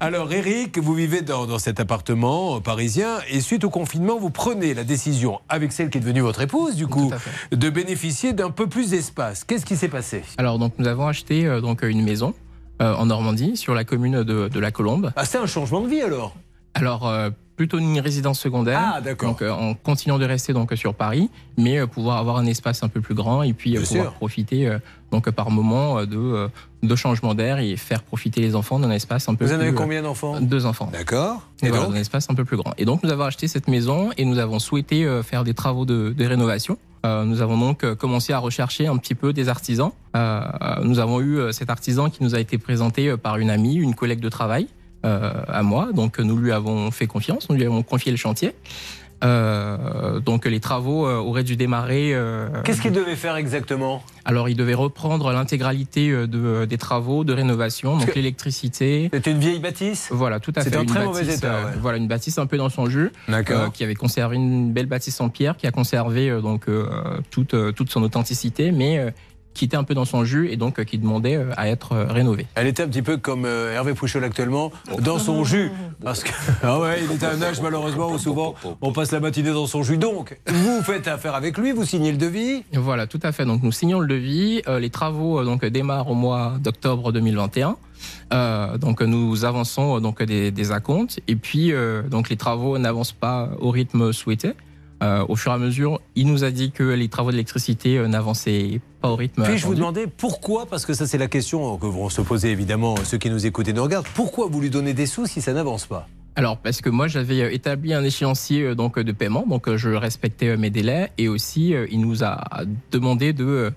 Alors, Eric, vous vivez dans, dans cet appartement parisien et suite au confinement, vous prenez la décision, avec celle qui est devenue votre épouse, du coup, de bénéficier d'un peu plus d'espace. Qu'est-ce qui s'est passé? Alors, donc, nous avons acheté euh, donc, une maison euh, en Normandie, sur la commune de, de la Colombe. Ah, c'est un changement de vie alors? Alors, euh, plutôt une résidence secondaire. Ah, d'accord. Donc, euh, en continuant de rester donc, sur Paris, mais euh, pouvoir avoir un espace un peu plus grand et puis euh, pouvoir sûr. profiter donc, par moment euh, de, euh, de changement d'air et faire profiter les enfants d'un espace un peu Vous plus. en avez euh, combien d'enfants Deux enfants. D'accord. Et Et voilà, donc un espace un peu plus grand. Et donc, nous avons acheté cette maison et nous avons souhaité faire des travaux de, de rénovation. Euh, nous avons donc commencé à rechercher un petit peu des artisans. Euh, nous avons eu cet artisan qui nous a été présenté par une amie, une collègue de travail euh, à moi. Donc, nous lui avons fait confiance, nous lui avons confié le chantier. Euh, donc, les travaux euh, auraient dû démarrer. euh, Qu'est-ce qu'il devait faire exactement? Alors, il devait reprendre l'intégralité de, des travaux de rénovation, donc l'électricité. C'était une vieille bâtisse? Voilà, tout à fait. C'était Une très mauvais état, ouais. Voilà, une bâtisse un peu dans son jus. D'accord. euh, qui avait conservé une belle bâtisse en pierre, qui a conservé euh, donc euh, toute, toute son authenticité, mais qui était un peu dans son jus et donc euh, qui demandait euh, à être euh, rénovée. Elle était un petit peu comme Hervé Pouchol actuellement, dans son jus. Parce que, ah ouais, il est à un âge malheureusement où souvent on passe la matinée dans son jus. Donc, vous faites affaire avec lui, vous signez le devis. Voilà, tout à fait. Donc nous signons le devis. Les travaux donc démarrent au mois d'octobre 2021. Euh, donc nous avançons donc des, des acomptes et puis euh, donc les travaux n'avancent pas au rythme souhaité. Euh, au fur et à mesure, il nous a dit que les travaux d'électricité euh, n'avançaient pas au rythme. Puis-je vous demander pourquoi, parce que ça c'est la question que vont se poser évidemment ceux qui nous écoutent et nous regardent, pourquoi vous lui donnez des sous si ça n'avance pas? Alors, parce que moi, j'avais euh, établi un échéancier donc, de paiement, donc je respectais mes délais, et aussi, il nous a demandé de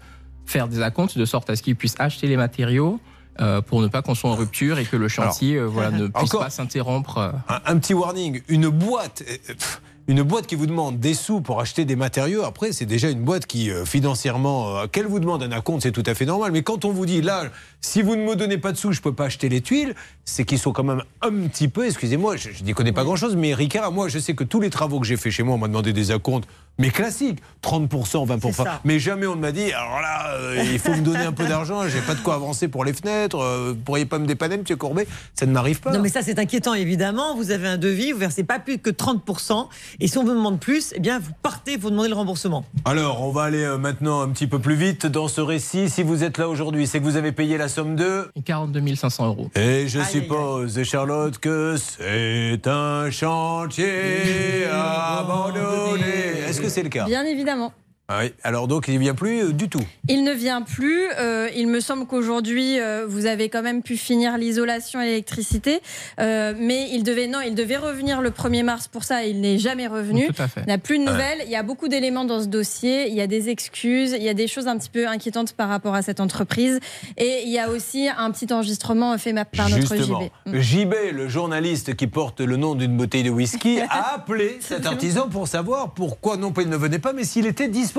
faire des acomptes de sorte à ce qu'il puisse acheter les matériaux euh, pour ne pas qu'on soit en rupture et que le chantier euh, voilà, ne puisse Encore. pas s'interrompre. un, un petit warning, une boîte, pff, une boîte qui vous demande des sous pour acheter des matériaux, après c'est déjà une boîte qui euh, financièrement, euh, qu'elle vous demande un acompte, c'est tout à fait normal. Mais quand on vous dit là, si vous ne me donnez pas de sous, je peux pas acheter les tuiles, c'est qu'ils sont quand même un petit peu, excusez-moi, je, je n'y connais pas grand-chose, mais Ricard, moi je sais que tous les travaux que j'ai fait chez moi, on m'a demandé des acomptes, mais classiques, 30%, 20%. ça. Mais jamais on ne m'a dit, alors là, euh, il faut me donner un peu d'argent, j'ai pas de quoi avancer pour les fenêtres, euh, vous pourriez pas me dépanner, monsieur Courbet Ça ne m'arrive pas. Non, mais ça, c'est inquiétant, évidemment. Vous avez un devis, vous versez pas plus que 30%. Et si on vous demande plus, eh bien, vous partez, vous demandez le remboursement. Alors, on va aller euh, maintenant un petit peu plus vite dans ce récit. Si vous êtes là aujourd'hui, c'est que vous avez payé la somme de 42 500 euros. Et je suppose, Charlotte, que c'est un chantier abandonné. Est-ce Bien évidemment. Ah oui. Alors donc, il ne vient plus euh, du tout. Il ne vient plus. Euh, il me semble qu'aujourd'hui, euh, vous avez quand même pu finir l'isolation et l'électricité. Euh, mais il devait, non, il devait revenir le 1er mars pour ça. Il n'est jamais revenu. Tout à fait. Il n'a plus de Ouais. nouvelles. Il y a beaucoup d'éléments dans ce dossier. Il y a des excuses. Il y a des choses un petit peu inquiétantes par rapport à cette entreprise. Et il y a aussi un petit enregistrement fait par notre Justement, JB. Mm. JB, le journaliste qui porte le nom d'une bouteille de whisky, a appelé cet artisan pour savoir pourquoi non pas il ne venait pas, mais s'il était disponible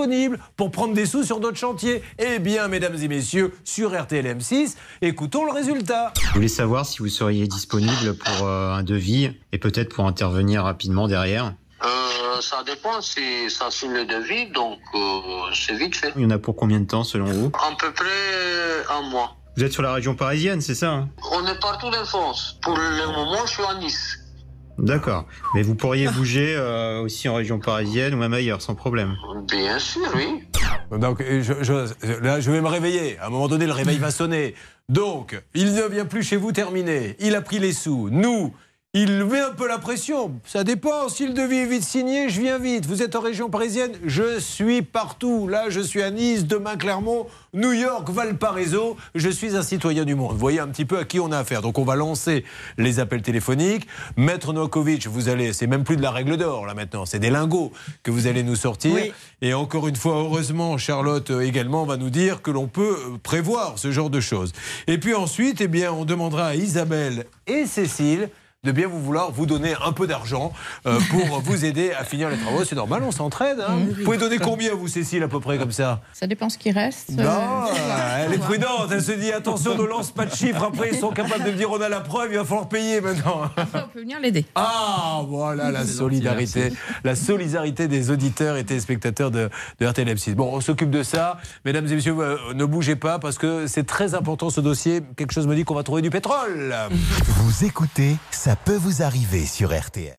pour prendre des sous sur d'autres chantiers. Eh bien, mesdames et messieurs, sur RTL M6, écoutons le résultat. Je voulais savoir si vous seriez disponible pour euh, un devis et peut-être pour intervenir rapidement derrière. Euh, ça dépend si ça signe le devis, donc euh, c'est vite fait. Il y en a pour combien de temps selon vous? À peu près un mois. Vous êtes sur la région parisienne, c'est ça hein? On est partout en France. Pour le moment, je suis à Nice. D'accord. Mais vous pourriez bouger euh, aussi en région parisienne ou même ailleurs sans problème. Bien sûr, oui. Donc, euh, je, je- là, je vais me réveiller. À un moment donné, le réveil va sonner. Donc, il ne vient plus chez vous, terminé. Il a pris les sous. Nous, il met un peu la pression. Ça dépend. Si le devis est vite signé, je viens vite. Vous êtes en région parisienne Je suis partout. Là, je suis à Nice, demain Clermont, New York, Valparaiso. Je suis un citoyen du monde. Vous voyez un petit peu à qui on a affaire. Donc, on va lancer les appels téléphoniques. Maître Novakovic, vous allez, c'est même plus de la règle d'or là maintenant, c'est des lingots que vous allez nous sortir. Oui. Et encore une fois, heureusement, Charlotte euh, également va nous dire que l'on peut euh, prévoir ce genre de choses. Et puis ensuite, eh bien, on demandera à Isabelle et Cécile de bien vous vouloir vous donner un peu d'argent euh, pour vous aider à finir les travaux. C'est normal, on s'entraide. hein. vous pouvez donner combien, vous, Cécile, à peu près comme ça? Ça dépend ce qui reste. non, Euh, elle est prudente, elle se dit attention, ne lance pas de chiffres. Après, ils sont capables de me dire on a la preuve, il va falloir payer maintenant. on peut venir l'aider. Ah, voilà la solidarité. La solidarité des auditeurs et téléspectateurs de, de RTL M6. Bon, on s'occupe de ça. Mesdames et messieurs, euh, ne bougez pas parce que c'est très important ce dossier. Quelque chose me dit qu'on va trouver du pétrole. Vous écoutez, ça peut vous arriver sur RTL.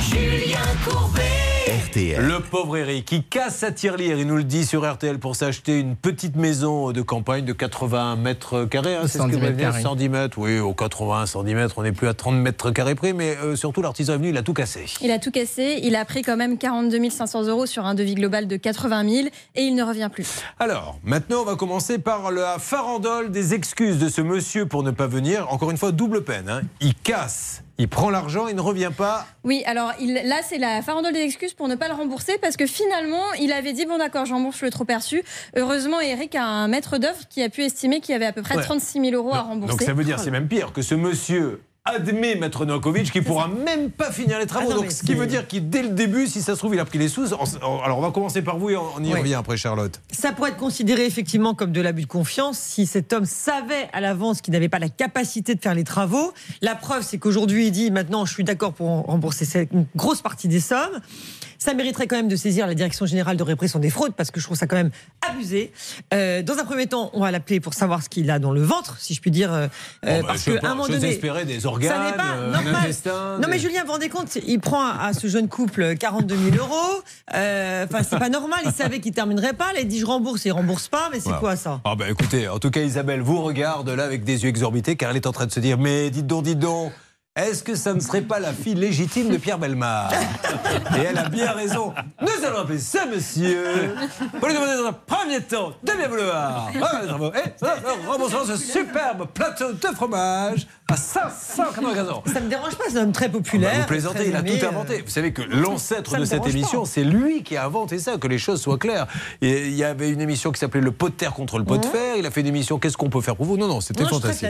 Julien Courbet. RTL. Le pauvre Eric qui casse sa tirelire, il nous le dit sur RTL pour s'acheter une petite maison de campagne de 80 mètres carrés. hein, c'est ce 110 que vous mètres m'avez dit, carrés. 110 mètres, oui, au 80, 110 mètres, on n'est plus à 30 mètres carrés près, mais euh, surtout l'artisan est venu, il a tout cassé. Il a tout cassé. Il a pris quand même 42 500 euros sur un devis global de 80 000 et il ne revient plus. Alors, maintenant, on va commencer par la farandole des excuses de ce monsieur pour ne pas venir. Encore une fois, double peine. hein. Il casse, il prend l'argent, il ne revient pas. Oui, alors il, là, c'est la farandole des excuses pour ne pas le rembourser parce que finalement, il avait dit Bon, d'accord, je rembourse le trop perçu. Heureusement, Eric a un maître d'œuvre qui a pu estimer qu'il y avait à peu près Ouais. 36 000 euros à rembourser. Donc ça veut dire, c'est même pire, que ce monsieur admet Maître Novakovic qui pourra même pas finir les travaux. Ah non, Donc ce qui veut dire qu'il dès le début, si ça se trouve, il a pris les sous. Alors on va commencer par vous et on y revient après Charlotte. Ça pourrait être considéré effectivement comme de l'abus de confiance si cet homme savait à l'avance qu'il n'avait pas la capacité de faire les travaux. La preuve, c'est qu'aujourd'hui, il dit maintenant, je suis d'accord pour rembourser une grosse partie des sommes. Ça mériterait quand même de saisir la Direction générale de répression des fraudes parce que je trouve ça quand même abusé. Euh, dans un premier temps, on va l'appeler pour savoir ce qu'il a dans le ventre, si je puis dire, euh, euh, bah, parce qu'à un moment donné, espérer des ça organes, n'est pas euh, normal. Non mais Julien, vous vous rendez compte, il prend à, ce jeune couple 42 000 euros. Enfin, c'est pas normal. Il savait qu'il terminerait pas. Là, il dit je rembourse, il rembourse pas. Mais c'est quoi ça? Ah bah écoutez, en tout cas Isabelle vous regarde là avec des yeux exorbités car elle est en train de se dire mais dites donc, dites donc. Est-ce que ça ne serait pas la fille légitime de Pierre Belmar? Et elle a bien raison. Nous allons appeler ce monsieur pour lui demander dans un premier temps de bien vouloir. Ah, remboursement ce superbe plateau de fromage à 595 euros. Ça me dérange pas. C'est un homme très populaire. Vous plaisantez, il a aimé, tout euh, inventé. Vous savez que l'ancêtre de cette émission, c'est lui qui a inventé ça, que les choses soient claires. Et il y avait une émission qui s'appelait Le pot de terre contre le pot de fer. Il a fait une émission Qu'est-ce qu'on peut faire pour vous? Non, non, c'était fantastique.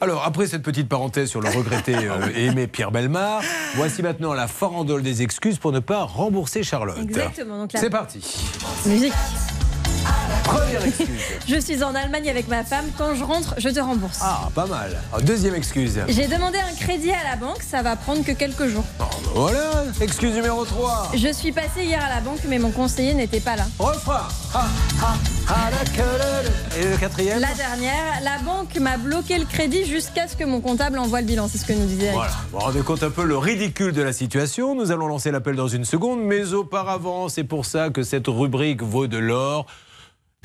Alors, après cette petite parenthèse sur le regretté euh, et aimé Pierre Belmar, voici maintenant la farandole des excuses pour ne pas rembourser Charlotte. Exactement, C'est parti. Musique. Première excuse. Je suis en Allemagne avec ma femme. Quand je rentre, je te rembourse. Ah, pas mal. Alors, deuxième excuse. J'ai demandé un crédit à la banque, ça va prendre que quelques jours. Voilà, excuse numéro 3. Je suis passée hier à la banque, mais mon conseiller n'était pas là. Refrain. Ah, ah, ah, la Et le quatrième La dernière, la banque m'a bloqué le crédit jusqu'à ce que mon comptable envoie le bilan. C'est ce que nous disait Eric. Voilà, vous vous rendez compte un peu le ridicule de la situation. Nous allons lancer l'appel dans une seconde, mais auparavant, c'est pour ça que cette rubrique vaut de l'or.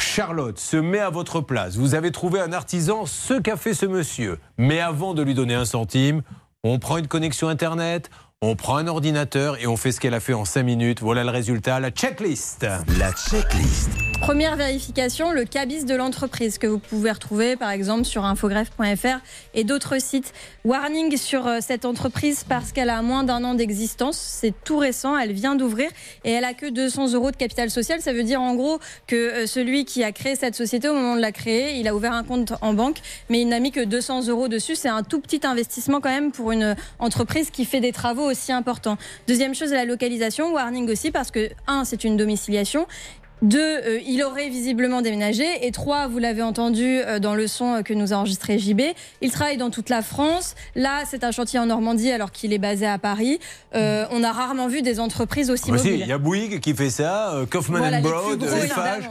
Charlotte se met à votre place. Vous avez trouvé un artisan, ce qu'a fait ce monsieur. Mais avant de lui donner un centime, on prend une connexion Internet, On prend un ordinateur et on fait ce qu'elle a fait en 5 minutes. Voilà le résultat, la checklist. La checklist. Première vérification, le cabis de l'entreprise que vous pouvez retrouver par exemple sur infogreffe.fr et d'autres sites. Warning sur euh, cette entreprise parce qu'elle a moins d'un an d'existence. C'est tout récent, elle vient d'ouvrir et elle a que 200 euros de capital social. Ça veut dire en gros que euh, celui qui a créé cette société au moment de la créer, il a ouvert un compte en banque, mais il n'a mis que 200 euros dessus. C'est un tout petit investissement quand même pour une entreprise qui fait des travaux aussi importants. Deuxième chose, la localisation. Warning aussi parce que un, c'est une domiciliation. Deux, euh, il aurait visiblement déménagé. Et trois, vous l'avez entendu euh, dans le son euh, que nous a enregistré JB, il travaille dans toute la France. Là, c'est un chantier en Normandie alors qu'il est basé à Paris. Euh, on a rarement vu des entreprises aussi Ah bah mobiles. Il y a Bouygues qui fait ça, Kaufman Voilà, Broad, Eiffage.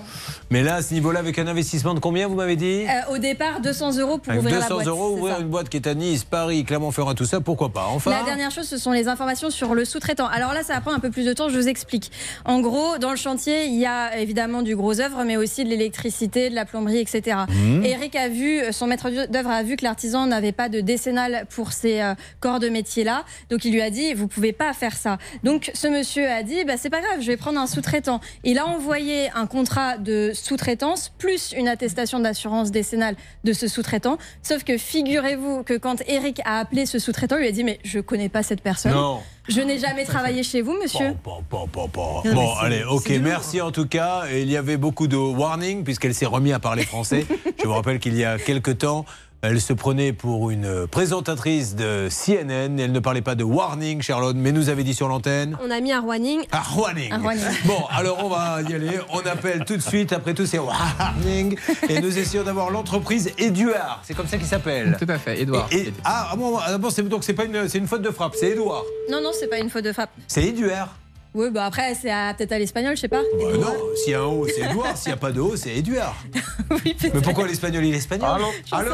Mais là, à ce niveau-là, avec un investissement de combien, vous m'avez dit Euh, au départ, 200 euros pour Avec ouvrir 200 la boîte. euros, c'est ouvrir ça. une boîte qui est à Nice, Paris, Clermont-Ferrand, tout ça, pourquoi pas Enfin, La dernière chose, ce sont les informations sur le sous-traitant. Alors là, ça va prendre un peu plus de temps, je vous explique. En gros, dans le chantier, il y a évidemment du gros œuvre, mais aussi de l'électricité, de la plomberie, etc. Mhm. Eric a vu, son maître d'œuvre a vu que l'artisan n'avait pas de décennale pour ces euh, corps de métier-là. Donc il lui a dit, vous pouvez pas faire ça. Donc ce monsieur a dit, bah, c'est pas grave, je vais prendre un sous-traitant. Il a envoyé un contrat de sous-traitance plus une attestation d'assurance décennale de ce sous-traitant. Sauf que figurez-vous que quand Eric a appelé ce sous-traitant, il lui a dit, mais je connais pas cette personne. Non. Je n'ai jamais travaillé chez vous, monsieur. Bon, allez, ok, merci en tout cas. Et il y avait beaucoup de warning puisqu'elle s'est remise à parler français. Je vous rappelle qu'il y a quelques temps, elle se prenait pour une présentatrice de CNN. Elle ne parlait pas de warning, Charlotte, mais nous avait dit sur l'antenne. On a mis un warning. Ah, warning. Un warning. Bon, alors on va y aller. On appelle tout de suite. Après tout, c'est warning. Et nous essayons d'avoir l'entreprise Eduard. C'est comme ça qu'il s'appelle. Tout à fait, Edouard. Et- et- ah, bon, ah bon, c'est donc c'est pas une, c'est une faute de frappe. C'est Edouard. Non, non, c'est pas une faute de frappe. C'est Eduard. Oui, bah après, c'est à- peut-être à l'espagnol, je sais pas. Bah non, s'il y a un O, c'est Edouard. S'il n'y a pas de O, c'est Eduard. Mais pourquoi l'espagnol, il est espagnol? Allô.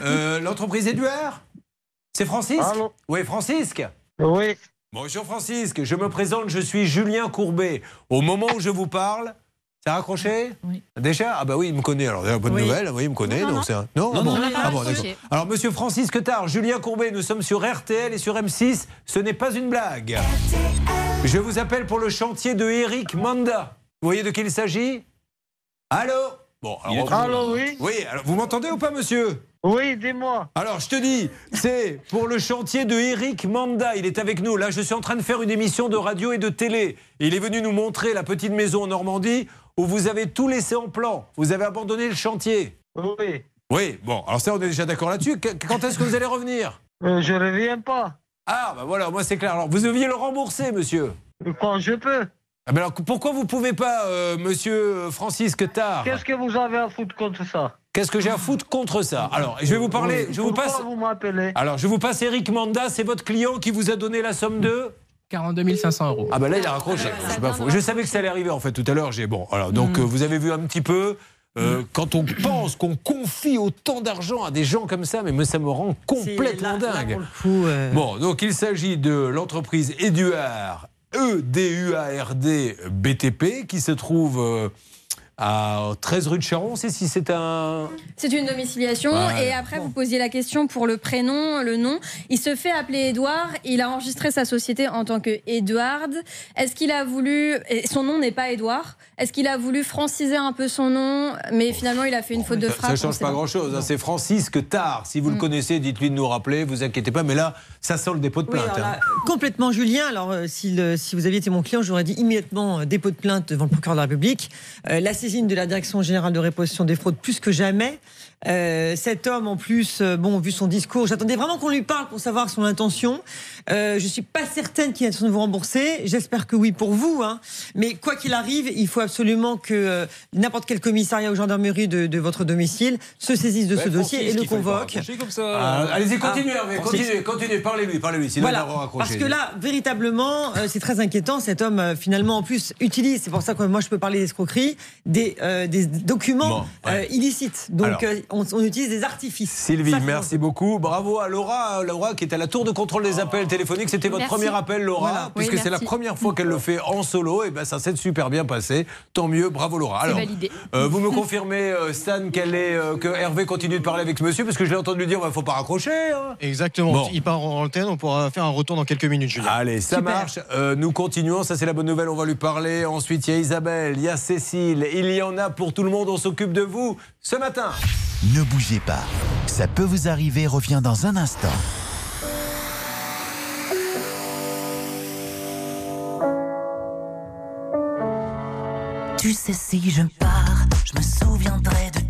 Euh, L'entreprise Eduard C'est Francisque? Allô Oui, Francisque Oui. Bonjour Francisque, je me présente, je suis Julien Courbet. Au moment où je vous parle, ça a raccroché Oui. Déjà Ah bah oui, il me connaît. Alors, bonne Oui. nouvelle, oui, il me connaît. Non, donc non. c'est un- Non, bon Ah bon. Alors, monsieur Francisque Tard, Julien Courbet, nous sommes sur RTL et sur M6. Ce n'est pas une blague. Je vous appelle pour le chantier de Eric Manda. Vous voyez de qui il s'agit Allô Bon, alors, Allô, oui Oui, alors, vous m'entendez ou pas, monsieur Oui, dis-moi. alors, je te dis, c'est pour le chantier de Eric Manda. Il est avec nous. Là, je suis en train de faire une émission de radio et de télé. Il est venu nous montrer la petite maison en Normandie où vous avez tout laissé en plan. Vous avez abandonné le chantier. Oui. Oui, bon, alors ça, on est déjà d'accord là-dessus. Qu- Quand est-ce que vous allez revenir? Euh, je reviens pas. Ah, bah voilà, moi c'est clair. Alors, vous deviez le rembourser, monsieur. Quand je peux. Ah, ben alors, pourquoi vous pouvez pas, euh, monsieur Francisque Tard Qu'est-ce que vous avez à foutre contre ça? Qu'est-ce que j'ai à foutre contre ça? Alors, je vais vous parler, je vous Pourquoi passe. vous m'appelez? Alors, je vous passe Eric Manda, c'est votre client qui vous a donné la somme de 42 500 euros. Ah bah là il a raccroché. C'est pas faux. Je savais que ça allait arriver en fait tout à l'heure. J'ai bon. Alors donc Mm. euh, vous avez vu un petit peu. euh, Quand on pense qu'on confie autant d'argent à des gens comme ça, mais moi, ça me rend complètement là- dingue. pour le coup, euh, Bon, donc il s'agit de l'entreprise Eduard, E E-D-U-A-R-D BTP, qui se trouve euh, à 13 rue de Charon. On sait si c'est un. C'est une domiciliation. Voilà. Et après, vous posiez la question pour le prénom, le nom. Il se fait appeler Edouard. Il a enregistré sa société en tant que Edward. Est-ce qu'il a voulu. et son nom n'est pas Edouard. Est-ce qu'il a voulu franciser un peu son nom Mais finalement, il a fait une faute de Ça- frappe. Ça on change pas grand-chose. hein. C'est Francisque Tard. Si vous le connaissez, dites-lui de nous rappeler. Vous inquiétez pas. Mais là, ça sent le dépôt de Oui, plainte. alors hein. complètement Julien. Alors, euh, si, le- si vous aviez été mon client, j'aurais dit immédiatement euh, dépôt de plainte devant le procureur de la République. Euh, la de la Direction générale de répression des fraudes plus que jamais. Euh, cet homme, en plus, euh, bon, vu son discours, j'attendais vraiment qu'on lui parle pour savoir son intention. Euh, je suis pas certaine qu'il ait l'intention de vous rembourser. J'espère que oui pour vous. Hein. Mais quoi qu'il arrive, il faut absolument que euh, n'importe quel commissariat ou gendarmerie de, de votre domicile se saisisse de Ouais, ce dossier et le convoque. Ah, Allez-y, continuez, Ah, Francis. continuez, continuez, parlez-lui, parlez-lui, sinon Voilà, il va raccrocher. parce que là, véritablement, euh, c'est très inquiétant. Cet homme, euh, finalement, en plus, utilise, c'est pour ça que moi je peux parler d'escroquerie, des, euh, des documents Bon, ouais. euh, illicites. Donc, Alors. Euh, on, on utilise des artifices. Sylvie, Ça, merci beaucoup. Bravo à Laura, Laura qui est à la tour de contrôle des appels téléphoniques. C'était votre Merci. premier appel, Laura, Voilà. puisque Oui, c'est la première fois qu'elle le fait en solo. Et ben ça s'est super bien passé. Tant mieux, bravo Laura. Alors, validé. euh, vous me confirmez, euh, Stan, qu'elle est, euh, que Hervé continue de parler avec ce monsieur, parce que je l'ai entendu dire, il faut pas raccrocher. hein. Exactement. Bon. Il part en antenne, on pourra faire un retour dans quelques minutes, Julien. Allez, ça marche. Euh, nous continuons. Ça, c'est la bonne nouvelle. On va lui parler. Ensuite, il y a Isabelle, il y a Cécile. Il y en a pour tout le monde. On s'occupe de vous ce matin. Ne bougez pas. Ça peut vous arriver. Revient dans un instant. Tu sais, si je pars, je me souviendrai de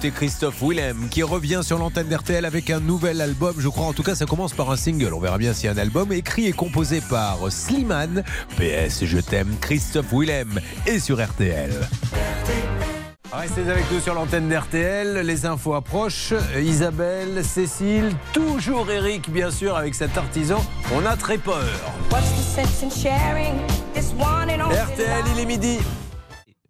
D'écouter Christophe Willem qui revient sur l'antenne d'RTL avec un nouvel album. Je crois en tout cas ça commence par un single. On verra bien si un album écrit et composé par Slimane. PS Je t'aime Christophe Willem et sur RTL. Restez avec nous sur l'antenne d'RTL. Les infos approchent. Isabelle, Cécile, toujours Eric bien sûr avec cet artisan. On a très peur. RTL, il est midi.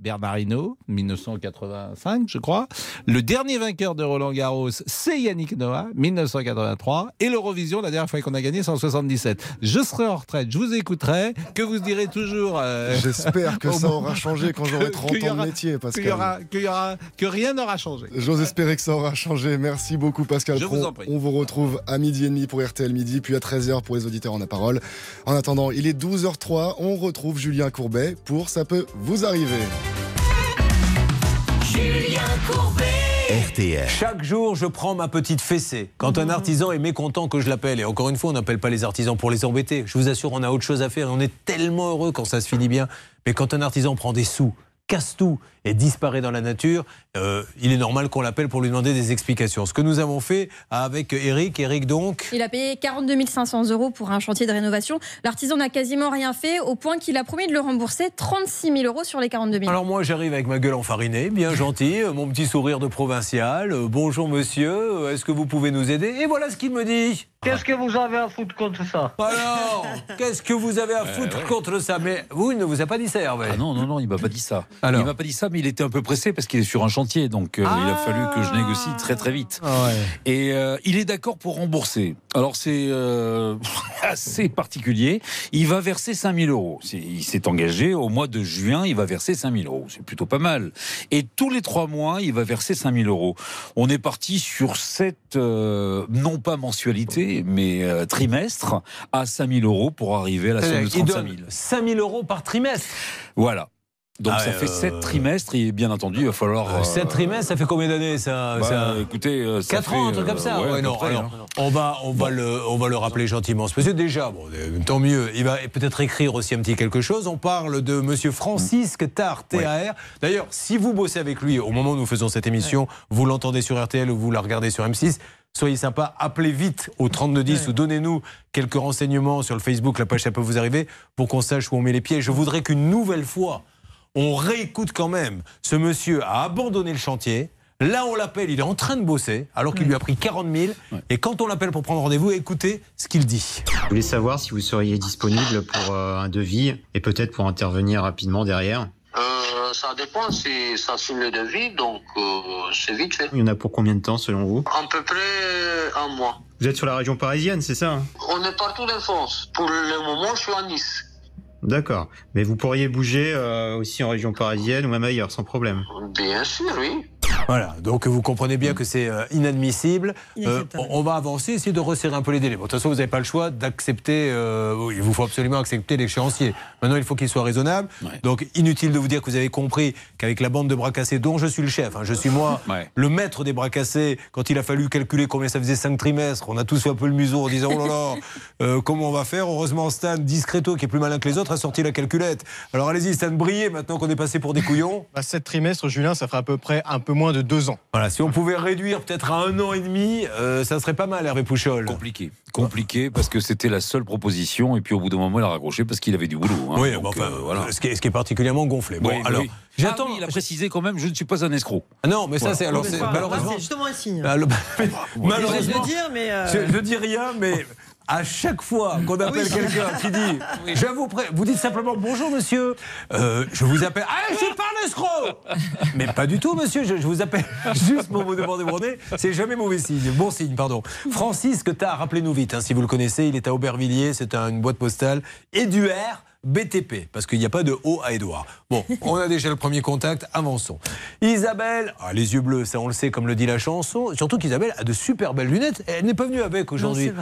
Bernard Hinault, 1985, je crois. Le dernier vainqueur de Roland Garros, c'est Yannick Noah, 1983. Et l'Eurovision, la dernière fois qu'on a gagné, c'est en 77. Je serai en retraite, je vous écouterai, que vous direz toujours. euh, J'espère que ça aura changé quand j'aurai 30 qu'il y ans de métier, Pascal. y aura- qu'il y aura- que rien n'aura changé. J'ose espérer que ça aura changé. Merci beaucoup, Pascal. Je vous en prie. On vous retrouve à midi et demi pour RTL Midi, puis à 13h pour les auditeurs en la parole. En attendant, il est 12h03. On retrouve Julien Courbet pour Ça peut vous arriver. Julien Courbet. RTL. Chaque jour, je prends ma petite fessée. Quand un artisan est mécontent que je l'appelle, et encore une fois, on n'appelle pas les artisans pour les embêter. Je vous assure, on a autre chose à faire et on est tellement heureux quand ça se finit bien. Mais quand un artisan prend des sous, casse tout et disparaît dans la nature, euh, il est normal qu'on l'appelle pour lui demander des explications. Ce que nous avons fait avec Eric. Eric, donc. Il a payé 42 500 euros pour un chantier de rénovation. L'artisan n'a quasiment rien fait, au point qu'il a promis de le rembourser 36 000 euros sur les 42 000. Alors moi j'arrive avec ma gueule enfarinée, bien gentil, euh, mon petit sourire de provincial. euh, bonjour monsieur, est-ce que vous pouvez nous aider? Et voilà ce qu'il me dit. Qu'est-ce que vous avez à foutre contre ça? Alors, qu'est-ce que vous avez à foutre ouais. contre ça? Mais vous, il ne vous a pas dit ça, Hervé. Ah non, non, non, il m'a pas dit ça. Alors il m'a pas dit ça, mais il était un peu pressé parce qu'il est sur un chantier, donc euh, il a fallu que je négocie très très vite. Et euh, il est d'accord pour rembourser. Alors c'est euh, assez particulier. Il va verser 5000 euros. Il s'est engagé au mois de juin, il va verser 5000 euros. C'est plutôt pas mal. Et tous les trois mois, il va verser 5000 euros. On est parti sur cette, non pas mensualité, mais trimestre, à 5000 euros pour arriver à la somme de Euh, Il 35 000. donne 5000 euros par trimestre. Voilà. Donc Ah ça ouais, fait euh, 7 trimestres et bien entendu, il va falloir. euh, 7 trimestres, ça fait combien d'années ça, bah, ça Écoutez, euh, ça 4 fait, ans, un truc comme euh, ça. ouais, Ouais, à peu non, près, alors, hein. on va, on va le, on va le rappeler gentiment. Ce monsieur, déjà, bon, euh, tant mieux. Il va peut-être écrire aussi un petit quelque chose. On parle de monsieur Francisque Tar, TAR. D'ailleurs, si vous bossez avec lui au moment où nous faisons cette émission, vous l'entendez sur RTL ou vous la regardez sur M6. Soyez sympa, appelez vite au 3210 ou donnez-nous quelques renseignements sur le Facebook, la page ça peut vous arriver, pour qu'on sache où on met les pieds. Je voudrais qu'une nouvelle fois, on réécoute quand même. Ce monsieur a abandonné le chantier. Là, on l'appelle, il est en train de bosser, alors qu'il lui a pris 40 000. Et quand on l'appelle pour prendre rendez-vous, écoutez ce qu'il dit. Je voulais savoir si vous seriez disponible pour euh, un devis et peut-être pour intervenir rapidement derrière. Euh, ça dépend si ça signe le devis, donc euh, c'est vite fait. Il y en a pour combien de temps selon vous? À peu près un mois. Vous êtes sur la région parisienne, c'est ça hein? On est partout en France. Pour le moment, je suis à Nice. D'accord. Mais vous pourriez bouger euh, aussi en région parisienne ou même ailleurs, sans problème. Bien sûr, oui. Voilà, donc vous comprenez bien que c'est euh, inadmissible. Euh, on on va avancer, essayer de resserrer un peu les délais. Bon, de toute façon, vous n'avez pas le choix d'accepter. euh, il vous faut absolument accepter l'échéancier. Maintenant, il faut qu'il soit raisonnable. Donc, inutile de vous dire que vous avez compris qu'avec la bande de bras cassés, dont je suis le chef, hein, je suis moi, le maître des bras cassés, quand il a fallu calculer combien ça faisait 5 trimestres, on a tous fait un peu le museau en disant oh là là, euh, comment on va faire? Heureusement, Stan, discreto, qui est plus malin que les autres, a sorti la calculette. Alors, allez-y, Stan, brillez maintenant qu'on est passé pour des couillons. Bah, 7 trimestres, Julien, ça fera à peu près un peu moins de 2 ans. Voilà, si on pouvait réduire peut-être à un an et demi, euh, ça serait pas mal, Hervé Pouchol. Compliqué. Compliqué parce que c'était la seule proposition et puis au bout d'un moment il a raccroché parce qu'il avait du boulot. hein. Oui, Donc, enfin, euh, voilà. ce, qui est, ce qui est particulièrement gonflé. Bon, Oui, alors, oui. j'attends. Ah oui, il a précisé quand même, je ne suis pas un escroc. Ah non, mais ça, Voilà. c'est alors, c'est malheureusement. C'est justement un signe. Je malheureusement, le dire, mais. euh, je, je dis rien, mais à chaque fois qu'on appelle Oui. quelqu'un qui dit, j'avoue, prêt, vous dites simplement bonjour monsieur, Euh, je vous appelle, ah, je suis pas un escroc Mais pas du tout monsieur, je, je vous appelle juste pour vous demander où on est, c'est jamais mauvais signe, bon signe, pardon. Francis que t'as, rappelez-nous vite, hein, si vous le connaissez, il est à Aubervilliers, c'est un- une boîte postale, R. BTP, parce qu'il n'y a pas de O à Édouard. Bon, on a déjà le premier contact, avançons. Isabelle, ah, les yeux bleus, ça on le sait, comme le dit la chanson. Surtout qu'Isabelle a de super belles lunettes. Elle n'est pas venue avec aujourd'hui.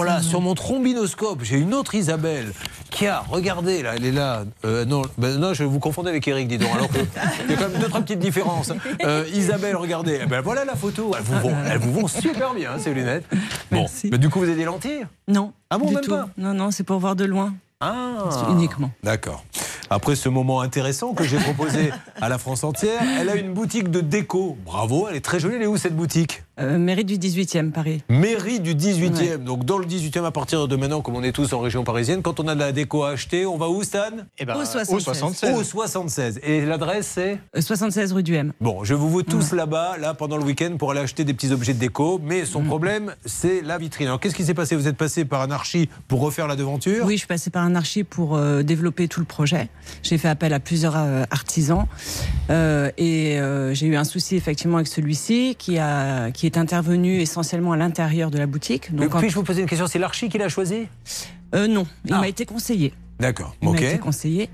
Oh là, sur mon trombinoscope, j'ai une autre Isabelle qui a, regardez là, elle est là. Euh, non, ben non, je vous confondais avec Eric, dis donc. Alors que il y a quand même deux trois petites différences. Euh, Isabelle, regardez, Eh ben voilà la photo. Elles vous vont, elles vous vont super bien hein, ces lunettes. Bon, mais du coup vous avez des lentilles? Non. Ah bon, du même tout. pas? Non, non, c'est pour voir de loin. Ah. Uniquement. D'accord. Après ce moment intéressant que j'ai proposé à la France entière, elle a une boutique de déco. Bravo, elle est très jolie. Elle est où cette boutique? Euh, mairie du 18e, Paris. Mairie du 18e. Donc dans le 18e, à partir de maintenant, comme on est tous en région parisienne, quand on a de la déco à acheter, on va où, Stan? Eh ben, Au 76. au 76. Au 76. Et l'adresse, c'est? Euh, 76 rue du M. Bon, je vous vois tous là-bas, là, pendant le week-end, pour aller acheter des petits objets de déco. Mais son problème, c'est la vitrine. Alors qu'est-ce qui s'est passé? Vous êtes passé par un archi pour refaire la devanture? Oui, je suis passée par un archi pour euh, développer tout le projet. J'ai fait appel à plusieurs euh, artisans euh, et euh, j'ai eu un souci effectivement avec celui-ci qui a qui est intervenu essentiellement à l'intérieur de la boutique. Mais en- Puis-je vous poser une question C'est l'archi qui l'a choisi? Euh, non, il Ah. m'a été conseillé. D'accord. Il Ok. m'a été conseillé.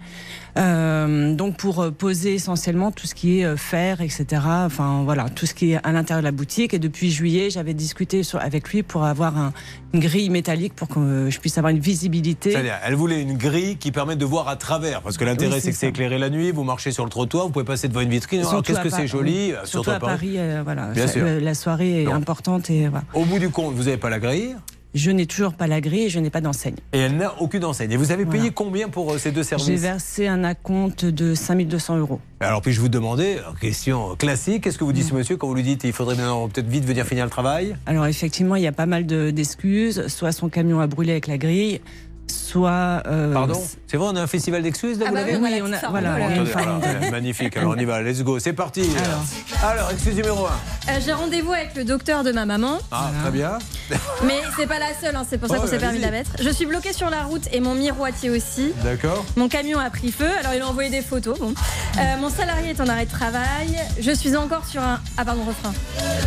Euh, donc pour euh, poser essentiellement tout ce qui est euh, fer, etc. Enfin voilà, tout ce qui est à l'intérieur de la boutique. Et depuis juillet, j'avais discuté sur, avec lui pour avoir un- une grille métallique pour que je puisse avoir une visibilité. C'est-à-dire, elle voulait une grille qui permette de voir à travers. Parce que l'intérêt, Oui, c'est que c'est éclairé la nuit, vous marchez sur le trottoir, vous pouvez passer devant une vitrine. Alors, Qu'est-ce que c'est joli, Surtout à Paris, euh, voilà. Bien Ça- sûr. La soirée est importante et voilà. Au bout du compte, vous n'avez pas la grille Je n'ai toujours pas la grille et je n'ai pas d'enseigne. et elle n'a aucune enseigne. Et vous avez payé combien pour euh, ces deux J'ai services versé un acompte de 5200 euros. Alors, puis-je vous demander, euh, question classique, qu'est-ce que vous dit Mm. ce monsieur quand vous lui dites il faudrait maintenant peut-être vite venir finir le travail? Alors effectivement, il y a pas mal de- d'excuses. Soit son camion a brûlé avec la grille, soit. euh, Pardon? C'est vrai, on a un festival d'excuses là, Ah vous bah l'avez oui, on a- voilà, voilà, Magnifique, alors on y va, let's go, c'est parti. Alors, excuse numéro 1. Euh, J'ai rendez-vous avec le docteur de ma maman. Ah, très bien. Mais c'est pas la seule, hein, c'est pour ça Oh, qu'on s'est permis de la mettre. Je suis bloquée sur la route et mon miroitier aussi. D'accord. Mon camion a pris feu, alors il a envoyé des photos. Bon. Euh, mon salarié est en arrêt de travail. Je suis encore sur un. Ah, pardon, refrain.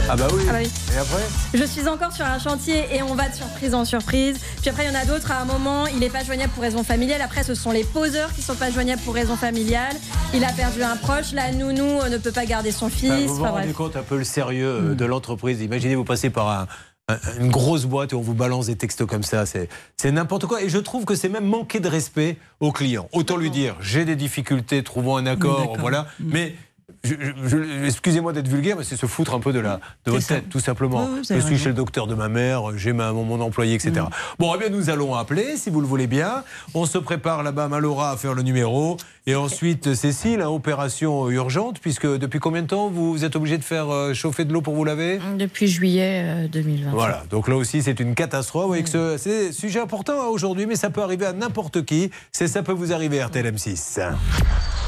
Ah bah oui. Ah bah oui. Et après? Je suis encore sur un chantier et on va de surprise en surprise. Puis après, il y en a d'autres. À un moment, il n'est pas joignable pour raison familiale. Après, ce sont les poseurs qui sont pas joignables pour raison familiale. Il a perdu un proche. La nounou euh, ne peut pas garder son fils. Enfin, vous vous rendez compte un peu le sérieux euh, de l'entreprise. Imaginez, vous passez par un- un- une grosse boîte et on vous balance des textos comme ça. C'est c'est n'importe quoi. Et je trouve que c'est même manquer de respect au client. Autant lui dire, j'ai des difficultés, trouvons un accord, voilà. Mais. Je- je- je- Excusez-moi d'être vulgaire, mais c'est se foutre un peu de, la, de votre tête, tout simplement. Oui, oui, je suis raison. chez le docteur de ma mère, j'ai ma- mon, mon employé, etc. Bon, eh bien, nous allons appeler, si vous le voulez bien. On se prépare là-bas, Malora, à faire le numéro. Et ensuite, Cécile, hein, opération urgente, puisque depuis combien de temps vous êtes obligé de faire euh, chauffer de l'eau pour vous laver? Depuis juillet euh, 2020. voilà, donc là aussi c'est une catastrophe. Vous voyez que ce- c'est un sujet important hein, aujourd'hui, mais ça peut arriver à n'importe qui. C'est ça peut vous arriver, RTL M6.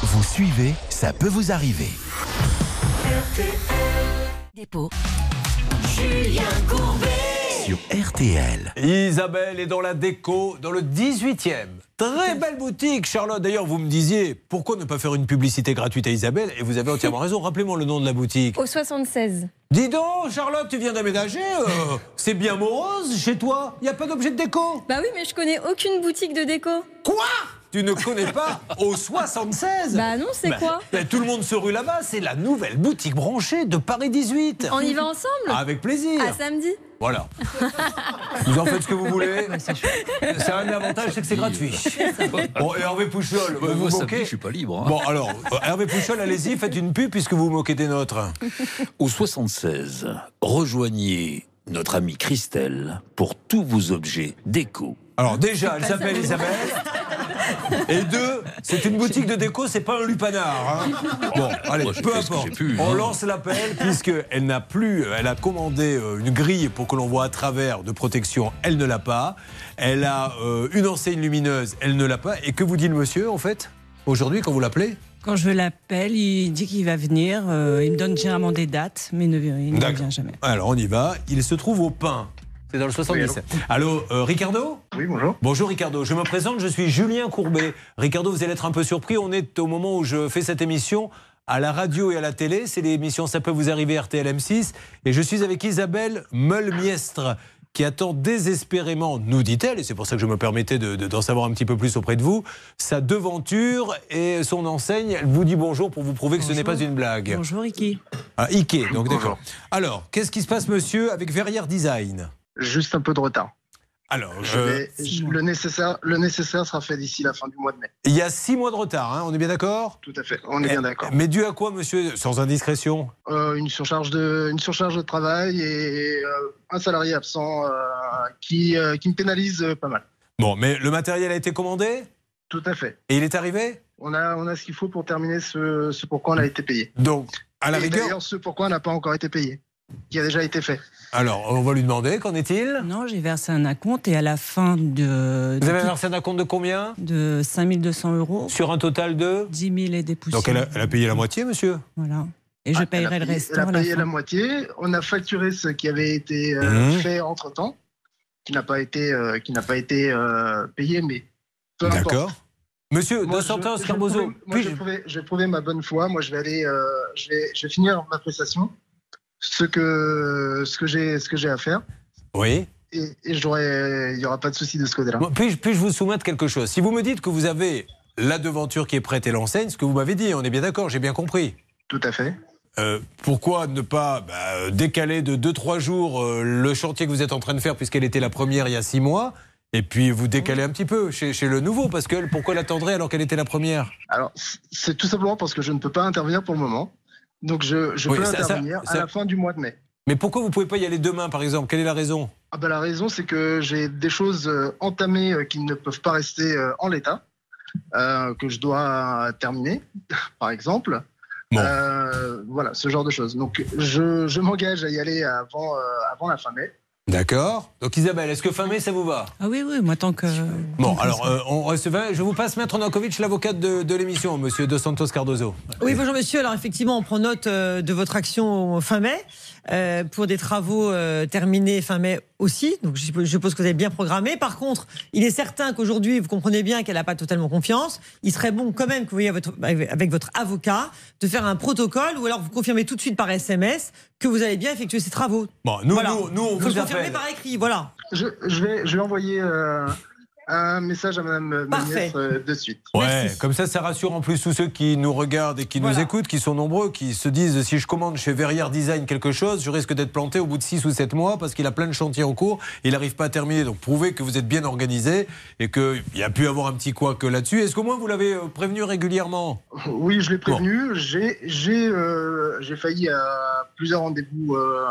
Vous suivez, ça peut vous arriver. Dépôt. Julien Courbet. Sur RTL. Isabelle est dans la déco, dans le 18e. Très belle boutique, Charlotte. D'ailleurs, vous me disiez, pourquoi ne pas faire une publicité gratuite à Isabelle? Et vous avez entièrement raison. Rappelez-moi le nom de la boutique. Au 76. Dis donc, Charlotte, tu viens d'aménager euh, C'est bien morose chez toi Il n'y a pas d'objet de déco? Bah oui, mais je connais aucune boutique de déco. Quoi? Tu ne connais pas au 76 Bah non, c'est Bah, quoi bah, Tout le monde se rue là-bas. C'est la nouvelle boutique branchée de Paris 18. On y va ensemble Avec plaisir. À samedi. Voilà. Vous en faites ce que vous voulez. C'est un avantage, c'est que c'est gratuit. Bon, et Hervé Pouchol, vous samedi, moquez je suis pas libre, hein. Bon, alors, Hervé Pouchol, allez-y, faites une pub puisque vous vous moquez des nôtres. Au 76, rejoignez notre amie Christelle pour tous vos objets déco. Alors déjà, elle s'appelle Isabelle. Et deux, c'est une boutique de déco, c'est pas un lupanar. hein. Bon, allez, Moi, peu importe. pu, On hein. lance l'appel puisque elle n'a plus, elle a commandé euh, une grille pour que l'on voit à travers de protection, elle ne l'a pas. Elle a euh, une enseigne lumineuse, elle ne l'a pas. Et que vous dit le monsieur en fait aujourd'hui quand vous l'appelez? Quand je l'appelle, il dit qu'il va venir. euh, il me donne généralement des dates, mais il ne, il ne D'accord. vient jamais. Alors on y va. Il se trouve au pain. C'est dans le 77. allô, euh, Ricardo? Oui, bonjour. Bonjour Ricardo, je me présente, je suis Julien Courbet. Ricardo, vous allez être un peu surpris, on est au moment où je fais cette émission à la radio et à la télé, c'est l'émission Ça peut vous arriver RTL M6, et je suis avec Isabelle Meulmiestre qui attend désespérément, nous dit-elle, et c'est pour ça que je me permettais de- de- d'en savoir un petit peu plus auprès de vous, sa devanture et son enseigne. Elle vous dit bonjour pour vous prouver que ce n'est pas une blague. Bonjour, Iki. Ah, Ike, donc d'accord. Alors, qu'est-ce qui se passe, monsieur, avec Verrières Design? Juste un peu de retard. Alors, Je euh, le, nécessaire, le nécessaire sera fait d'ici la fin du mois de mai. il y a six mois de retard, hein, on est bien d'accord? Tout à fait, on est bien d'accord. Mais dû à quoi, monsieur Sans indiscrétion? Euh, une, surcharge de, une surcharge de travail et euh, un salarié absent euh, qui, euh, qui me pénalise euh, pas mal. Bon, mais le matériel a été commandé? Tout à fait. Et il est arrivé? On a, on a ce qu'il faut pour terminer ce, ce pourquoi on a été payé. Donc, à la Et rigueur. D'ailleurs, ce pourquoi on n'a pas encore été payé, qui a déjà été fait. Alors, on va lui demander, qu'en est-il? Non, j'ai versé un acompte et à la fin de. Vous avez versé un acompte de combien? De 5200 euros. Sur un total de? 10 000 et des poussières. Donc, elle a, elle a payé la moitié, monsieur? Voilà. Et je Ah, payerai le restant. Elle a la payé la moitié. On a facturé ce qui avait été euh, Mhm. fait entre temps, qui n'a pas été, euh, qui n'a pas été euh, payé, mais peu importe. D'accord. Monsieur, Moi, de je- Santin je prouver- moi, je vais prouver- je vais prouver ma bonne foi. Moi, je vais aller, euh, je vais, je vais finir ma prestation, ce que, ce que j'ai, ce que j'ai à faire, Oui. et, il y aura pas de souci de ce côté-là. Bon, Puis-je puis-je vous soumettre quelque chose? Si vous me dites que vous avez la devanture qui est prête et l'enseigne, ce que vous m'avez dit, on est bien d'accord, j'ai bien compris. Tout à fait. Euh, pourquoi ne pas bah, décaler de 2-3 jours euh, le chantier que vous êtes en train de faire, puisqu'elle était la première il y a 6 mois, et puis vous décaler un petit peu chez, chez le nouveau Parce que pourquoi l'attendrait alors qu'elle était la première? Alors, c'est tout simplement parce que je ne peux pas intervenir pour le moment. Donc, je, je Oui, peux ça- intervenir ça- à la fin du mois de mai. Mais pourquoi vous pouvez pas y aller demain, par exemple? Quelle est la raison? Ah bah, la raison, c'est que j'ai des choses euh, entamées euh, qui ne peuvent pas rester euh, en l'état, euh, que je dois terminer, par exemple. Euh, voilà, ce genre de choses. Donc, je, je m'engage à y aller avant, euh, avant la fin mai. D'accord. Donc Isabelle, est-ce que fin mai, ça vous va? Ah oui, oui, moi tant que. Bon, alors, euh, on recevait, je vous passe Maître Nankovic, l'avocate de, de l'émission, monsieur De Santos Cardozo. Oui, bonjour monsieur. Alors effectivement, on prend note euh, de votre action fin mai euh, pour des travaux euh, terminés fin mai aussi. Donc je suppose, que vous avez bien programmé. Par contre, il est certain qu'aujourd'hui, vous comprenez bien qu'elle n'a pas totalement confiance. Il serait bon quand même que vous voyez votre- avec votre avocat de faire un protocole ou alors vous confirmez tout de suite par SMS que vous allez bien effectuer ces travaux. Bon, nous, Voilà. nous, nous, on vous confirmer appelle. par écrit, voilà. Je, je vais, je vais envoyer euh, un message à Madame Parfait. Magnès euh, de suite. Ouais, comme ça, ça rassure en plus tous ceux qui nous regardent et qui nous écoutent, qui sont nombreux, qui se disent si je commande chez Verrières Design quelque chose, je risque d'être planté au bout de 6 ou 7 mois parce qu'il a plein de chantiers en cours il n'arrive pas à terminer. Donc prouvez que vous êtes bien organisé et qu'il y a pu avoir un petit couac là-dessus. Est-ce qu'au moins vous l'avez euh, prévenu régulièrement? Oui, je l'ai prévenu. J'ai, j'ai, euh, j'ai failli à plusieurs rendez-vous. euh,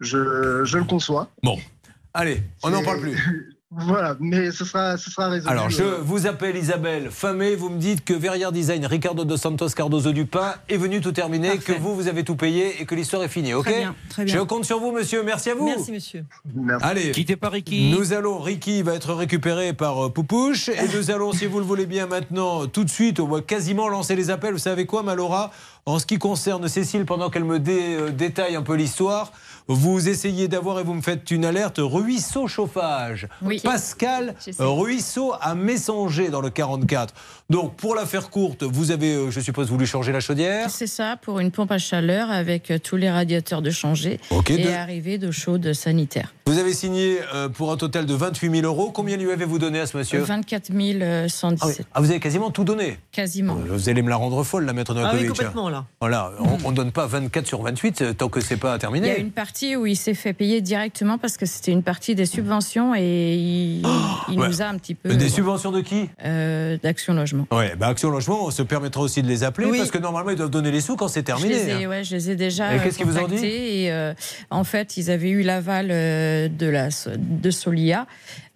je, je le conçois. Bon, allez, on n'en parle plus. Voilà, mais ce sera, ce sera résolu. Alors, je euh, vous appelle Isabelle. Fin mai, vous me dites que Verrières Design, Ricardo dos Santos Cardozo Dupin est venu tout terminer, que vous, vous avez tout payé et que l'histoire est finie, ok Très bien, très bien. Je compte sur vous, monsieur. Merci à vous. Merci monsieur. Allez, quittez pas Ricky. Nous allons, Ricky va être récupéré par euh, Poupouche et nous allons, si vous le voulez bien maintenant, tout de suite, on va quasiment lancer les appels. Vous savez quoi, Malora? En ce qui concerne Cécile, pendant qu'elle me dé- euh, détaille un peu l'histoire, vous essayez d'avoir et vous me faites une alerte ruisseau chauffage. Pascal J'essaie. Ruisseau à Messanger dans le 44. Donc, pour la faire courte, vous avez, euh, je suppose, voulu changer la chaudière C'est ça, pour une pompe à chaleur avec euh, tous les radiateurs de changer Ok, et de- arrivée d'eau chaude sanitaire. Vous avez signé euh, pour un total de 28 000 euros. Combien lui avez-vous donné à ce monsieur 24 ah, oui. 117, Ah, vous avez quasiment tout donné quasiment. Vous allez me la rendre folle, la maître Ah oui, Novakovic. complètement là. Voilà, on ne donne pas 24 sur 28 euh, tant que c'est pas Il y terminé. a une partie où il s'est fait payer directement parce que c'était une partie des subventions et il, il ouais. nous a un petit peu. Oh Des subventions de qui euh, D'Action Logement. Ouais, bah Action Logement, on se permettra aussi de les appeler Oui. parce que normalement ils doivent donner les sous quand c'est Je terminé. les, ai, hein. ouais, je les ai déjà Et qu'est-ce qu'ils vous ont dit et euh, en fait ils avaient eu l'aval euh, de la de Solia.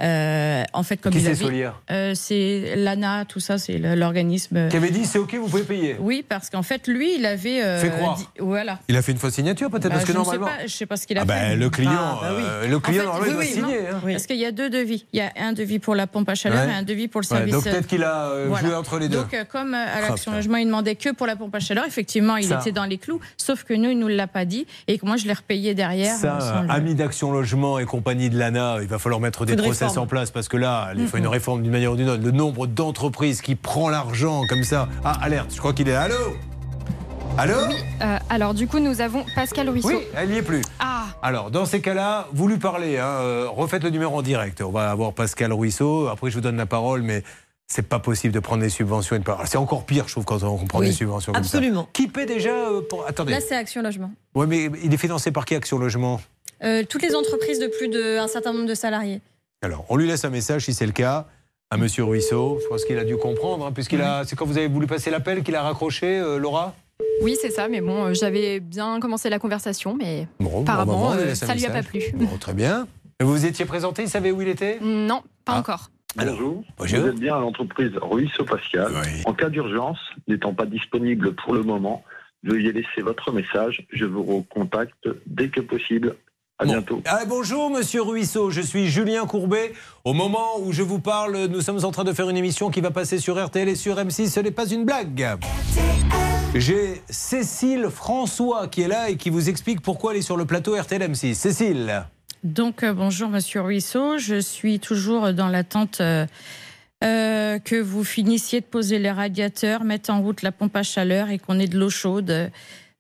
Euh, en fait comme Qui il c'est, Solia C'est l'ANA, tout ça, c'est l'organisme. Qui avait dit c'est ok, vous pouvez payer. Oui, parce qu'en fait lui il avait Fait croire. dit- voilà. Il a fait une fausse signature peut-être Bah, parce que je ne normalement. sais pas, je sais pas ce qu'il a Ah bah, fait. le client, Ah, bah oui. le En client fait, normalement il oui, doit oui, signer. hein. Parce qu'il y a deux devis. Il y a un devis pour la pompe à chaleur Ouais. et un devis pour le service. donc peut-être qu'il a, joué entre les deux. Donc euh, comme euh, à l'Action. Logement, il demandait que pour la pompe à chaleur, effectivement, il Ça. était dans les clous. Sauf que nous, il nous l'a pas dit et que moi, je l'ai repayé derrière. Ça, euh, amis d'Action Logement et compagnie de l'ANA, il va falloir mettre des process réforme. en place parce que là, il faut Mhm. une réforme d'une manière ou d'une autre. Le nombre d'entreprises qui prend l'argent comme ça. Ah, alerte, je crois qu'il est. Allô? Allô? Euh, alors du coup, nous avons Pascal Ruisseau. Oui, elle n'y est plus. Ah, Alors, dans ces cas-là, vous lui parlez. Hein, euh, refaites le numéro en direct. On va avoir Pascal Ruisseau. Après, je vous donne la parole, mais c'est pas possible de prendre des subventions. et de pas- C'est encore pire, je trouve, quand on prend Oui, des subventions comme absolument. ça. Qui paie déjà euh, pour... Attendez. Là, c'est Action Logement. Ouais, mais il est financé par qui Action Logement? Euh, toutes les entreprises de plus d'un certain nombre de salariés. Alors, on lui laisse un message si c'est le cas à Monsieur Ruisseau. Je pense qu'il a dû comprendre, hein, puisqu'il a. C'est quand vous avez voulu passer l'appel qu'il a raccroché, euh, Laura? Oui, c'est ça, mais bon, euh, j'avais bien commencé la conversation, mais Bon, apparemment, bon, on lui euh, ça a pas plu. Bon, très bien. Vous vous étiez présenté, il savait où il était? Non, pas Ah. encore. Bonjour. Bonjour. Vous êtes bien à l'entreprise Ruisseau Pascal. En cas d'urgence, n'étant pas disponible pour le moment, veuillez laisser votre message. Je vous recontacte dès que possible. À bientôt. Ah, bonjour Monsieur Ruisseau, je suis Julien Courbet. Au moment où je vous parle, nous sommes en train de faire une émission qui va passer sur RTL et sur M6. Ce n'est pas une blague. J'ai Cécile François qui est là et qui vous explique pourquoi elle est sur le plateau RTL M6. Cécile. Donc, euh, bonjour, monsieur Ruisseau. Je suis toujours dans l'attente euh, euh, que vous finissiez de poser les radiateurs, mettre en route la pompe à chaleur et qu'on ait de l'eau chaude.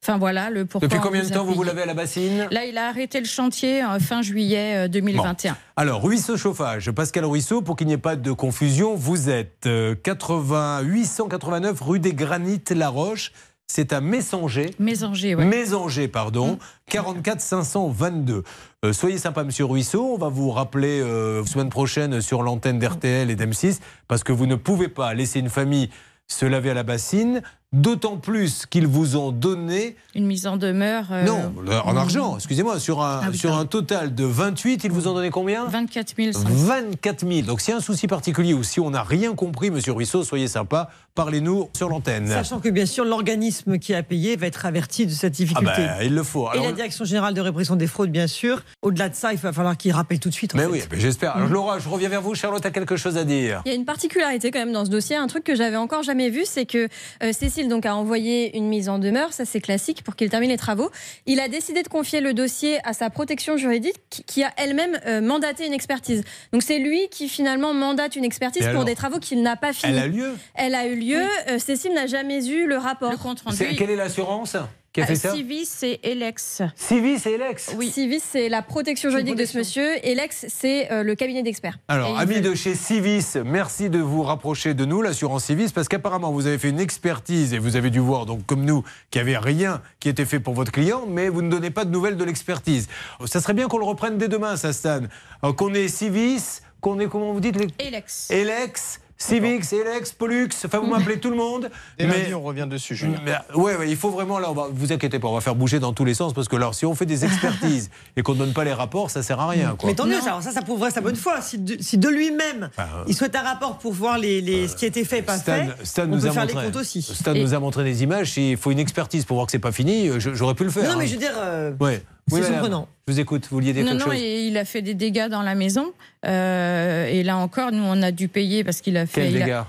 Enfin, voilà le pourquoi. Depuis combien de temps vous vous lavez à la bassine? Là, il a arrêté le chantier euh, fin juillet euh, 2021. Alors, Ruisseau Chauffage, Pascal Ruisseau, pour qu'il n'y ait pas de confusion, vous êtes euh, 80, 889 rue des Granites La Roche. C'est à Messanger. Mésanger, ouais. Mésanger, pardon. 44 522. Euh, soyez sympa, monsieur Ruisseau. On va vous rappeler euh, semaine prochaine sur l'antenne d'RTL et d'M6 parce que vous ne pouvez pas laisser une famille se laver à la bassine, d'autant plus qu'ils vous ont donné Une mise en demeure. euh, non, en argent, excusez-moi, sur un, Ah oui, sur un total de 28, ils vous ont donné combien 24 000. 24 000. Donc s'il y a un souci particulier ou si on n'a rien compris, monsieur Ruisseau, soyez sympa, Parlez-nous sur l'antenne. Sachant que bien sûr, l'organisme qui a payé va être averti de cette Ah difficulté. ben, il le faut. Et Alors, la Direction générale de répression des fraudes, bien sûr. Au-delà de ça, il va falloir qu'il rappelle tout de suite. en mais fait. oui, j'espère. Alors, Laura, je reviens vers vous. Charlotte a quelque chose à dire. Il y a une particularité quand même dans ce dossier, un truc que j'avais encore jamais vu, c'est que euh, Cécile donc a envoyé une mise en demeure, ça c'est classique pour qu'il termine les travaux. Il a décidé de confier le dossier à sa protection juridique qui- a elle-même euh, mandaté une expertise. Donc c'est lui qui finalement mandate une expertise Et pour alors des travaux qu'il n'a pas finis. Elle a lieu? Elle a eu lieu. Euh, Cécile n'a jamais eu le rapport. Le compte C'est- Quelle est l'assurance qui a fait ça Civis et Elex. Civis et Elex Oui. Civis, c'est la protection juridique de ce monsieur. Et Lex, c'est euh, le cabinet d'experts. Alors, amis de chez Civis, merci de vous rapprocher de nous, l'assurance Civis, parce qu'apparemment vous avez fait une expertise et vous avez dû voir, donc comme nous, qu'il n'y avait rien qui était fait pour votre client, mais vous ne donnez pas de nouvelles de l'expertise. Ça serait bien qu'on le reprenne dès demain, ça, Stan. Euh, Qu'on ait Civis, qu'on ait, comment vous dites les... Elex. Elex, Civix, Elex, Pollux, enfin vous m'appelez tout le monde. Et lundi, on revient dessus, Julien. Mais, ouais, ouais, il faut vraiment, là, on va, vous inquiétez pas, on va faire bouger dans tous les sens, parce que là, si on fait des expertises et qu'on ne donne pas les rapports, ça sert à rien. Quoi. Mais tant mieux, ça, alors ça, ça prouverait sa bonne foi. Si de, si de lui-même, il souhaite un rapport pour voir les, les- ce qui a été fait et pas Stan, fait, Stan on nous peut a faire montré, les comptes aussi. Stan Et- nous a montré des images. S'il faut une expertise pour voir que c'est pas fini, euh, j'aurais pu le faire. Non, mais hein. je veux dire, euh, Ouais. C'est Oui, surprenant. Je vous écoute. Vous vouliez dire Non, quelque non, chose et il a fait des dégâts dans la maison. Euh, et là encore, nous, on a dû payer parce qu'il a fait il a-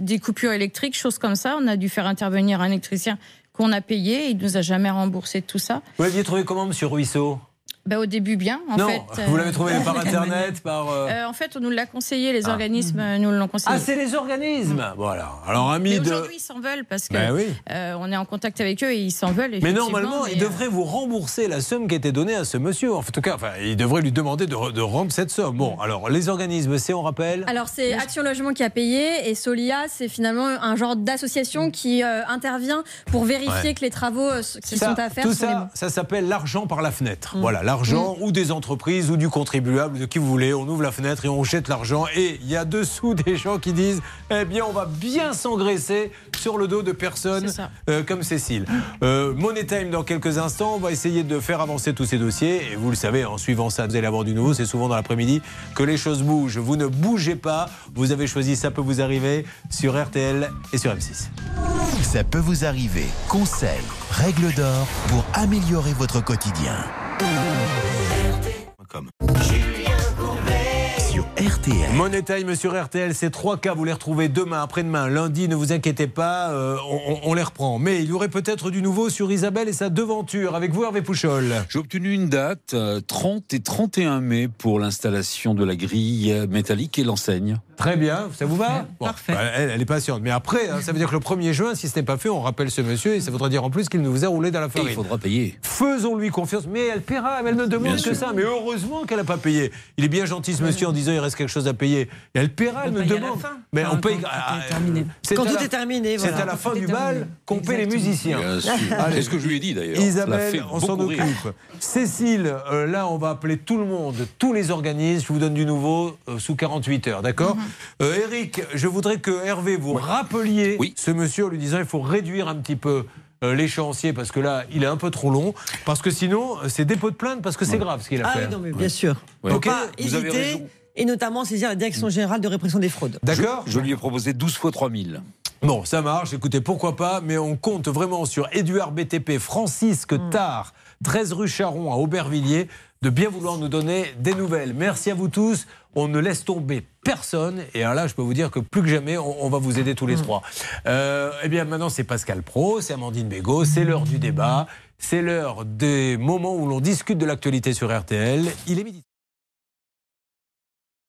des coupures électriques, choses comme ça. On a dû faire intervenir un électricien qu'on a payé. Il nous a jamais remboursé tout ça. Vous l'aviez trouvé comment, Monsieur Ruisseau? Bah, au début, bien. En Non, fait, vous euh, l'avez trouvé par Internet, par. euh, Euh, en fait, on nous l'a conseillé, les Ah. organismes euh, nous l'ont conseillé. Ah, c'est les organismes Voilà. Alors, amis Mais de. aujourd'hui, ils s'en veulent parce que Ben oui. euh, on est en contact avec eux et ils s'en veulent. Mais normalement, mais, il euh, devrait vous rembourser la somme qui a été donnée à ce monsieur. En tout cas, enfin, il devrait lui demander de, de rendre cette somme. Bon, alors, les organismes, c'est, on rappelle Alors c'est Action Logement qui a payé et Solia c'est finalement un genre d'association qui euh, intervient pour vérifier Ouais. que les travaux euh, qui Ça, sont à faire tout sont les bons. ça, ça s'appelle l'argent par la fenêtre. Mm. Voilà, l'argent ou des entreprises ou du contribuable, de qui vous voulez. On ouvre la fenêtre et on jette l'argent. Et il y a dessous des gens qui disent Eh bien, on va bien s'engraisser sur le dos de personnes euh, comme Cécile. Euh, Money Time dans quelques instants. On va essayer de faire avancer tous ces dossiers. Et vous le savez, en suivant ça, vous allez avoir du nouveau. C'est souvent dans l'après-midi que les choses bougent. Vous ne bougez pas. Vous avez choisi Ça peut vous arriver sur RTL et sur M6. Ça peut vous arriver. Conseils, règles d'or pour améliorer votre quotidien. Sur RTL. Money Time sur RTL, ces trois cas, vous les retrouvez demain, après-demain, lundi, ne vous inquiétez pas, euh, on, les reprend. Mais il y aurait peut-être du nouveau sur Isabelle et sa devanture. Avec vous, Hervé Pouchol. J'ai obtenu une date, euh, 30 et 31 mai, pour l'installation de la grille euh, métallique et l'enseigne. Très bien, ça vous va Bon, bah, elle, elle est patiente. Mais après, hein, ça veut dire que le 1er juin, si ce n'est pas fait, on rappelle ce monsieur et ça voudra dire en plus qu'il nous a roulé dans la Et farine. il faudra payer. Faisons-lui confiance. Mais elle paiera, elle ne demande Bien que sûr. ça. Mais heureusement qu'elle n'a pas payé. Il est bien gentil ce monsieur en disant il reste quelque chose à payer. Et elle paiera, elle me demande. Mais Enfin, on paye. quand tout est ah, terminé. c'est Quand à tout la- est terminé, C'est à la fin du bal qu'on paie les musiciens. Allez. C'est ce que je lui ai dit d'ailleurs. Isabelle, on s'en occupe. Cécile, euh, là, on va appeler tout le monde, tous les organismes. Je vous donne du nouveau euh, sous 48 heures, d'accord Mhm. Euh, Eric, je voudrais que Hervé vous rappeliez ce monsieur en lui disant il faut réduire un petit peu euh, l'échéancier parce que là, il est un peu trop long. Parce que sinon, euh, c'est dépôt de plainte parce que c'est grave ce qu'il a Ah fait. oui, non, mais bien sûr. Ouais. Faut Ok, pas vous avez raison. Et notamment saisir la Direction générale de répression des fraudes. D'accord Je lui ai proposé 12 fois 3000. Bon, ça marche. Écoutez, pourquoi pas, mais on compte vraiment sur Éduard BTP, Francisque Tard, 13 rue Charon à Aubervilliers, de bien vouloir nous donner des nouvelles. Merci à vous tous. On ne laisse tomber personne. Et alors là, je peux vous dire que plus que jamais, on, on va vous aider tous les trois. Euh, eh bien, maintenant, c'est Pascal Pro, c'est Amandine Bégaud, c'est l'heure du débat, c'est l'heure des moments où l'on discute de l'actualité sur RTL. Il est midi.